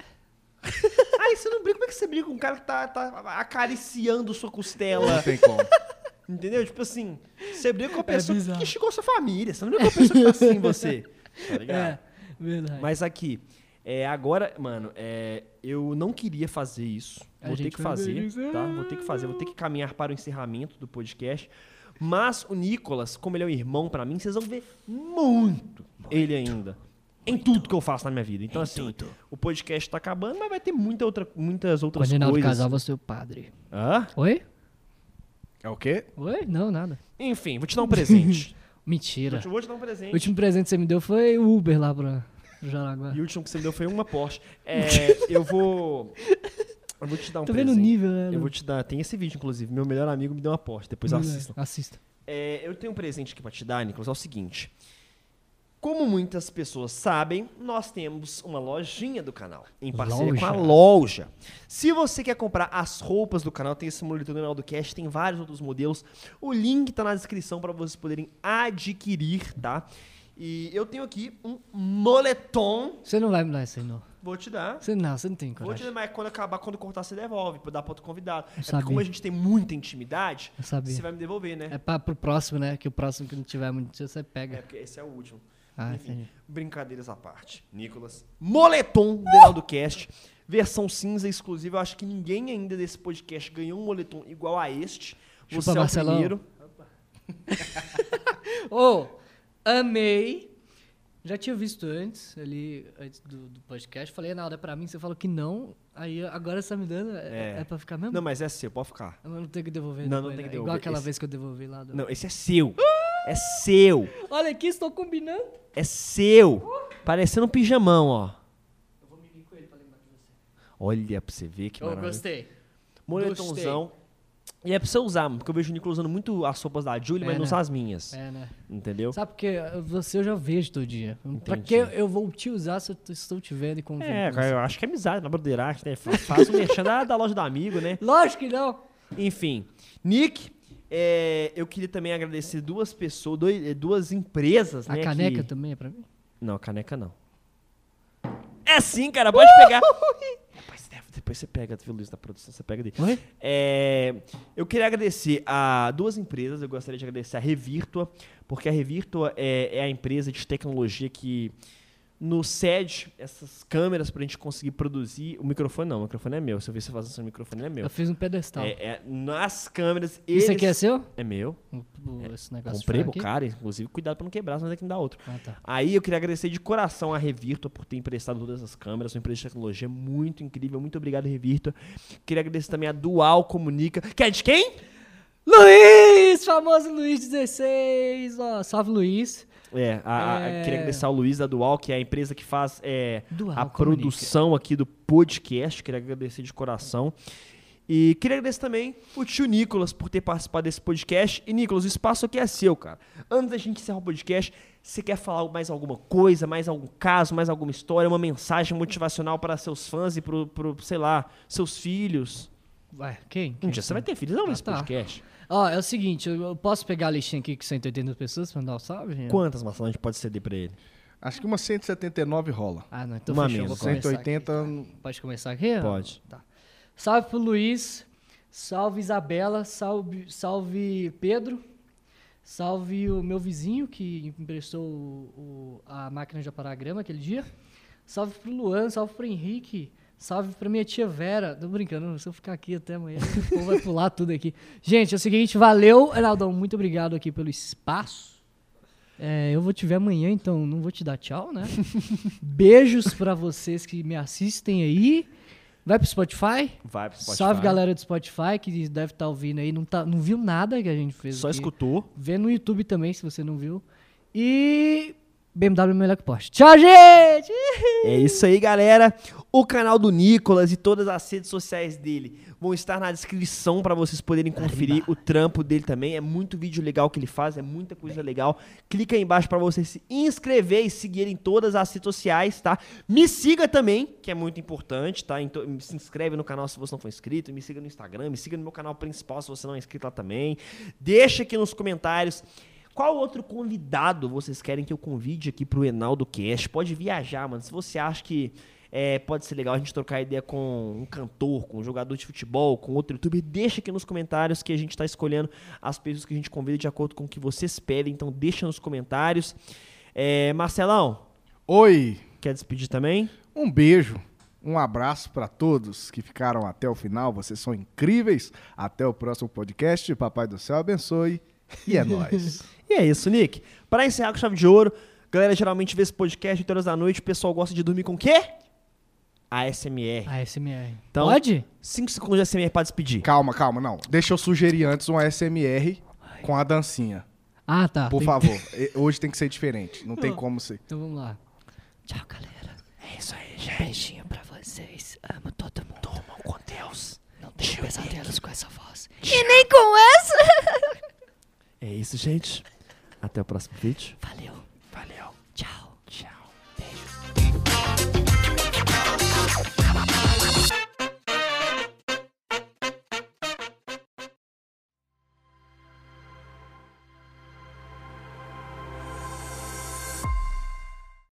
[laughs] Aí você não briga, como é que você briga com um cara que tá, tá acariciando sua costela? Não tem como. [laughs] Entendeu? Tipo assim, você briga com a pessoa bizarro. que xingou sua família. Você não briga com a pessoa que tá assim em você. Tá [laughs] ligado? É, verdade. Mas aqui, é, agora, mano, é, eu não queria fazer isso. A Vou ter gente que fazer, tá? Vou ter que fazer, vou ter que caminhar para o encerramento do podcast. Mas o Nicolas, como ele é um irmão pra mim, vocês vão ver muito, ele ainda. Em tudo que eu faço na minha vida. Então, assim, o podcast tá acabando, mas vai ter muita outra, muitas outras Quando Reinaldo coisas. casar, você ser o padre. Hã? Oi? É o quê? Oi? Não, nada. Enfim, vou te dar um presente. [laughs] Mentira. vou, te, vou te dar um O presente. último presente que você me deu foi o Uber lá pra pro Jaraguá. E o último que você me deu foi uma Porsche. [laughs] É, eu vou. Eu vou te dar um Tô vendo presente. o nível, né? Eu vou te dar. Tem esse vídeo, inclusive. Meu melhor amigo me deu uma Porsche. Depois assistam. Assista. É, eu tenho um presente aqui pra te dar, Nicolas. É o seguinte. Como muitas pessoas sabem, nós temos uma lojinha do canal, em parceria com a Loja. loja. Se você quer comprar as roupas do canal, tem esse moletom do Ronaldo Cash, tem vários outros modelos. O link tá na descrição para vocês poderem adquirir, tá? E eu tenho aqui um moletom. Você não vai me dar aí, não. Vou te dar. Você não, você não tem Vou te coragem. dar, mas quando acabar, quando cortar, você devolve, pra dar pra outro convidado. É porque sabia. como a gente tem muita intimidade, Eu você vai me devolver, né? É pra, pro próximo, né? Que o próximo que não tiver muito, você É, pega. porque esse é o último. Ah, Enfim, brincadeiras à parte. Nicolas. Moletom do Heraldo Cast. Versão cinza exclusiva. Eu acho que ninguém ainda desse podcast ganhou um moletom igual a este. Chupa, Você é o Marcelão. primeiro. [laughs] Ô, amei. Já tinha visto antes, ali, antes do, do podcast. Falei, Naldo, é pra mim? Você falou que não. Aí agora você tá me dando. É, É. é pra ficar mesmo? Não, mas é seu, pode ficar. Eu não tenho que devolver. Não, não depois, tem que né? Igual devolver. aquela Esse- vez que eu devolvi lá. Do... Não, esse é seu. É seu. Olha aqui, estou combinando. É seu. Parecendo um pijamão, ó. Eu vou me vir com ele pra lembrar de você. Olha pra você ver que Eu maravilha. gostei. Moletomzão. E é pra você usar, porque eu vejo o Nicolas usando muito as roupas da Julie, É, mas não né? usa as minhas. É, né? Entendeu? Sabe porque você eu já vejo todo dia. Pra Entendi. que eu vou te usar se eu estou te vendo e convivendo É, cara, eu acho que é amizade, na broderagem, né? Fa- Faz o merchan da, da loja do amigo, né? Lógico que não. Enfim, Nick, é, eu queria também agradecer duas pessoas, dois- eh, duas empresas, A né? caneca que- também é pra mim? Não, caneca não. É sim, cara, pode pegar. Depois, depois você pega, viu, Luiz, da produção, você pega dele. Oi? É, eu queria agradecer a duas empresas. Eu gostaria de agradecer a Revirtua, porque a Revirtua é, é a empresa de tecnologia que nos cede essas câmeras pra gente conseguir produzir. O microfone não, o microfone é meu. Se eu ver você fazendo seu microfone, é meu. Eu fiz um pedestal. É, é, nas câmeras. Eles... Isso aqui é seu? É meu. O- o- Esse negócio Comprei aqui? cara, inclusive, cuidado pra não quebrar, senão ter que me dar outro. Ah, tá. Aí eu queria agradecer de coração a Revirtua por ter emprestado todas as câmeras, uma empresa de tecnologia muito incrível. Muito obrigado, Revirtua. Queria agradecer também a Dual Comunica. Que é de quem? Luiz! Famoso Luiz 16! Ó, salve Luiz. É, a, É. queria agradecer ao Luiz da Dual, que é a empresa que faz é, a Comunica. produção aqui do podcast. Queria agradecer de coração. E queria agradecer também o tio Nicolas por ter participado desse podcast. E, Nicolas, o espaço aqui é seu, cara. Antes da gente encerrar o podcast, você quer falar mais alguma coisa, mais algum caso, mais alguma história, uma mensagem motivacional para seus fãs e pro sei lá, seus filhos? Vai, quem? Um Quem? dia você vai ter filhos, não, Ah, nesse tá. podcast. Ó, é o seguinte, eu, eu posso pegar a listinha aqui com 180 pessoas pra mandar um salve? gente? Quantas maçãs a gente pode ceder pra ele? Acho que uma 179 rola. Ah, não, então Uma fechou. Vou menos, começar 180. aqui. Pode começar aqui? Pode. Tá. Salve pro Luiz, salve Isabela, salve, salve Pedro, salve o meu vizinho que emprestou o- o- a máquina de apagar grama aquele dia, salve pro Luan, salve pro Henrique, salve pra minha tia Vera. Tô brincando, se eu ficar aqui até amanhã, o povo vai pular tudo aqui. Gente, é o seguinte, valeu, Heraldão, muito obrigado aqui pelo espaço. É, eu vou te ver amanhã, então não vou te dar tchau, né? [laughs] Beijos pra vocês que me assistem aí. Vai pro Spotify. Vai pro Spotify. Salve galera do Spotify que deve estar ouvindo aí. Não, tá, não viu nada que a gente fez. Só aqui. escutou. Vê no YouTube também, se você não viu. E BMW é melhor que Porsche. Tchau, gente! É isso aí, galera. O canal do Nicolas e todas as redes sociais dele vão estar na descrição para vocês poderem conferir o trampo dele também. É muito vídeo legal que ele faz, é muita coisa legal. Clica aí embaixo para você se inscrever e seguir em todas as redes sociais, tá? Me siga também, que é muito importante, tá? Então, se inscreve no canal se você não for inscrito, me siga no Instagram, me siga no meu canal principal se você não é inscrito lá também. Deixa aqui nos comentários qual outro convidado vocês querem que eu convide aqui pro Enaldo Cast? Pode viajar, mano. Se você acha que é, pode ser legal a gente trocar ideia com um cantor, com um jogador de futebol, com outro youtuber, deixa aqui nos comentários que a gente está escolhendo as pessoas que a gente convida de acordo com o que vocês pedem. Então deixa nos comentários. É, Marcelão. Oi. Quer despedir também? Um beijo. Um abraço para todos que ficaram até o final. Vocês são incríveis. Até o próximo podcast. Papai do céu abençoe. E é nóis. [laughs] E é isso, Nick. Para encerrar com chave de ouro, galera geralmente vê esse podcast 8 horas da noite, o pessoal gosta de dormir com o quê? ASMR. ASMR. Então, Pode? 5 segundos de ASMR pra despedir. Calma, calma, não. Deixa eu sugerir antes um ASMR com a dancinha. Ah, tá. Por Tem- favor. [laughs] Hoje tem que ser diferente. Não tem como ser. Então vamos lá. Tchau, galera. É isso aí, gente. Beijinho pra vocês. Amo todo mundo. Tomam com Deus. Não tenho pesadelos com essa voz. E nem com essa. [laughs] É isso, gente. Até o próximo vídeo. Valeu. Valeu.